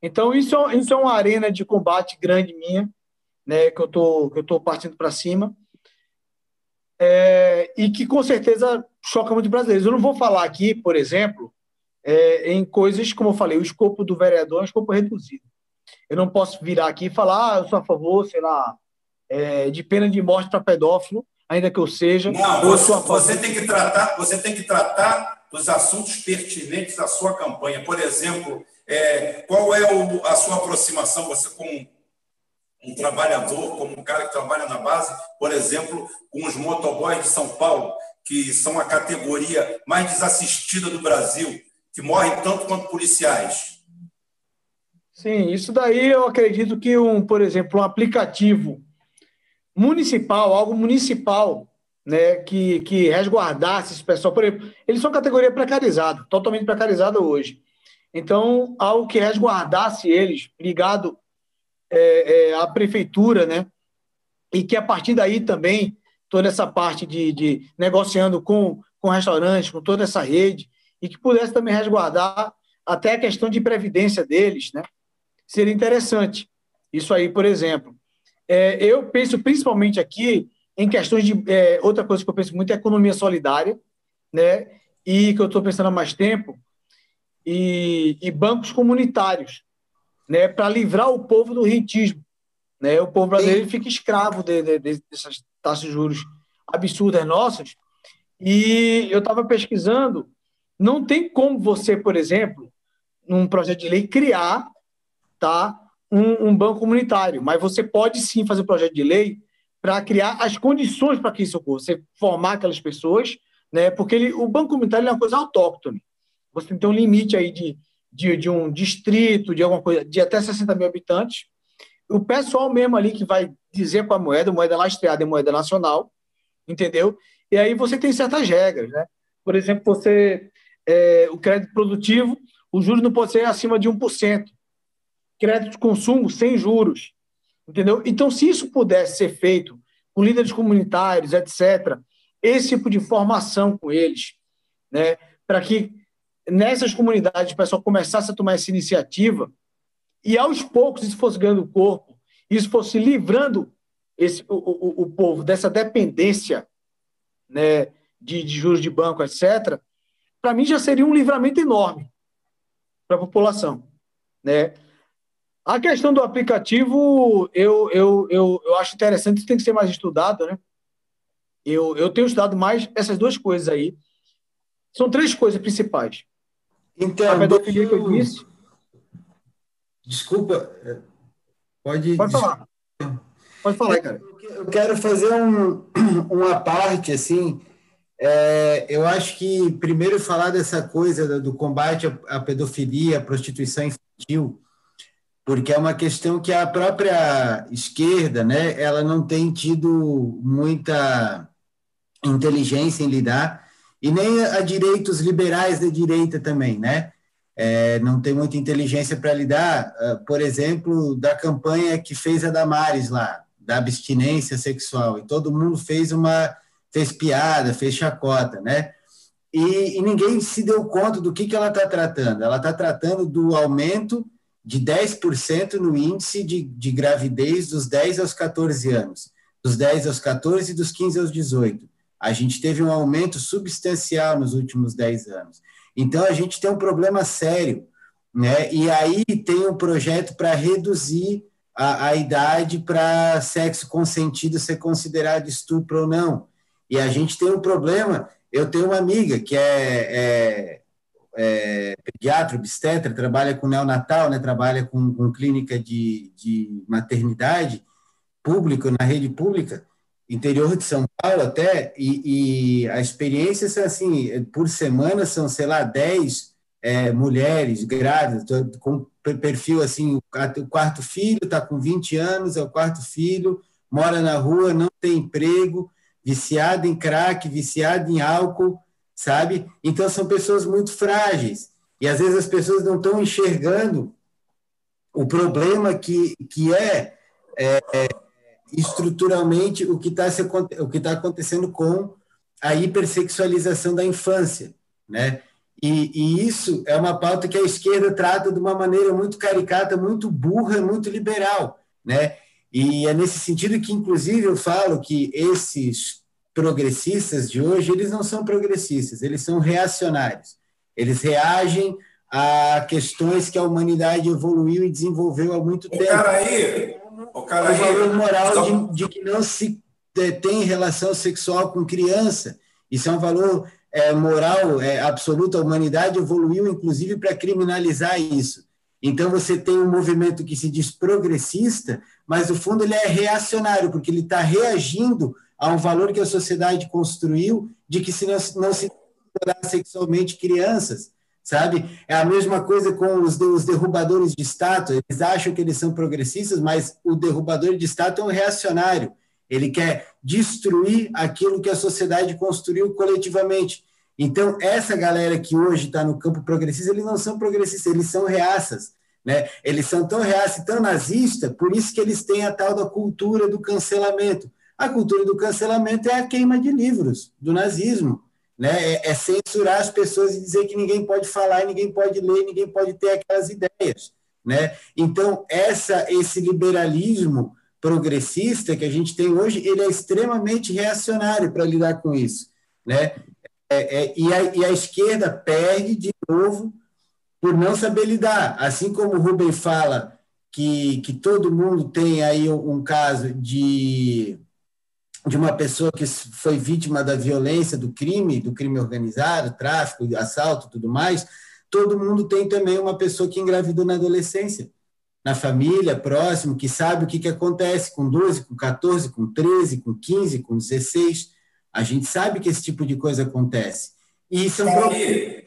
Então, isso, é, isso é uma arena de combate grande minha, né? Que eu tô, que eu tô partindo para cima. É, e que com certeza choca muito brasileiros. Eu não vou falar aqui, por exemplo, é, em coisas, como eu falei, o escopo do vereador é um escopo reduzido. Eu não posso virar aqui e falar, ah, eu sou a favor, sei lá, é, de pena de morte para pedófilo, ainda que eu seja. Não, você, você, tem que tratar, você tem que tratar dos assuntos pertinentes à sua campanha. Por exemplo, é, qual é o, a sua aproximação, você como um trabalhador, como um cara que trabalha na base, por exemplo, com os motoboys de São Paulo, que são a categoria mais desassistida do Brasil, que morrem tanto quanto policiais. Sim, isso daí eu acredito que, um, por exemplo, um aplicativo municipal, algo municipal, né, que, que resguardasse esse pessoal. Por exemplo, eles são categoria precarizada, totalmente precarizada hoje. Então, algo que resguardasse eles, ligado é, é, à prefeitura, né, e que a partir daí também, toda essa parte de, de negociando com, com restaurantes, com toda essa rede, e que pudesse também resguardar até a questão de previdência deles, né, seria interessante. Isso aí, por exemplo. É, eu penso principalmente aqui em questões de. É, outra coisa que eu penso muito é economia solidária, né? E que eu estou pensando há mais tempo, e, e bancos comunitários, né? Para livrar o povo do rentismo. Né? O povo brasileiro fica escravo de, de, de, dessas taxas de juros absurdas nossas. E eu estava pesquisando, não tem como você, por exemplo, num projeto de lei, criar tá, um, um banco comunitário, mas você pode sim fazer um projeto de lei para criar as condições para que isso ocorra. Você formar aquelas pessoas, né? Porque ele, o banco comunitário é uma coisa autóctone. Você tem um limite aí de, de, de, um distrito, de alguma coisa, de até 60 mil habitantes. O pessoal mesmo ali que vai dizer com a moeda, moeda lastreada é moeda nacional, entendeu? E aí você tem certas regras, né? Por exemplo, você é, o crédito produtivo, o juros não pode ser acima de 1% crédito de consumo sem juros. Entendeu? Então, se isso pudesse ser feito com líderes comunitários, etc., esse tipo de formação com eles, né, para que nessas comunidades o pessoal começasse a tomar essa iniciativa e aos poucos isso fosse ganhando corpo, isso fosse livrando esse, o, o, o povo dessa dependência né, de, de juros de banco, etc., para mim já seria um livramento enorme para a população. Né? A questão do aplicativo, eu, eu, eu, eu acho interessante, tem que ser mais estudado, né? Eu, eu tenho estudado mais essas duas coisas aí. São três coisas principais. Então, a pedofilia eu... que eu disse. Desculpa, pode. Pode falar. Pode falar, cara. Eu quero fazer um, [CLEARS THROAT] uma parte, assim. É, eu acho que primeiro falar dessa coisa do combate à pedofilia, à prostituição infantil porque é uma questão que a própria esquerda, né, ela não tem tido muita inteligência em lidar, e nem a direitos liberais da direita também, né? É, não tem muita inteligência para lidar, uh, por exemplo, da campanha que fez a Damares lá, da abstinência sexual, e todo mundo fez uma fez piada, fez chacota, né? E, e ninguém se deu conta do que, que ela está tratando. Ela está tratando do aumento de 10% no índice de, de gravidez dos 10 aos 14 anos, dos 10 aos 14 e dos 15 aos 18. A gente teve um aumento substancial nos últimos 10 anos. Então, a gente tem um problema sério. Né? E aí tem um projeto para reduzir a, a idade para sexo consentido ser considerado estupro ou não. E a gente tem um problema. Eu tenho uma amiga que é, é é, pediatra, obstetra, trabalha com neonatal, né, trabalha com, com clínica de, de maternidade pública, na rede pública, interior de São Paulo até, e, e a experiência é assim, por semana são, sei lá, 10 é, mulheres grávidas, com perfil assim, o quarto filho está com 20 anos, é o quarto filho, mora na rua, não tem emprego, viciado em crack, viciado em álcool, sabe? Então são pessoas muito frágeis. E às vezes as pessoas não estão enxergando o problema que, que é, é, é estruturalmente o que está tá acontecendo com a hipersexualização da infância, né? E, e, isso é uma pauta que a esquerda trata de uma maneira muito caricata, muito burra, muito liberal, né? E é nesse sentido que, inclusive, eu falo que esses progressistas de hoje, eles não são progressistas, eles são reacionários. Eles reagem a questões que a humanidade evoluiu e desenvolveu há muito tempo. O cara aí, o cara aí, o valor moral só... de, de, que não se tem relação sexual com criança. Isso é um valor é, moral é, absoluto. A humanidade evoluiu, inclusive, para criminalizar isso. Então, você tem um movimento que se diz progressista, mas, no fundo, ele é reacionário, porque ele está reagindo a um valor que a sociedade construiu de que se não, não se sexualmente crianças, sabe? É a mesma coisa com os, os derrubadores de estátua. Eles acham que eles são progressistas, mas o derrubador de estátua é um reacionário. Ele quer destruir aquilo que a sociedade construiu coletivamente. Então, essa galera que hoje está no campo progressista, eles não são progressistas, eles são reaças. Né? Eles são tão reaças, tão nazistas, por isso que eles têm a tal da cultura do cancelamento. A cultura do cancelamento é a queima de livros do nazismo. Né? É, é censurar as pessoas e dizer que ninguém pode falar, ninguém pode ler, ninguém pode ter aquelas ideias. Né? Então, essa, esse liberalismo progressista que a gente tem hoje, ele é extremamente reacionário para lidar com isso. Né? É, é, e, a, e, a, esquerda perde de novo por não saber lidar. Assim como o Rubem fala que, que todo mundo tem aí um, um caso de, de uma pessoa que foi vítima da violência, do crime, do crime organizado, tráfico, assalto tudo mais, todo mundo tem também uma pessoa que engravidou na adolescência na família, próximo, que sabe o que, que acontece com 12, com 14, com 13, com 15, com 16. A gente sabe que esse tipo de coisa acontece. E são problemas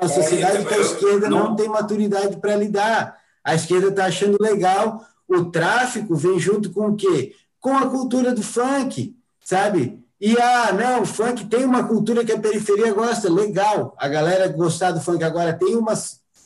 na sociedade que a esquerda não tem maturidade para lidar. A esquerda está achando legal. O tráfico vem junto com o quê? Com a cultura do funk, sabe? E, ah, não, funk tem uma cultura que a periferia gosta, legal. A galera gostar do funk agora tem uma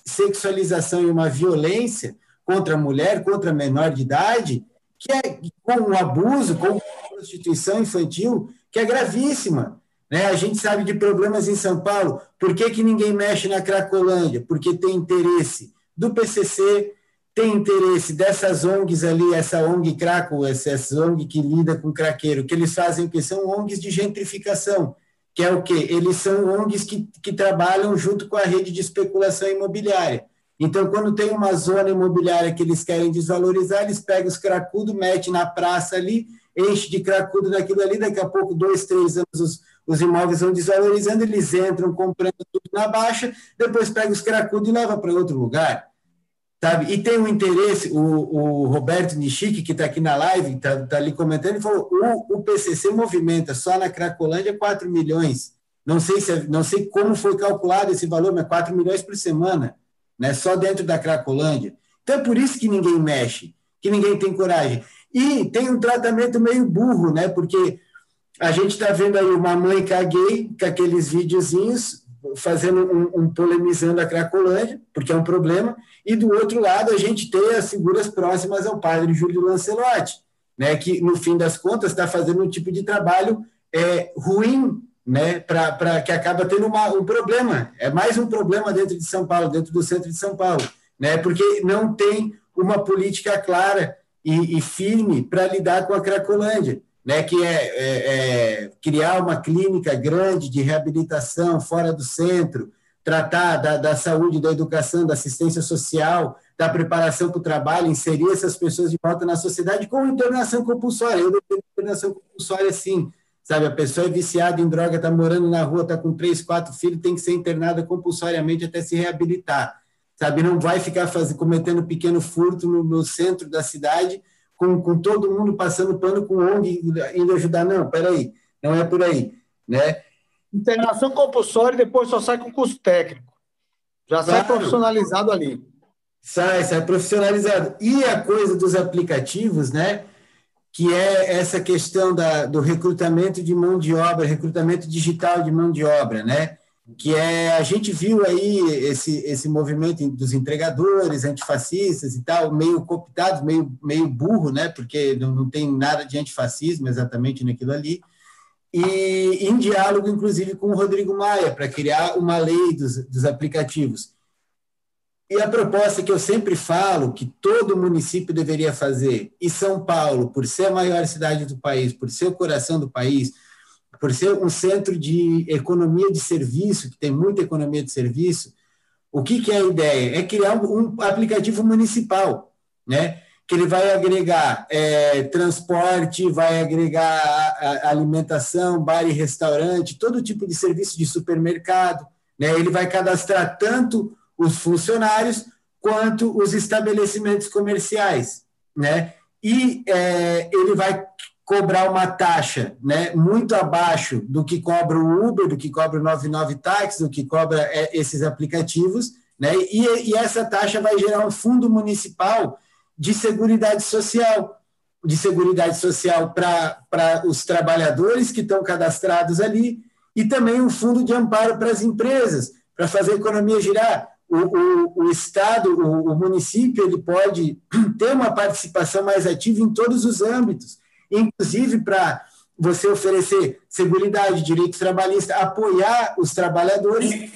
sexualização e uma violência contra a mulher, contra a menor de idade, que é com o abuso, com prostituição infantil, que é gravíssima. Né? A gente sabe de problemas em São Paulo. Por que, que ninguém mexe na Cracolândia? Porque tem interesse do PCC, tem interesse dessas ONGs ali, essa ONG Craco, essa, essa ONG que lida com craqueiro, que eles fazem o que? São ONGs de gentrificação, que é o quê? Eles são ONGs que, que trabalham junto com a rede de especulação imobiliária. Então, quando tem uma zona imobiliária que eles querem desvalorizar, eles pegam os cracudos, metem na praça ali, enche de cracudo naquilo ali, daqui a pouco, dois, três anos, os, os imóveis vão desvalorizando, eles entram comprando tudo na baixa, depois pega os cracudos e leva para outro lugar. Sabe? E tem um interesse, o, o Roberto Nishiki, que está aqui na live, está tá ali comentando, ele falou, o, o PCC movimenta só na Cracolândia 4 milhões. Não sei, se, é, não sei como foi calculado esse valor, mas 4 milhões por semana né? só dentro da Cracolândia. Então é por isso que ninguém mexe, que ninguém tem coragem. E tem um tratamento meio burro, né? porque a gente está vendo aí uma mãe caguei com aqueles videozinhos fazendo um, um, polemizando a Cracolândia, porque é um problema, e do outro lado a gente tem as figuras próximas ao padre Júlio Lancelotti, né, que no fim das contas está fazendo um tipo de trabalho é, ruim né, para que acaba tendo uma, um problema. É mais um problema dentro de São Paulo, dentro do centro de São Paulo, né, porque não tem uma política clara e, e firme para lidar com a Cracolândia, né, que é, é, é, criar uma clínica grande de reabilitação fora do centro, tratar da, da saúde, da educação, da assistência social, da preparação para o trabalho, inserir essas pessoas de volta na sociedade com internação compulsória. Eu internação compulsória, sim, Sabe, a pessoa é viciada em droga, está morando na rua, está com três, quatro filhos, tem que ser internada compulsoriamente até se reabilitar. Sabe, não vai ficar faz, cometendo pequeno furto no, no centro da cidade, com, com todo mundo passando pano com ONG, indo ajudar. Não, peraí, não é por aí. Né? Internação compulsória e depois só sai com curso técnico. Já claro. sai profissionalizado ali. Sai, sai profissionalizado. E a coisa dos aplicativos, né? que é essa questão da, do recrutamento de mão de obra, recrutamento digital de mão de obra, né? Que é a gente viu aí esse, esse movimento dos entregadores antifascistas e tal, meio cooptado, meio, meio burro, né? Porque não, não tem nada de antifascismo exatamente naquilo ali. E em diálogo, inclusive, com o Rodrigo Maia, para criar uma lei dos, dos aplicativos. E a proposta que eu sempre falo, que todo município deveria fazer, e São Paulo, por ser a maior cidade do país, por ser o coração do país, por ser um centro de economia de serviço, que tem muita economia de serviço, o que, que é a ideia? É criar um, um aplicativo municipal, né? que ele vai agregar é, transporte, vai agregar alimentação, bar e restaurante, todo tipo de serviço de supermercado. Né? Ele vai cadastrar tanto os funcionários quanto os estabelecimentos comerciais. Né? E é, ele vai cobrar uma taxa né, muito abaixo do que cobra o Uber, do que cobra o 99 Táxi, do que cobra é, esses aplicativos, né, e, e, essa taxa vai gerar um fundo municipal de seguridade social, de seguridade social para os trabalhadores que estão cadastrados ali, e também um fundo de amparo para as empresas, para fazer a economia girar. O, o, o Estado, o, o município, ele pode [CLEARS THROAT] ter uma participação mais ativa em todos os âmbitos inclusive para você oferecer segurança, direitos trabalhistas, apoiar os trabalhadores.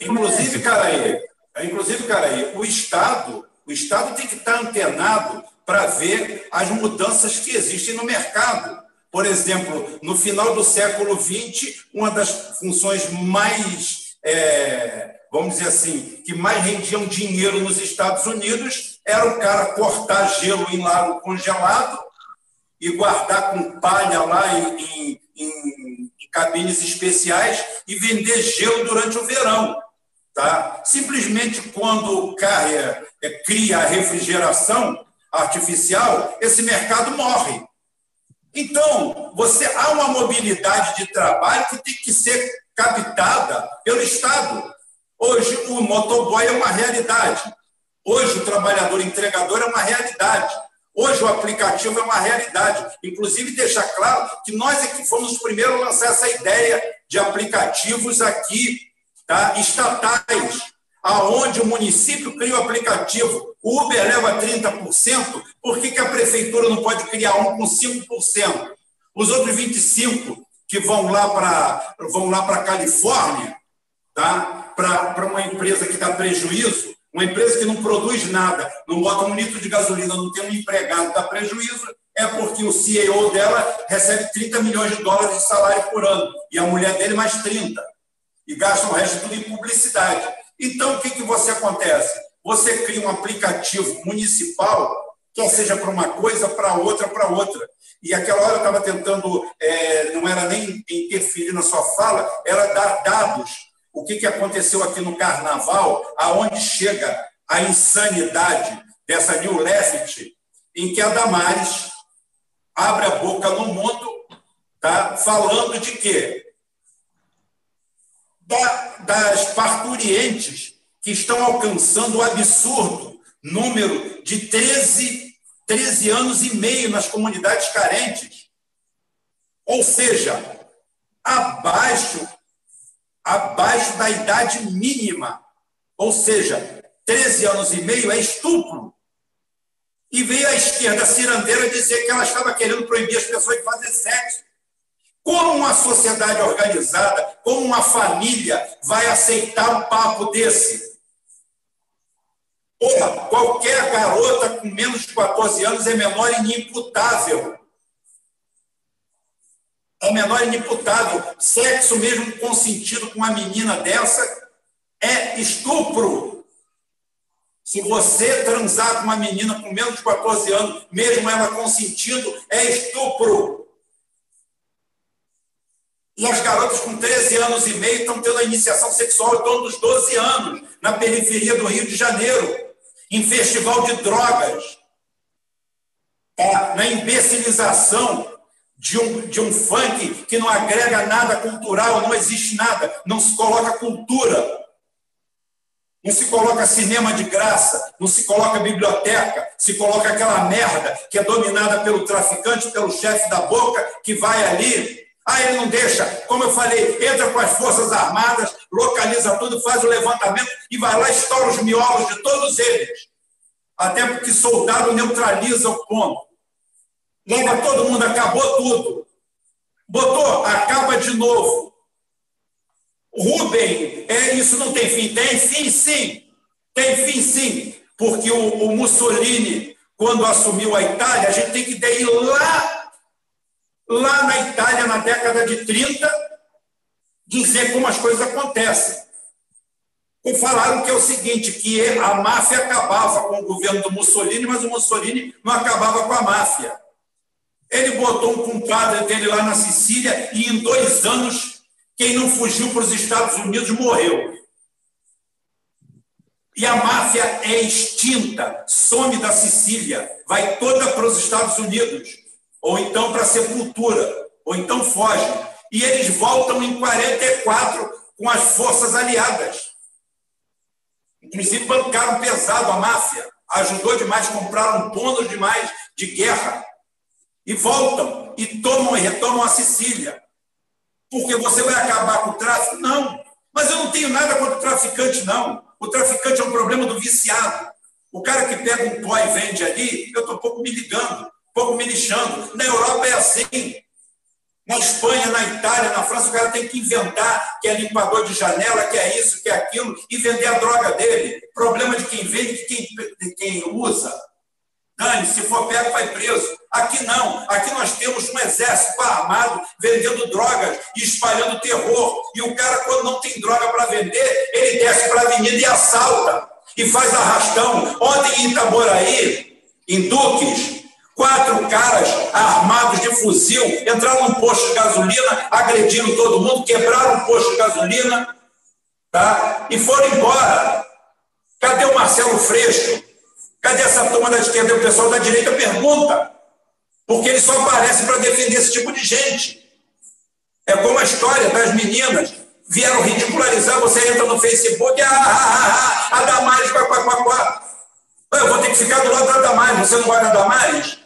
Inclusive, cara aí, inclusive, cara aí, o Estado, o Estado tem que estar antenado para ver as mudanças que existem no mercado. Por exemplo, no final do século XX, uma das funções mais, é, vamos dizer assim, que mais rendiam dinheiro nos Estados Unidos era o cara cortar gelo em lago congelado e guardar com palha lá em, em, em, cabines especiais e vender gelo durante o verão. Tá? Simplesmente quando o Carrier é, cria a refrigeração artificial, esse mercado morre. Então, você há uma mobilidade de trabalho que tem que ser captada pelo Estado. Hoje, o motoboy é uma realidade. Hoje, o trabalhador entregador é uma realidade. Hoje o aplicativo é uma realidade. Inclusive, deixar claro que nós é que fomos os primeiros a lançar essa ideia de aplicativos aqui, tá? estatais, aonde o município cria o aplicativo. O Uber leva 30%, por que, que a prefeitura não pode criar um com 5%? Os outros 25% que vão lá para vão lá para Califórnia, tá? para uma empresa que dá prejuízo, uma empresa que não produz nada, não bota um litro de gasolina, não tem um empregado, dá prejuízo, é porque o CEO dela recebe 30 milhões de dólares de salário por ano, e a mulher dele mais 30, e gasta o resto tudo em publicidade. Então, o que, que você acontece? Você cria um aplicativo municipal, quer seja para uma coisa, para outra, para outra. E aquela hora eu estava tentando, é, não era nem interferir na sua fala, era dar dados o que, que aconteceu aqui no Carnaval, aonde chega a insanidade dessa New Left, em que a Damares abre a boca no mundo, tá? falando de quê? Da, das parturientes que estão alcançando o absurdo número de 13, 13 anos e meio nas comunidades carentes. Ou seja, abaixo abaixo da idade mínima, ou seja, 13 anos e meio é estupro. E veio a esquerda cirandeira dizer que ela estava querendo proibir as pessoas de fazer sexo. Como uma sociedade organizada, como uma família vai aceitar um papo desse? Porra, qualquer garota com menos de 14 anos é menor inimputável é menor inimputável. Sexo mesmo consentido com uma menina dessa é estupro. Se você transar com uma menina com menos de 14 anos, mesmo ela consentindo, é estupro. E as garotas com 13 anos e meio estão tendo a iniciação sexual em torno dos 12 anos, na periferia do Rio de Janeiro, em festival de drogas, é, na imbecilização de um, de um funk que não agrega nada cultural, não existe nada, não se coloca cultura, não se coloca cinema de graça, não se coloca biblioteca, se coloca aquela merda que é dominada pelo traficante, pelo chefe da boca, que vai ali Ah, ele não deixa, como eu falei, entra com as Forças Armadas, localiza tudo, faz o levantamento e vai lá e estoura os miolos de todos eles. Até porque soldado neutraliza o ponto. Leva todo mundo, acabou tudo. Botou, acaba de novo. Rubem, é, isso não tem fim. Tem fim, sim. Tem fim, sim. Porque o, o Mussolini, quando assumiu a Itália, a gente tem que ir lá, lá na Itália, na década de 30, dizer como as coisas acontecem. E falaram que é o seguinte, que a máfia acabava com o governo do Mussolini, mas o Mussolini não acabava com a máfia. Ele botou um compadre dele lá na Sicília e em dois anos, quem não fugiu para os Estados Unidos morreu. E a máfia é extinta, some da Sicília, vai toda para os Estados Unidos, ou então para a sepultura, ou então foge. E eles voltam em 44 com as forças aliadas. Inclusive bancaram pesado a máfia, ajudou demais, compraram bônus demais de guerra e voltam e tomam e retomam a Sicília. Porque você vai acabar com o tráfico? Não. Mas eu não tenho nada contra o traficante, não. O traficante é um problema do viciado. O cara que pega um pó e vende ali, eu estou pouco me ligando, pouco me lixando. Na Europa é assim. Na Espanha, na Itália, na França, o cara tem que inventar que é limpador de janela, que é isso, que é aquilo, e vender a droga dele. Problema de quem vende, de quem, de quem usa. Se for pego, vai preso. Aqui não. Aqui nós temos um exército armado vendendo drogas e espalhando terror. E o cara, quando não tem droga para vender, ele desce para a avenida e assalta. E faz arrastão. Ontem em Itaboraí, em Duques, quatro caras armados de fuzil entraram num posto de gasolina, agrediram todo mundo, quebraram um posto de gasolina tá? e foram embora. Cadê o Marcelo Freixo? Cadê essa turma da esquerda? E o pessoal da direita pergunta, porque ele só aparece para defender esse tipo de gente. É como a história das meninas vieram ridicularizar, você entra no Facebook, ah, ah, ah, a Damares, quá, quá, quá, quá. Eu vou ter que ficar do lado da Damares, você não gosta da Damares?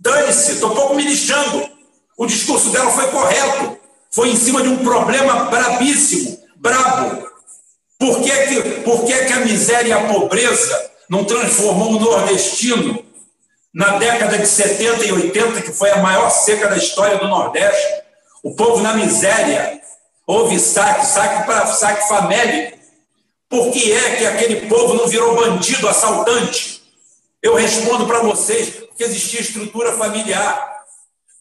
Dane-se, estou pouco me lixando. O discurso dela foi correto, foi em cima de um problema brabíssimo, brabo. Por que, que, por que, que a miséria e a pobreza não transformou o nordestino na década de 70 e 80, que foi a maior seca da história do Nordeste, o povo na miséria, houve saque, saque para saque famélico. Por que é que aquele povo não virou bandido, assaltante? Eu respondo para vocês, porque existia estrutura familiar.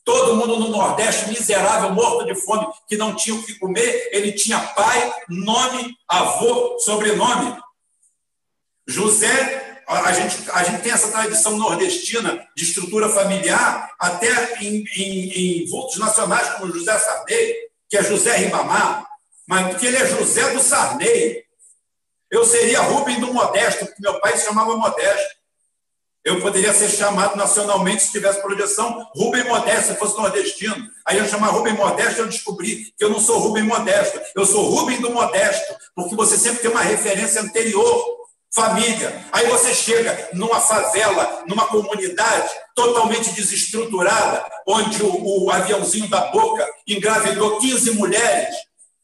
Todo mundo no Nordeste, miserável, morto de fome, que não tinha o que comer, ele tinha pai, nome, avô, sobrenome. José, a gente, a gente tem essa tradição nordestina de estrutura familiar, até em, em, em vultos nacionais, como José Sarney, que é José Ribamar, mas porque ele é José do Sarney. Eu seria Rubem do Modesto, porque meu pai se chamava Modesto. Eu poderia ser chamado nacionalmente se tivesse projeção Rubem Modesto, se fosse nordestino. Aí eu chamar Rubem Modesto, eu descobri que eu não sou Rubem Modesto, eu sou Rubem do Modesto, porque você sempre tem uma referência anterior família. Aí você chega numa favela, numa comunidade totalmente desestruturada, onde o, o aviãozinho da boca engravidou 15 mulheres,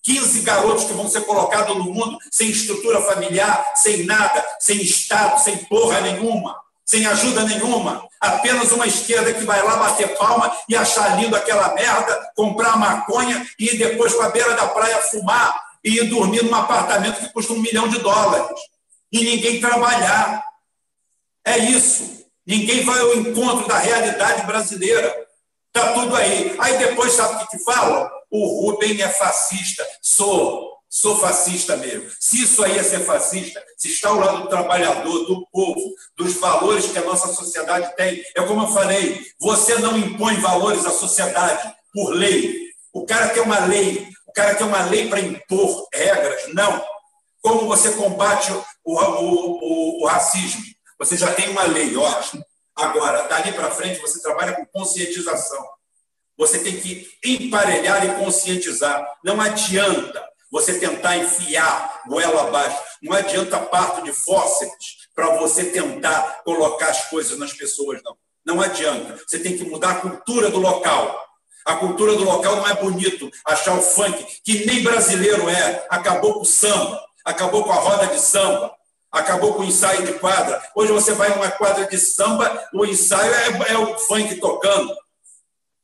15 garotos que vão ser colocados no mundo sem estrutura familiar, sem nada, sem Estado, sem porra nenhuma, sem ajuda nenhuma. Apenas uma esquerda que vai lá bater palma e achar lindo aquela merda, comprar maconha e ir depois para a beira da praia fumar e ir dormir num apartamento que custa um milhão de dólares e ninguém trabalhar. É isso. Ninguém vai ao encontro da realidade brasileira. Está tudo aí. Aí depois, sabe o que, que falam? O Rubem é fascista. Sou. Sou fascista mesmo. Se isso aí é ser fascista, se está ao lado do trabalhador, do povo, dos valores que a nossa sociedade tem, é como eu falei, você não impõe valores à sociedade por lei. O cara quer uma lei, o cara quer uma lei para impor regras. Não. Como você combate o, o, o, racismo? Você já tem uma lei, ótimo. Agora, dali para frente, você trabalha com conscientização. Você tem que emparelhar e conscientizar. Não adianta você tentar enfiar goela abaixo. Não adianta parto de fósseis para você tentar colocar as coisas nas pessoas, não. Não adianta. Você tem que mudar a cultura do local. A cultura do local não é bonito achar o funk, que nem brasileiro é. Acabou com o samba, acabou com a roda de samba, acabou com o ensaio de quadra. Hoje você vai numa quadra de samba, o ensaio é, é o funk tocando.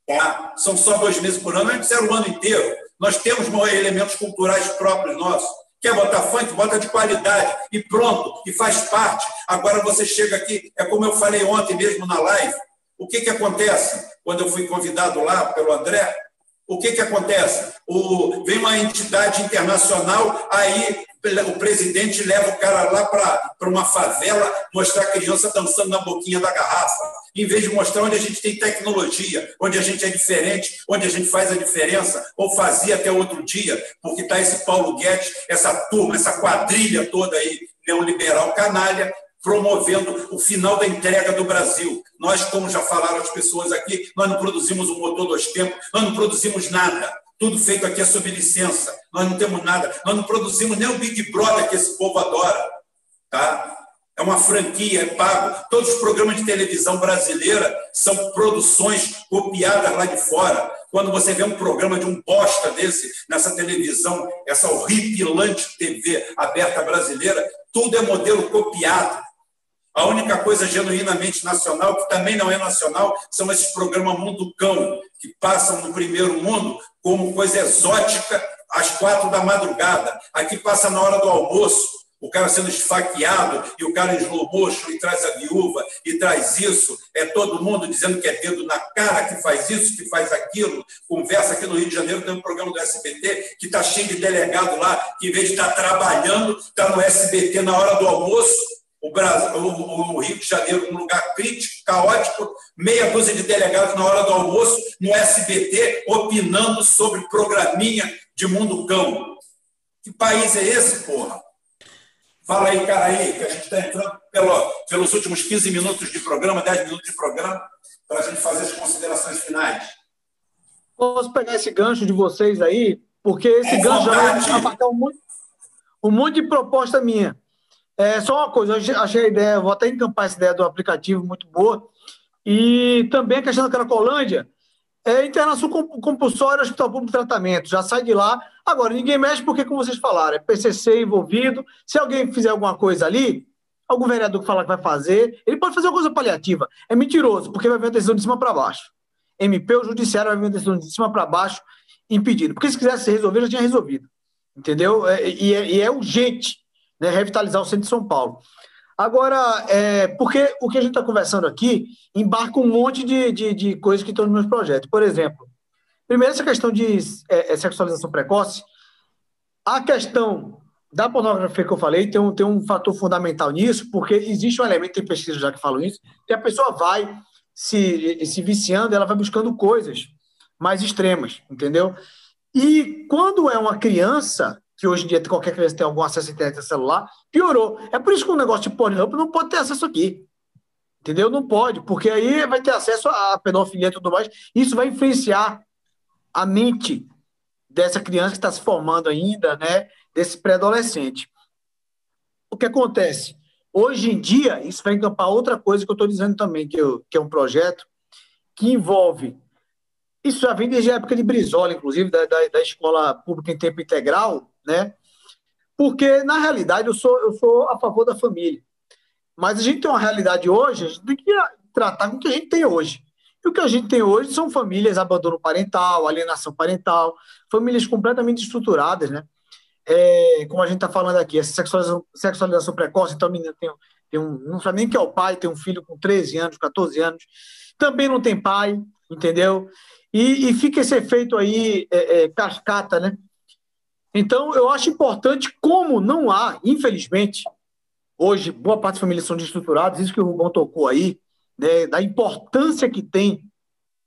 Tá? São só dois meses por ano, antes era o ano inteiro. Nós temos elementos culturais próprios nossos. Quer botar funk? Bota de qualidade. E pronto, e faz parte. Agora você chega aqui, é como eu falei ontem mesmo na live. O que, que acontece quando eu fui convidado lá pelo André? O que, que acontece? O, vem uma entidade internacional, aí o presidente leva o cara lá para uma favela mostrar a criança dançando na boquinha da garrafa, em vez de mostrar onde a gente tem tecnologia, onde a gente é diferente, onde a gente faz a diferença, ou fazia até outro dia, porque está esse Paulo Guedes, essa turma, essa quadrilha toda aí, neoliberal canalha, promovendo o final da entrega do Brasil. Nós, como já falaram as pessoas aqui, nós não produzimos um motor dois tempos, nós não produzimos nada. Tudo feito aqui é sob licença. Nós não temos nada. Nós não produzimos nem o Big Brother que esse povo adora. Tá? É uma franquia, é pago. Todos os programas de televisão brasileira são produções copiadas lá de fora. Quando você vê um programa de um bosta desse nessa televisão, essa horripilante TV aberta brasileira, tudo é modelo copiado. A única coisa genuinamente nacional, que também não é nacional, são esses programas Mundo Cão, que passam no primeiro mundo como coisa exótica às quatro da madrugada. Aqui passa na hora do almoço, o cara sendo esfaqueado e o cara motion e traz a viúva e traz isso. É todo mundo dizendo que é dedo na cara que faz isso, que faz aquilo. Conversa aqui no Rio de Janeiro, tem um programa do SBT que está cheio de delegado lá, que em vez de estar tá trabalhando, está no SBT na hora do almoço o, Brasil, o, o, Rio de Janeiro num lugar crítico, caótico, meia dúzia de delegados na hora do almoço no SBT opinando sobre programinha de mundo cão. Que país é esse, porra? Fala aí, cara aí, que a gente está entrando pelo, pelos últimos 15 minutos de programa, 10 minutos de programa, para a gente fazer as considerações finais. Posso pegar esse gancho de vocês aí, porque esse é gancho vontade. já vai apagar um monte, um monte de proposta minha. É, só uma coisa, eu achei a ideia, vou até encampar essa ideia do aplicativo muito boa. E também a questão da Cracolândia, é internação compulsória Hospital Público Tratamento, já sai de lá. Agora, ninguém mexe porque, como vocês falaram, é PCC envolvido. Se alguém fizer alguma coisa ali, algum vereador que falar que vai fazer, ele pode fazer uma coisa paliativa. É mentiroso, porque vai vir uma decisão de cima para baixo. MP, o judiciário vai vir uma decisão de cima para baixo impedindo. Porque se quisesse resolver, já tinha resolvido. Entendeu? É, e, é, e é urgente né, revitalizar o centro de São Paulo. Agora, é, porque o que a gente está conversando aqui embarca um monte de, de, de coisas que estão nos meus projetos. Por exemplo, primeiro, essa questão de é, é, sexualização precoce, a questão da pornografia que eu falei tem um, tem um fator fundamental nisso, porque existe um elemento, tem pesquisa já que falam isso, que a pessoa vai se, se viciando, ela vai buscando coisas mais extremas, entendeu? E quando é uma criança, que hoje em dia qualquer criança tem algum acesso à internet celular, piorou. É por isso que um negócio de Pornhub não pode ter acesso aqui. Entendeu? Não pode, porque aí vai ter acesso à pedofilia e tudo mais. Isso vai influenciar a mente dessa criança que está se formando ainda, né? Desse pré-adolescente. O que acontece? Hoje em dia, isso vai encampar outra coisa que eu estou dizendo também, que, eu, que é um projeto que envolve. Isso já vem desde a época de Brizola, inclusive, da, da, da escola pública em tempo integral, né? Porque, na realidade, eu sou, eu sou a favor da família. Mas a gente tem uma realidade hoje, a gente tem que tratar com o que a gente tem hoje. E o que a gente tem hoje são famílias abandono parental, alienação parental, famílias completamente estruturadas, né? É, como a gente está falando aqui, essa sexualização, sexualização precoce, então a menina tem, tem um, não sabe nem que é o pai, tem um filho com 13 anos, 14 anos, também não tem pai, entendeu? E, e fica esse efeito aí, é, é, cascata, né? Então, eu acho importante, como não há, infelizmente, hoje, boa parte das famílias são desestruturadas, isso que o Rubão tocou aí, né, da importância que tem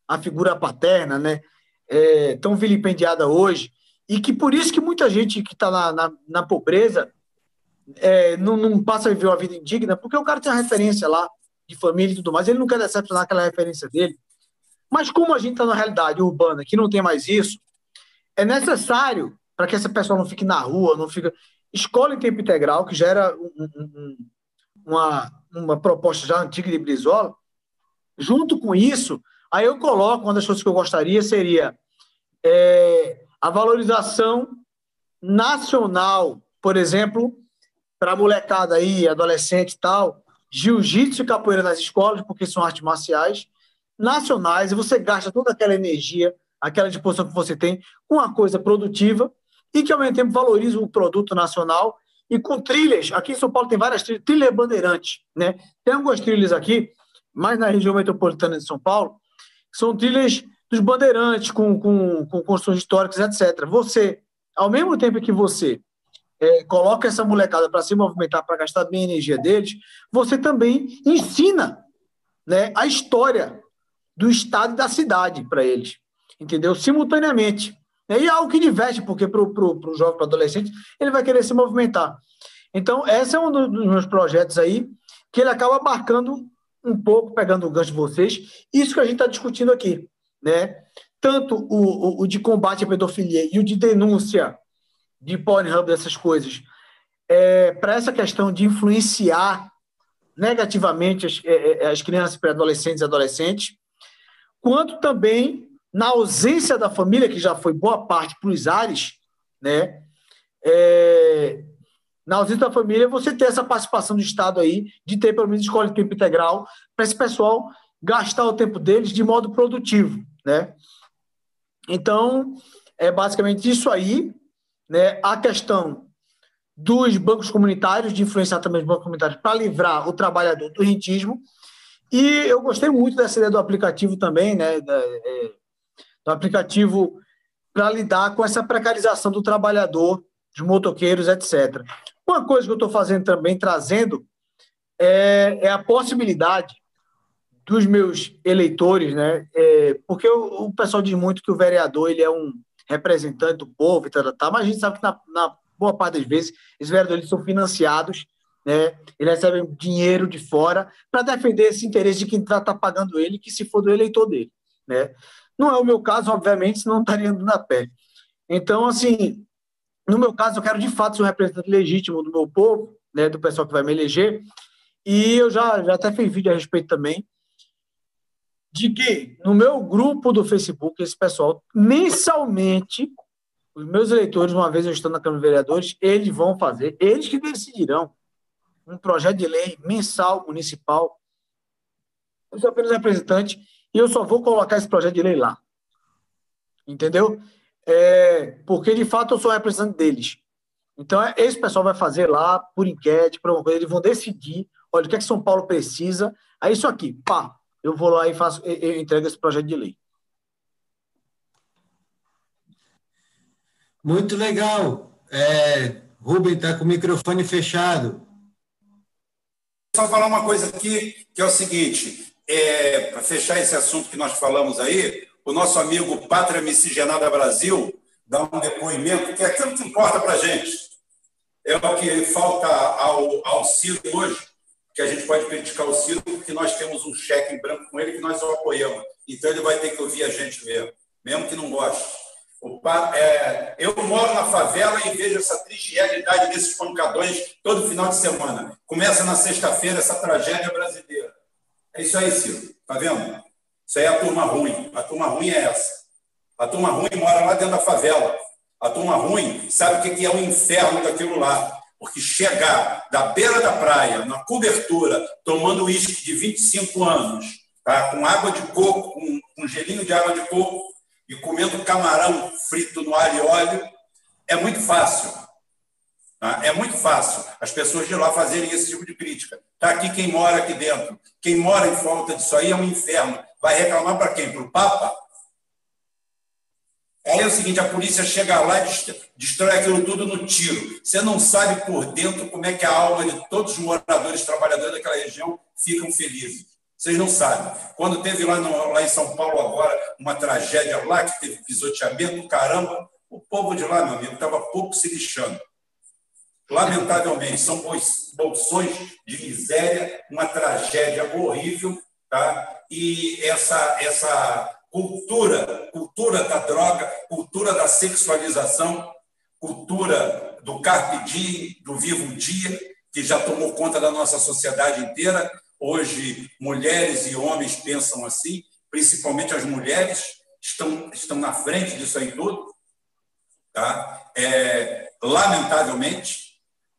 a figura paterna, né, é, tão vilipendiada hoje, e que por isso que muita gente que está na, na, na, pobreza é, não, não, passa a viver uma vida indigna, porque o cara tem uma referência lá de família e tudo mais, ele não quer decepcionar aquela referência dele. Mas como a gente está na realidade urbana que não tem mais isso, é necessário para que essa pessoa não fique na rua, não fica. Escola em tempo integral, que já era um, um, uma, uma proposta já antiga de Brizola. Junto com isso, Aí eu coloco, uma das coisas que eu gostaria seria é, a valorização nacional, por exemplo, para a molecada aí, adolescente e tal, jiu-jitsu e capoeira nas escolas, porque são artes marciais nacionais, e você gasta toda aquela energia, aquela disposição que você tem, com uma coisa produtiva e que, ao mesmo tempo, valoriza o produto nacional e com trilhas. Aqui em São Paulo tem várias trilhas, trilha bandeirante, né? Tem algumas trilhas aqui, mais na região metropolitana de São Paulo, são trilhas dos bandeirantes, com, com, com construções históricas, etc. Você, ao mesmo tempo que você é, coloca essa molecada para se movimentar, para gastar bem a energia deles, você também ensina né, a história do estado e da cidade para eles, entendeu? Simultaneamente. E é algo que diverte, porque para o jovem, para o adolescente, ele vai querer se movimentar. Então, esse é um dos meus projetos aí, que ele acaba marcando um pouco, pegando o gancho de vocês, isso que a gente está discutindo aqui, né? Tanto o, o, o, de combate à pedofilia e o de denúncia de Pornhub, dessas coisas, é, para essa questão de influenciar negativamente as, é, é as crianças, pré-adolescentes e adolescentes, quanto também na ausência da família, que já foi boa parte para os ares, né? É, na ausência da família, você ter essa participação do Estado aí, de ter pelo menos escola de tempo integral, para esse pessoal gastar o tempo deles de modo produtivo, né? Então, é basicamente isso aí, né? A questão dos bancos comunitários, de influenciar também os bancos comunitários para livrar o trabalhador do rentismo. E eu gostei muito dessa ideia do aplicativo também, né? Da, é, do aplicativo para lidar com essa precarização do trabalhador, dos motoqueiros, etc. Uma coisa que eu estou fazendo também, trazendo, é, é, a possibilidade dos meus eleitores, né? É, porque o, o, pessoal diz muito que o vereador ele é um representante do povo e tal, mas a gente sabe que na, na boa parte das vezes esses vereadores são financiados, né? Eles recebem dinheiro de fora para defender esse interesse de quem está tá pagando ele, que se for do eleitor dele, né? Não é o meu caso, obviamente, senão não estaria andando na pele. Então, assim, no meu caso, eu quero de fato ser um representante legítimo do meu povo, né, do pessoal que vai me eleger, e eu já, já até fiz vídeo a respeito também, de que no meu grupo do Facebook, esse pessoal, mensalmente, os meus eleitores, uma vez eu estou na Câmara de Vereadores, eles vão fazer, eles que decidirão, um projeto de lei mensal municipal. Eu sou apenas representante e eu só vou colocar esse projeto de lei lá. Entendeu? É, porque, de fato, eu sou representante deles. Então, é, esse pessoal vai fazer lá, por enquete, por alguma coisa, eles vão decidir, olha, o que é que São Paulo precisa, é isso aqui, pá, eu vou lá e faço, eu entrego esse projeto de lei. Muito legal. É, Rubem está com o microfone fechado. Só falar uma coisa aqui, que é o seguinte: é, para fechar esse assunto que nós falamos aí, o nosso amigo Pátria Miscigenada Brasil dá um depoimento que é aquilo que importa para a gente. É o que falta ao, ao Ciro hoje, que a gente pode criticar o Ciro, porque nós temos um cheque em branco com ele que nós o apoiamos. Então ele vai ter que ouvir a gente mesmo, mesmo que não goste. O, é, eu moro na favela e vejo essa triste realidade desses pancadões todo final de semana. Começa na sexta-feira essa tragédia brasileira. É isso aí, Ciro. Tá vendo? Isso aí é a turma ruim. A turma ruim é essa. A turma ruim mora lá dentro da favela. A turma ruim sabe o que é o inferno daquilo lá. Porque chegar da beira da praia, na cobertura, tomando uísque de 25 anos, tá? com água de coco, com gelinho de água de coco, e comendo camarão frito no alho e óleo, é muito fácil. Tá? É muito fácil as pessoas de lá fazerem esse tipo de crítica. Está aqui quem mora aqui dentro. Quem mora em volta disso aí é um inferno. Vai reclamar para quem? Para o Papa? Aí é o seguinte: a polícia chega lá e destrói aquilo tudo no tiro. Você não sabe por dentro como é que a alma de todos os moradores, trabalhadores daquela região ficam felizes. Vocês não sabem. Quando teve lá, no, lá em São Paulo agora uma tragédia lá, que teve pisoteamento, caramba, o povo de lá, meu amigo, estava pouco se lixando. Lamentavelmente, são bolsões de miséria, uma tragédia horrível, tá? e essa, essa cultura, cultura da droga, cultura da sexualização, cultura do carpe diem, do vivo dia, que já tomou conta da nossa sociedade inteira. Hoje, mulheres e homens pensam assim, principalmente as mulheres, estão, estão na frente disso aí tudo. Tá? É, lamentavelmente,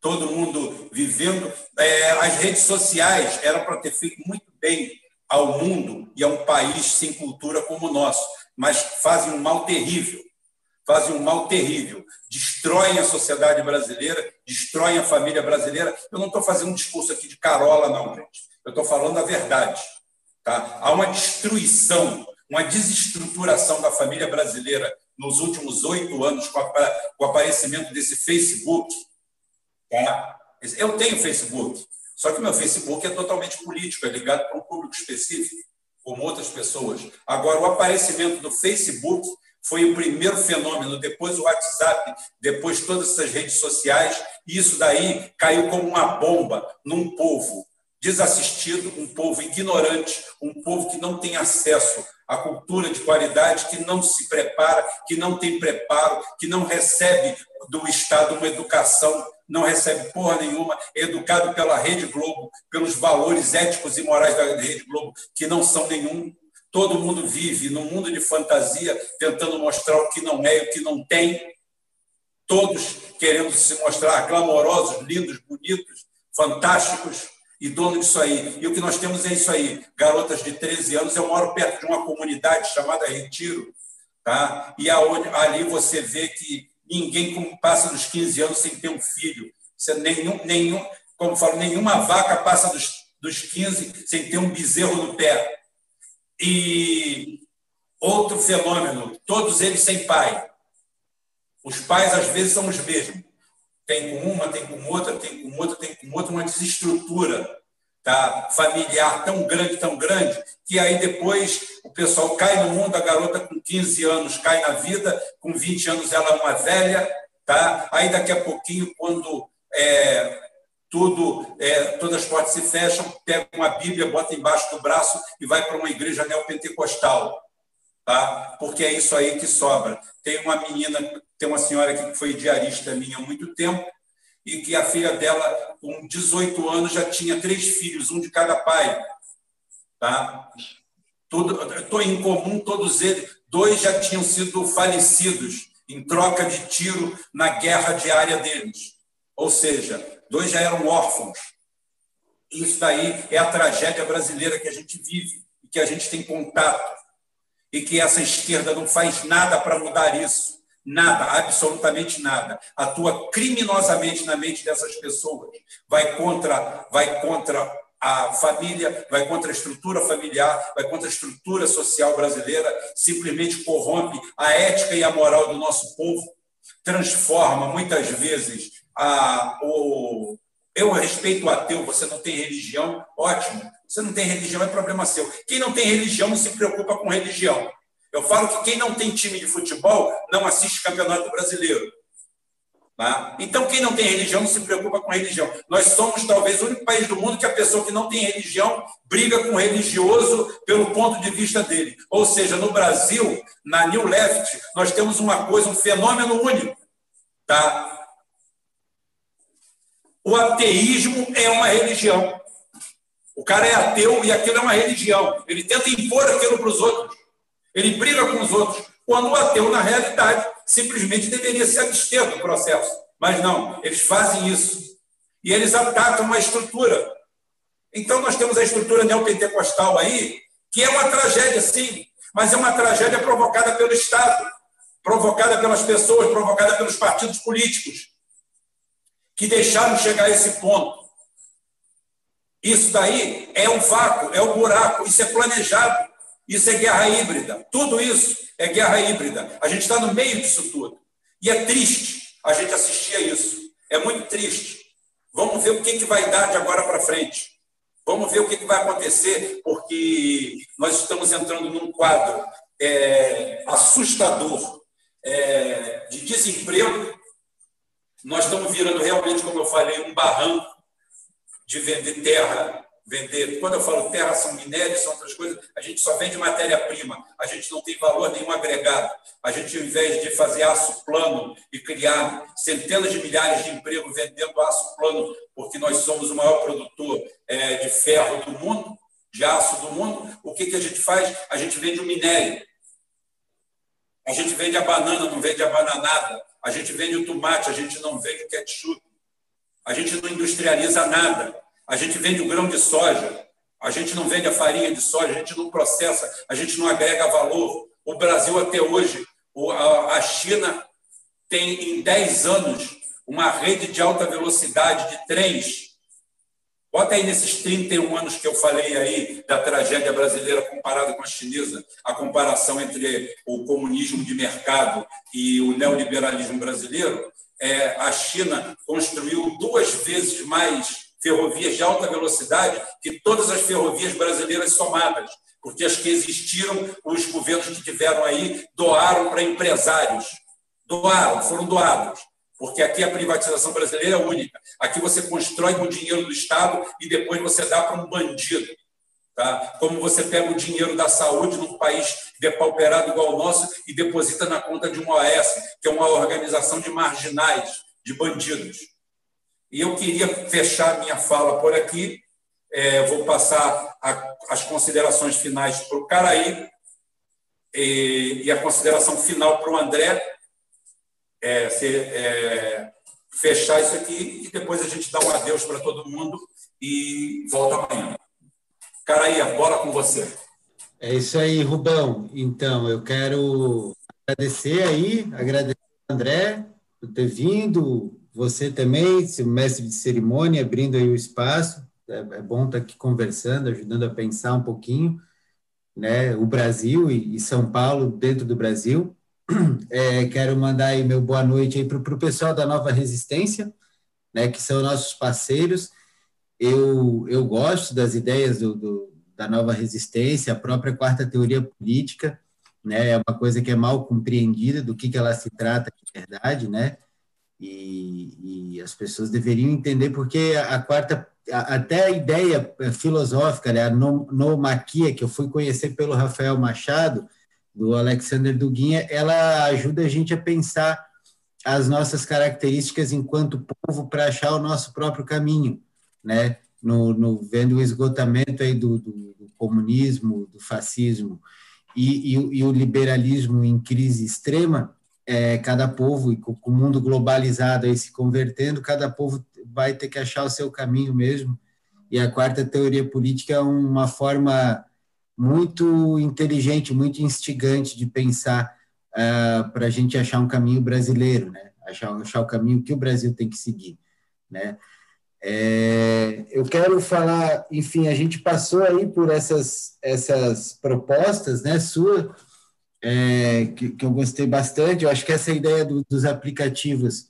todo mundo vivendo. É, as redes sociais eram para ter feito muito bem ao mundo e a um país sem cultura como o nosso, mas fazem um mal terrível fazem um mal terrível, destroem a sociedade brasileira, destroem a família brasileira. Eu não estou fazendo um discurso aqui de carola, não, gente. Eu estou falando a verdade. Tá? Há uma destruição, uma desestruturação da família brasileira nos últimos oito anos com, a, com, o aparecimento desse Facebook. Tá? Eu tenho Facebook, só que meu Facebook é totalmente político, é ligado para um público específico, como outras pessoas. Agora, o aparecimento do Facebook foi o primeiro fenômeno, depois o WhatsApp, depois todas essas redes sociais, e isso daí caiu como uma bomba num povo desassistido, um povo ignorante, um povo que não tem acesso à cultura de qualidade, que não se prepara, que não tem preparo, que não recebe do Estado uma educação, não recebe porra nenhuma, é educado pela Rede Globo, pelos valores éticos e morais da Rede Globo, que não são nenhum. Todo mundo vive num mundo de fantasia, tentando mostrar o que não é e o que não tem. Todos querendo se mostrar glamourosos, lindos, bonitos, fantásticos e dono disso aí. E o que nós temos é isso aí. Garotas de 13 anos, eu moro perto de uma comunidade chamada Retiro, tá? e aonde, ali você vê que ninguém passa dos 15 anos sem ter um filho. Você, nenhum, nenhum, como falo, nenhuma vaca passa dos, dos 15 sem ter um bezerro no pé. E outro fenômeno, todos eles sem pai. Os pais, às vezes, são os mesmos. Tem com uma, tem com outra, tem com outra, tem com outra, uma desestrutura tá? familiar tão grande, tão grande, que aí depois o pessoal cai no mundo, a garota com 15 anos cai na vida, com 20 anos ela é uma velha, tá? aí daqui a pouquinho, quando é, tudo, é, todas as portas se fecham, pega uma Bíblia, bota embaixo do braço e vai para uma igreja neopentecostal. Tá? Porque é isso aí que sobra. Tem uma menina, tem uma senhora aqui que foi diarista minha há muito tempo, e que a filha dela, com 18 anos, já tinha três filhos, um de cada pai. Tá? Tudo, em comum, todos eles, dois já tinham sido falecidos em troca de tiro na guerra diária deles. Ou seja, dois já eram órfãos. Isso daí é a tragédia brasileira que a gente vive e que a gente tem contato. E que essa esquerda não faz nada para mudar isso. Nada, absolutamente nada. Atua criminosamente na mente dessas pessoas. Vai contra, vai contra a família, vai contra a estrutura familiar, vai contra a estrutura social brasileira, simplesmente corrompe a ética e a moral do nosso povo, transforma muitas vezes a, o, eu respeito o ateu, você não tem religião, ótimo. Você não tem religião, é problema seu. Quem não tem religião não se preocupa com religião. Eu falo que quem não tem time de futebol não assiste campeonato brasileiro. Tá? Então, quem não tem religião não se preocupa com religião. Nós somos talvez o único país do mundo que a pessoa que não tem religião briga com o religioso pelo ponto de vista dele. Ou seja, no Brasil, na New Left, nós temos uma coisa, um fenômeno único. Tá? O ateísmo é uma religião. O cara é ateu e aquilo é uma religião. Ele tenta impor aquilo para os outros. Ele briga com os outros. Quando o ateu, na realidade, simplesmente deveria se abster do processo. Mas não, eles fazem isso. E eles atacam a estrutura. Então, nós temos a estrutura neopentecostal aí, que é uma tragédia, sim, mas é uma tragédia provocada pelo Estado, provocada pelas pessoas, provocada pelos partidos políticos que deixaram chegar a esse ponto. Isso daí é um vácuo, é um buraco, isso é planejado, isso é guerra híbrida. Tudo isso é guerra híbrida. A gente está no meio disso tudo. E é triste a gente assistir a isso. É muito triste. Vamos ver o que, que vai dar de agora para frente. Vamos ver o que, que vai acontecer, porque nós estamos entrando num quadro é, assustador é, de desemprego, nós estamos virando realmente, como eu falei, um barranco de vender terra, vender. Quando eu falo terra, são minérios, são outras coisas. A gente só vende matéria-prima, a gente não tem valor nenhum agregado. A gente, ao invés de fazer aço plano e criar centenas de milhares de empregos vendendo aço plano, porque nós somos o maior produtor é, de ferro do mundo, de aço do mundo, o que, que a gente faz? A gente vende o minério. A gente vende a banana, não vende a bananada. A gente vende o tomate, a gente não vende o ketchup. A gente não industrializa nada. A gente vende o grão de soja. A gente não vende a farinha de soja, a gente não processa, a gente não agrega valor. O Brasil, até hoje, a China tem em 10 anos uma rede de alta velocidade de trens. Bota aí nesses 31 anos que eu falei aí da tragédia brasileira comparada com a chinesa, a comparação entre o comunismo de mercado e o neoliberalismo brasileiro. É, a China construiu duas vezes mais ferrovias de alta velocidade que todas as ferrovias brasileiras somadas, porque as que existiram, os governos que tiveram aí doaram para empresários. Doaram, foram doados. Porque aqui a privatização brasileira é única. Aqui você constrói com o dinheiro do Estado e depois você dá para um bandido. Tá? Como você pega o dinheiro da saúde num país depauperado igual o nosso e deposita na conta de uma OS, que é uma organização de marginais, de bandidos. E eu queria fechar minha fala por aqui. É, vou passar a, as considerações finais para o Caraí e, e, a consideração final para o André. É, se, é, fechar isso aqui e depois a gente dá um adeus para todo mundo e volta amanhã. Caraí, a bola com você. É isso aí, Rubão. Então, eu quero agradecer aí, agradecer ao André por ter vindo, você também, seu mestre de cerimônia, abrindo aí o espaço. É, é bom estar aqui conversando, ajudando a pensar um pouquinho, né? O Brasil e São Paulo dentro do Brasil. É, quero mandar aí meu boa noite aí para o pessoal da Nova Resistência, né? Que são nossos parceiros. Eu, eu gosto das ideias do, do da Nova Resistência, a própria quarta teoria política, né? É uma coisa que é mal compreendida do que, que ela se trata de verdade, né? E, e, as pessoas deveriam entender porque a, a quarta, a, até a ideia filosófica, né, a nomaquia, que eu fui conhecer pelo Rafael Machado, do Alexander Duguinha, ela ajuda a gente a pensar as nossas características enquanto povo para achar o nosso próprio caminho, né? No, no vendo o esgotamento aí do, do, do comunismo, do fascismo e, e, e o liberalismo em crise extrema, é, cada povo, e com o mundo globalizado aí se convertendo, cada povo vai ter que achar o seu caminho mesmo. E a quarta teoria política é uma forma muito inteligente, muito instigante de pensar uh, ah, para a gente achar um caminho brasileiro, né? Achar, achar o caminho que o Brasil tem que seguir, né? É, eu quero falar, enfim, a gente passou aí por essas, essas propostas, né, sua, é, que, que, eu gostei bastante. Eu acho que essa ideia do, dos aplicativos,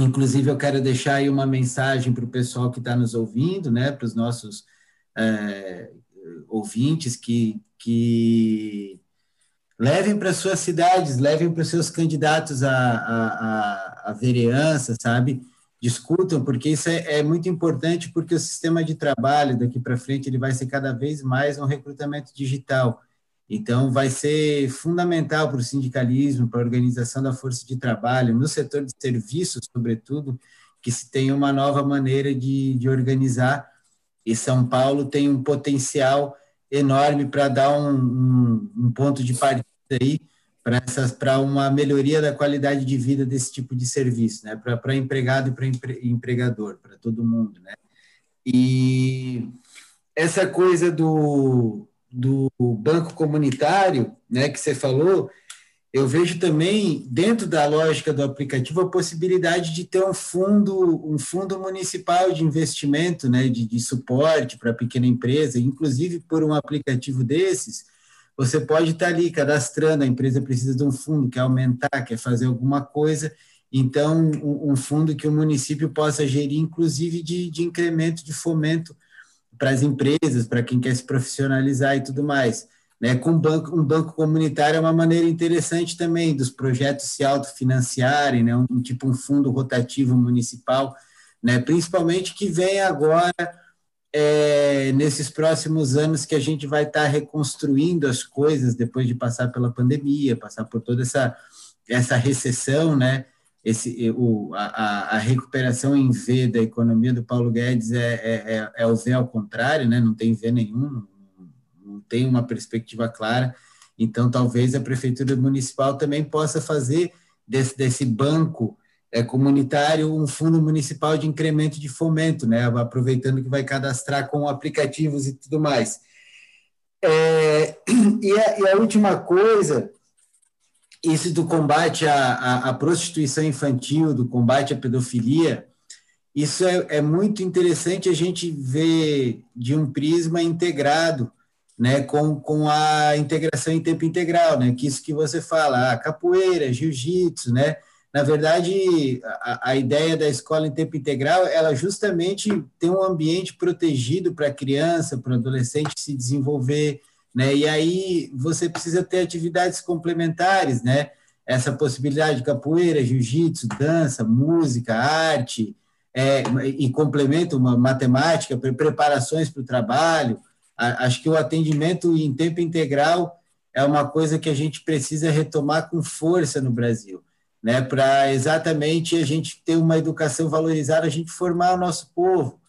inclusive, eu quero deixar aí uma mensagem para o pessoal que está nos ouvindo, né, para os nossos é, ouvintes que, que levem para suas cidades, levem para os seus candidatos a, a, a, a vereança, sabe? Discutam, porque isso é, é, muito importante, porque o sistema de trabalho daqui para frente ele vai ser cada vez mais um recrutamento digital. Então, vai ser fundamental para o sindicalismo, para a organização da força de trabalho, no setor de serviços, sobretudo, que se tenha uma nova maneira de, de organizar. E São Paulo tem um potencial enorme para dar um, um, um, ponto de partida aí para uma melhoria da qualidade de vida desse tipo de serviço, né? para empregado e para empre, empregador, para todo mundo. Né? E essa coisa do, do banco comunitário, né, que você falou, eu vejo também dentro da lógica do aplicativo a possibilidade de ter um fundo, um fundo municipal de investimento, né, de, de suporte para pequena empresa, inclusive por um aplicativo desses, você pode estar ali cadastrando, a empresa precisa de um fundo, quer aumentar, quer fazer alguma coisa, então um, um fundo que o município possa gerir, inclusive de, de incremento de fomento para as empresas, para quem quer se profissionalizar e tudo mais. Né, com banco, um banco comunitário é uma maneira interessante também dos projetos se autofinanciarem, né, um, um tipo um fundo rotativo municipal, né, principalmente que vem agora é, nesses próximos anos que a gente vai estar tá reconstruindo as coisas depois de passar pela pandemia, passar por toda essa, essa recessão, né, esse, o, a, a, recuperação em V da economia do Paulo Guedes é, é, é, é o V ao contrário, né? não tem V nenhum, não tem uma perspectiva clara. Então, talvez a Prefeitura Municipal também possa fazer desse, desse banco comunitário um fundo municipal de incremento de fomento, né? aproveitando que vai cadastrar com aplicativos e tudo mais. É, e, a, e a última coisa isso do combate à, à, à, prostituição infantil, do combate à pedofilia, isso é, é, muito interessante a gente ver de um prisma integrado, né, com, com a integração em tempo integral, né, que isso que você fala, a capoeira, jiu-jitsu, né, na verdade, a, a ideia da escola em tempo integral, ela justamente tem um ambiente protegido para a criança, para o adolescente se desenvolver, né? E aí você precisa ter atividades complementares, né? Essa possibilidade de capoeira, jiu-jitsu, dança, música, arte, é, e complemento uma matemática, preparações para o trabalho. Acho que o atendimento em tempo integral é uma coisa que a gente precisa retomar com força no Brasil, né? Para exatamente a gente ter uma educação valorizada, a gente formar o nosso povo,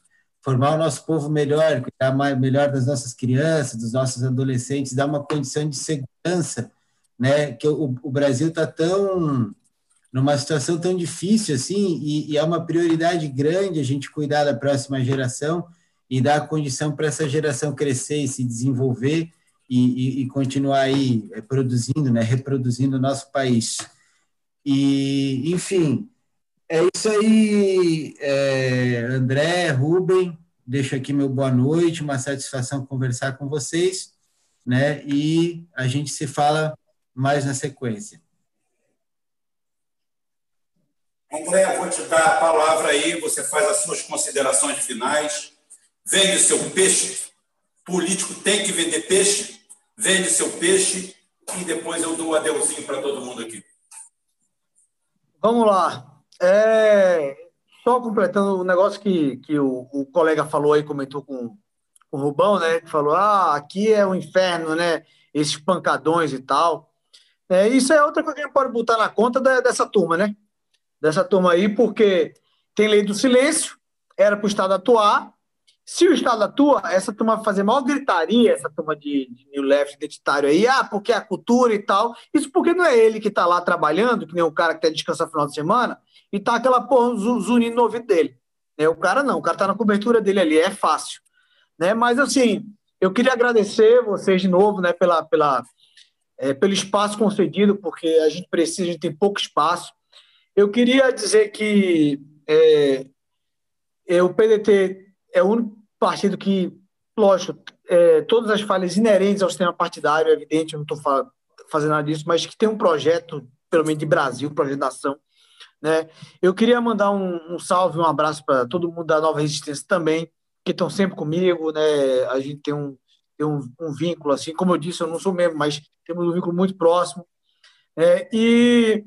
formar o nosso povo melhor, cuidar mais, melhor das nossas crianças, dos nossos adolescentes, dar uma condição de segurança, né? Que o, o Brasil está tão numa situação tão difícil assim e, e é uma prioridade grande a gente cuidar da próxima geração e dar condição para essa geração crescer e se desenvolver e, e, e continuar aí eh, produzindo, né? Reproduzindo o nosso país. E, enfim, é isso aí, é, André, Rubem. Deixo aqui meu boa noite, uma satisfação conversar com vocês, né? E a gente se fala mais na sequência. André, vou te dar a palavra aí, você faz as suas considerações finais. Vende seu peixe. Político tem que vender peixe. Vende seu peixe e depois eu dou um adeuzinho para todo mundo aqui. Vamos lá. É, só completando o negócio que, que o, o colega falou aí, comentou com, com o Rubão, né? Que falou: ah, aqui é o um inferno, né? Esses pancadões e tal. É, isso é outra coisa que a gente pode botar na conta da, dessa turma, né? Dessa turma aí, porque tem lei do silêncio, era para o Estado atuar. Se o Estado atua, essa turma fazer maior gritaria, essa turma de, de New Left identitário aí, ah, porque é a cultura e tal. Isso porque não é ele que está lá trabalhando, que nem o cara que até descansa no final de semana, e tá aquela porra zunindo no ouvido dele. Né? O cara não, o cara tá na cobertura dele ali, é fácil. Né? Mas assim, eu queria agradecer vocês de novo, né, pela, pela, é, pelo espaço concedido, porque a gente precisa, a gente tem pouco espaço. Eu queria dizer que é, é, o PDT é o único partido que, lógico, é, todas as falhas inerentes ao sistema partidário, é evidente, eu não estou fa fazendo nada disso, mas que tem um projeto, pelo menos de Brasil, projeto da ação, né? Eu queria mandar um, um salve, um abraço para todo mundo da Nova Resistência também, que estão sempre comigo, né? A gente tem um, tem um, um, vínculo, assim, como eu disse, eu não sou membro, mas temos um vínculo muito próximo. É, e,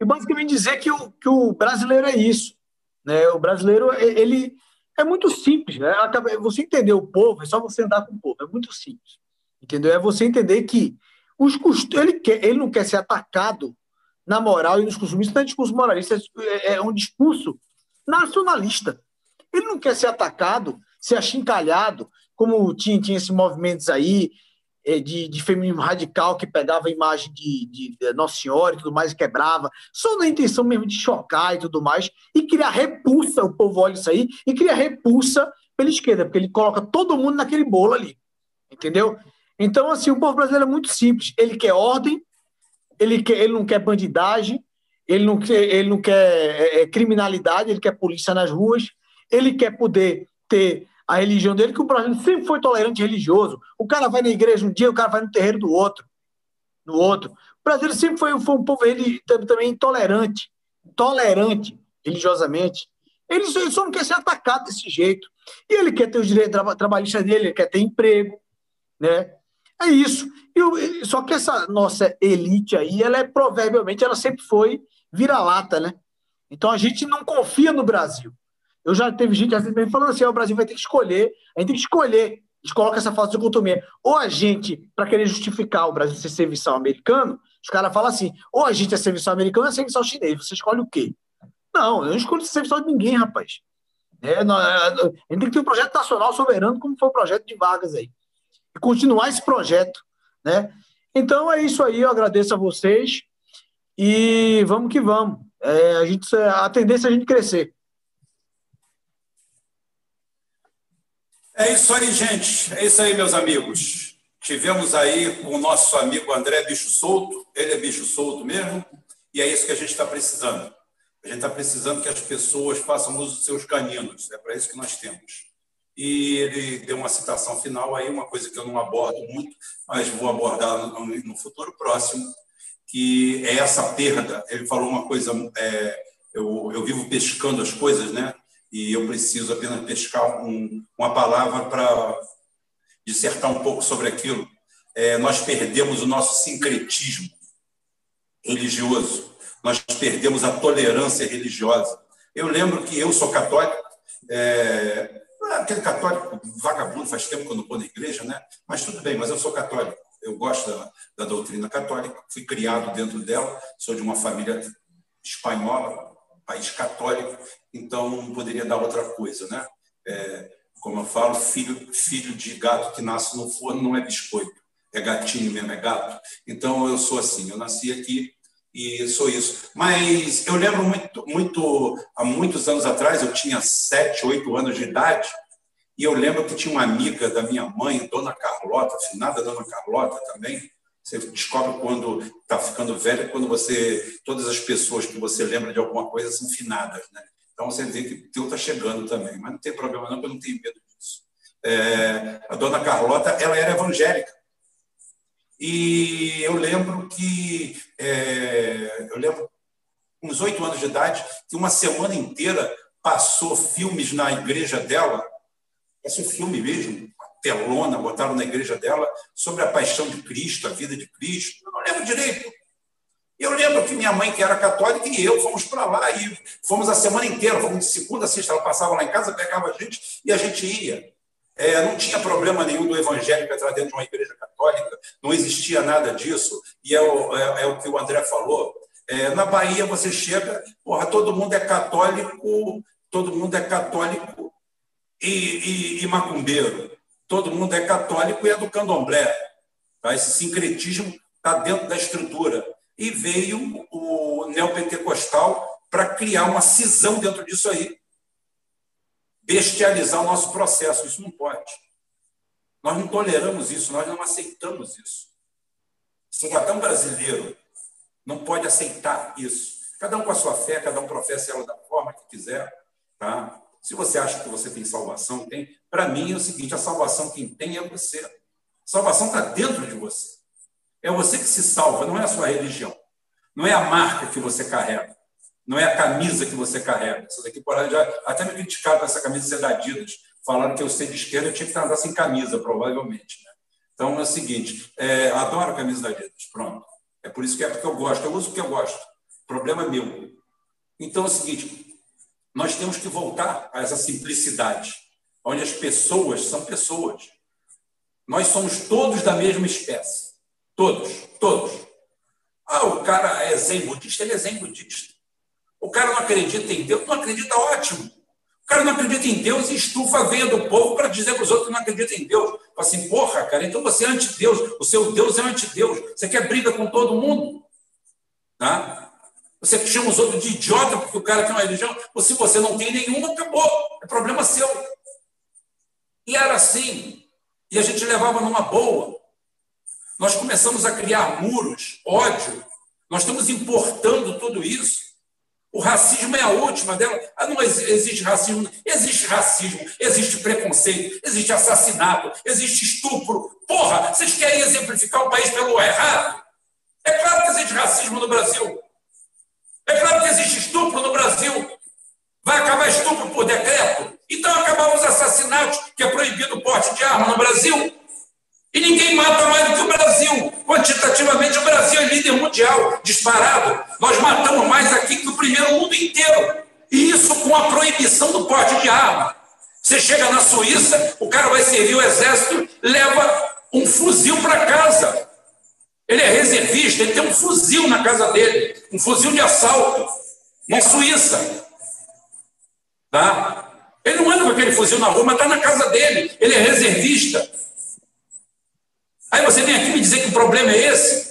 e basicamente dizer que o, que o brasileiro é isso. Né? O brasileiro, ele é muito simples. Né? Você entender o povo, é só você andar com o povo, é muito simples. Entendeu? É você entender que os cust... ele, quer, ele não quer ser atacado na moral e nos costumes. Isso não é discurso moralista, é, é um discurso nacionalista. Ele não quer ser atacado, ser achincalhado, como tinha, tinha esses movimentos aí é, de, de feminismo radical que pegava a imagem de, de, Nossa Senhora e tudo mais quebrava, só na intenção mesmo de chocar e tudo mais, e criar repulsa, o povo olha isso aí, e cria repulsa pela esquerda, porque ele coloca todo mundo naquele bolo ali, entendeu? Então, assim, o povo brasileiro é muito simples, ele quer ordem, ele, quer, ele não quer bandidagem, ele não quer, ele não quer é, é, criminalidade, ele quer polícia nas ruas, ele quer poder ter a religião dele, que o Brasil sempre foi tolerante religioso. O cara vai na igreja um dia, o cara vai no terreiro do outro, no outro. O Brasil sempre foi, foi um povo ele, também intolerante, tolerante religiosamente. Ele só, ele só não quer ser atacado desse jeito. E ele quer ter os direitos trabalhistas dele, ele quer ter emprego, né? É isso. Eu, só que essa nossa elite aí, ela é provavelmente, ela sempre foi vira-lata, né? Então a gente não confia no Brasil. Eu já teve gente assim, falando assim: oh, o Brasil vai ter que escolher, a gente tem que escolher. A gente coloca essa falsa dicotomia. Ou a gente, para querer justificar o Brasil ser serviçal americano, Os caras falam assim: ou a gente é serviço americano ou é serviço chinês. Você escolhe o quê? Não, eu não escolho serviço de ninguém, rapaz. É, não, é, a gente tem que ter um projeto nacional soberano, como foi o projeto de vagas aí. E continuar esse projeto, né? Então é isso aí, eu agradeço a vocês e vamos que vamos. É, a, gente, a tendência é a gente crescer. É isso aí, gente. É isso aí, meus amigos. Tivemos aí o nosso amigo André Bicho Solto. Ele é bicho solto mesmo. E é isso que a gente está precisando. A gente está precisando que as pessoas façam uso dos seus caninos. É para isso que nós temos. E ele deu uma citação final aí, uma coisa que eu não abordo muito, mas vou abordar no, futuro próximo, que é essa perda. Ele falou uma coisa, é, eu, eu vivo pescando as coisas, né? E eu preciso apenas pescar um, uma palavra para dissertar um pouco sobre aquilo. É, nós perdemos o nosso sincretismo religioso, nós perdemos a tolerância religiosa. Eu lembro que eu sou católico, é, aquele católico vagabundo, faz tempo que eu não estou na igreja, né? mas tudo bem, mas eu sou católico eu gosto da, da, doutrina católica, fui criado dentro dela, sou de uma família espanhola, país católico, então não poderia dar outra coisa, né? É, como eu falo, filho, filho de gato que nasce no forno não é biscoito, é gatinho mesmo, é gato. Então eu sou assim, eu nasci aqui e sou isso. Mas eu lembro muito, muito há muitos anos atrás, eu tinha sete, oito anos de idade, e eu lembro que tinha uma amiga da minha mãe, Dona Carlota, afinada Dona Carlota também. Você descobre quando está ficando velho, quando você todas as pessoas que você lembra de alguma coisa são finadas, né? Então você vê que o teu está chegando também, mas não tem problema não, porque eu não tenho medo disso. É, a Dona Carlota, ela era evangélica. E eu lembro que é, eu lembro uns oito anos de idade que uma semana inteira passou filmes na igreja dela esse filme mesmo, telona, botaram na igreja dela, sobre a paixão de Cristo, a vida de Cristo. Eu não lembro direito. Eu lembro que minha mãe, que era católica, e eu fomos para lá e fomos a semana inteira, fomos de segunda a sexta, ela passava lá em casa, pegava a gente e a gente ia. É, não tinha problema nenhum do evangélico entrar dentro de uma igreja católica, não existia nada disso, e é o, é, é o que o André falou. É, na Bahia você chega, porra, todo mundo é católico, todo mundo é católico e, e, e macumbeiro. Todo mundo é católico e é do candomblé. Tá? Esse sincretismo está dentro da estrutura. E veio o neopentecostal para criar uma cisão dentro disso aí. Bestializar o nosso processo. Isso não pode. Nós não toleramos isso, nós não aceitamos isso. Cidadão brasileiro não pode aceitar isso. Cada um com a sua fé, cada um professa ela da forma que quiser. Tá? Se você acha que você tem salvação, tem. Para mim é o seguinte: a salvação quem tem é você. A salvação está dentro de você. É você que se salva, não é a sua religião. Não é a marca que você carrega. Não é a camisa que você carrega. Essas aqui podem já até me criticaram com essa camisa ser da Adidas. Falaram que eu ser de esquerda eu tinha que andar sem camisa, provavelmente. Né? Então é o seguinte: é, adoro a camisa da Adidas. Pronto. É por isso que é porque eu gosto. Eu uso porque eu gosto. Problema meu. Então é o seguinte: nós temos que voltar a essa simplicidade, onde as pessoas são pessoas. Nós somos todos da mesma espécie. Todos, todos. Ah, o cara é zen budista, ele é zen budista. O cara não acredita em Deus, não acredita, ótimo. O cara não acredita em Deus e estufa a veia do povo para dizer para os outros que não acreditam em Deus. Fala assim, porra, cara, então você é anti-Deus, o seu Deus é anti-Deus. Você quer briga com todo mundo? Tá? Você chama os outros de idiota porque o cara tem uma religião, ou se você não tem nenhuma, acabou. É problema seu. E era assim. E a gente levava numa boa. Nós começamos a criar muros, ódio. Nós estamos importando tudo isso. O racismo é a última dela. Ah, não existe racismo. Existe racismo, existe preconceito, existe assassinato, existe estupro. Porra, vocês querem exemplificar o país pelo errado? É claro que existe racismo no Brasil. É claro que existe estupro no Brasil. Vai acabar estupro por decreto? Então acabar os assassinatos, que é proibido o porte de arma no Brasil. E ninguém mata mais do que o Brasil. Quantitativamente, o Brasil é líder mundial, disparado. Nós matamos mais aqui que o primeiro mundo inteiro. E isso com a proibição do porte de arma. Você chega na Suíça, o cara vai servir o exército, leva um fuzil para casa. Ele é reservista, ele tem um fuzil na casa dele, um fuzil de assalto, na Suíça. Tá? Ele não anda com aquele fuzil na rua, mas está na casa dele. Ele é reservista. Aí você vem aqui me dizer que o problema é esse?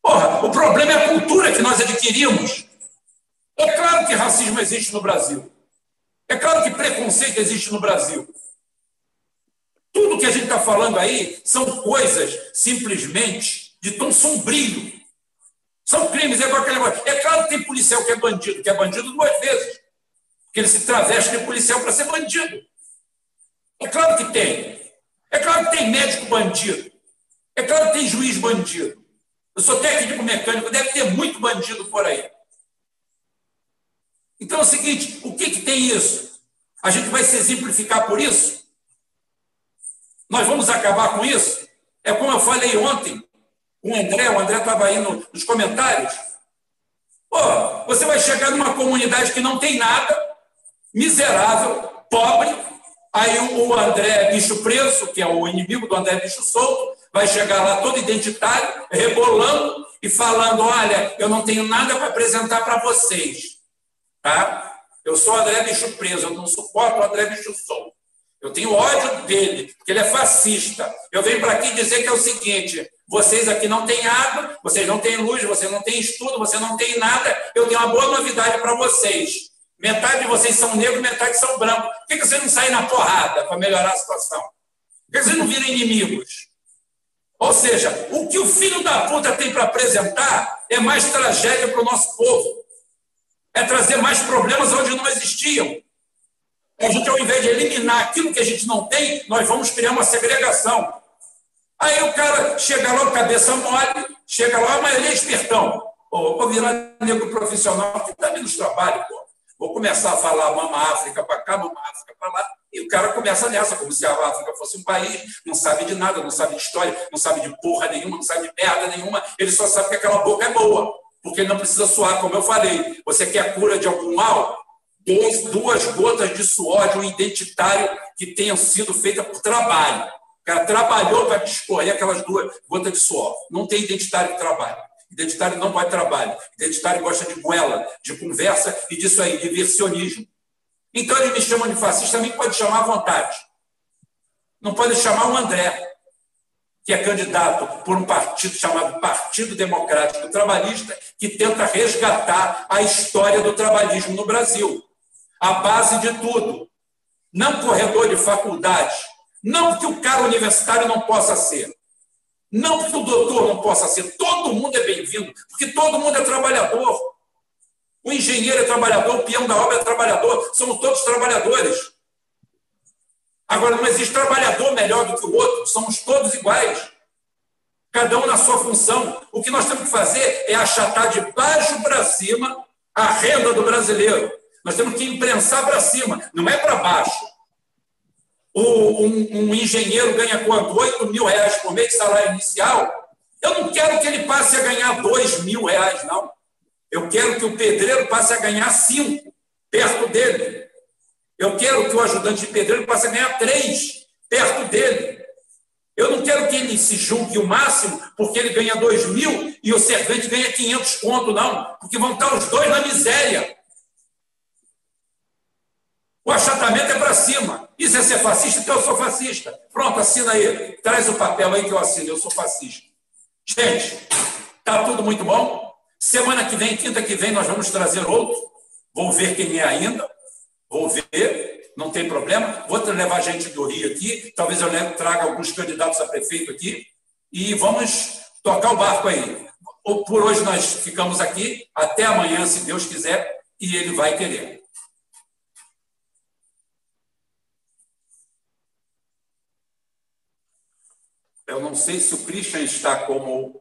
Porra, o problema é a cultura que nós adquirimos. É claro que racismo existe no Brasil. É claro que preconceito existe no Brasil. Tudo que a gente está falando aí são coisas simplesmente de tom sombrio. São crimes, é, aquele... é claro que tem policial que é bandido, que é bandido duas vezes. Que ele se traveste de policial para ser bandido. É claro que tem. É claro que tem médico bandido. É claro que tem juiz bandido. Eu sou técnico mecânico, deve ter muito bandido por aí. Então é o seguinte: o que, que tem isso? A gente vai se exemplificar por isso? Nós vamos acabar com isso? É como eu falei ontem com o André, o André estava aí no, nos comentários. Pô, você vai chegar numa comunidade que não tem nada, miserável, pobre, aí o André Bicho Preso, que é o inimigo do André Bicho Solto, vai chegar lá todo identitário, rebolando e falando: Olha, eu não tenho nada para apresentar para vocês. Tá? Eu sou André Bicho Preso, eu não suporto o André Bicho Solto. Eu tenho ódio dele, porque ele é fascista. Eu venho para aqui dizer que é o seguinte: vocês aqui não têm água, vocês não têm luz, vocês não têm estudo, vocês não têm nada. Eu tenho uma boa novidade para vocês. Metade de vocês são negros, metade são brancos. Por que vocês não saem na porrada para melhorar a situação? Por que vocês não viram inimigos? Ou seja, o que o filho da puta tem para apresentar é mais tragédia para o nosso povo. É trazer mais problemas onde não existiam. A gente, ao invés de eliminar aquilo que a gente não tem, nós vamos criar uma segregação. Aí o cara chega lá, cabeça mole, chega lá, mas ele é espertão. Pô, vou virar negro profissional, que dá menos trabalho, pô. Vou começar a falar mama África para cá, mama África para lá. E o cara começa nessa, como se a África fosse um país, não sabe de nada, não sabe de história, não sabe de porra nenhuma, não sabe de merda nenhuma. Ele só sabe que aquela boca é boa, porque ele não precisa suar, como eu falei. Você quer cura de algum mal? Dois, duas gotas de suor de um identitário que tenham sido feitas por trabalho. O cara trabalhou para escorrer aquelas duas gotas de suor. Não tem identitário que trabalha. Identitário não vai trabalho. Identitário gosta de goela, de conversa e disso aí, diversionismo. Então ele me chama de fascista, também pode chamar à vontade. Não pode chamar o André, que é candidato por um partido chamado Partido Democrático Trabalhista, que tenta resgatar a história do trabalhismo no Brasil a base de tudo. Não corredor de faculdade. Não que o cara universitário não possa ser. Não que o doutor não possa ser. Todo mundo é bem-vindo, porque todo mundo é trabalhador. O engenheiro é trabalhador, o peão da obra é trabalhador, somos todos trabalhadores. Agora, não existe trabalhador melhor do que o outro, somos todos iguais. Cada um na sua função. O que nós temos que fazer é achatar de baixo para cima a renda do brasileiro. Nós temos que imprensar para cima, não é para baixo. O, um, um, engenheiro ganha quanto? 8 mil reais por mês de salário inicial. Eu não quero que ele passe a ganhar 2 mil reais, não. Eu quero que o pedreiro passe a ganhar 5 perto dele. Eu quero que o ajudante de pedreiro passe a ganhar 3 perto dele. Eu não quero que ele se julgue o máximo porque ele ganha 2 mil e o servente ganha 500 conto, não. Porque vão estar os dois na miséria. O achatamento é para cima. Isso é ser fascista? Então eu sou fascista. Pronto, assina aí. Traz o papel aí que eu assino. Eu sou fascista. Gente, tá tudo muito bom. Semana que vem, quinta que vem, nós vamos trazer outro. Vou ver quem é ainda. Vou ver. Não tem problema. Vou levar gente do Rio aqui. Talvez eu traga alguns candidatos a prefeito aqui. E vamos tocar o barco aí. Por hoje nós ficamos aqui. Até amanhã, se Deus quiser. E ele vai querer. Eu não sei se o Christian está como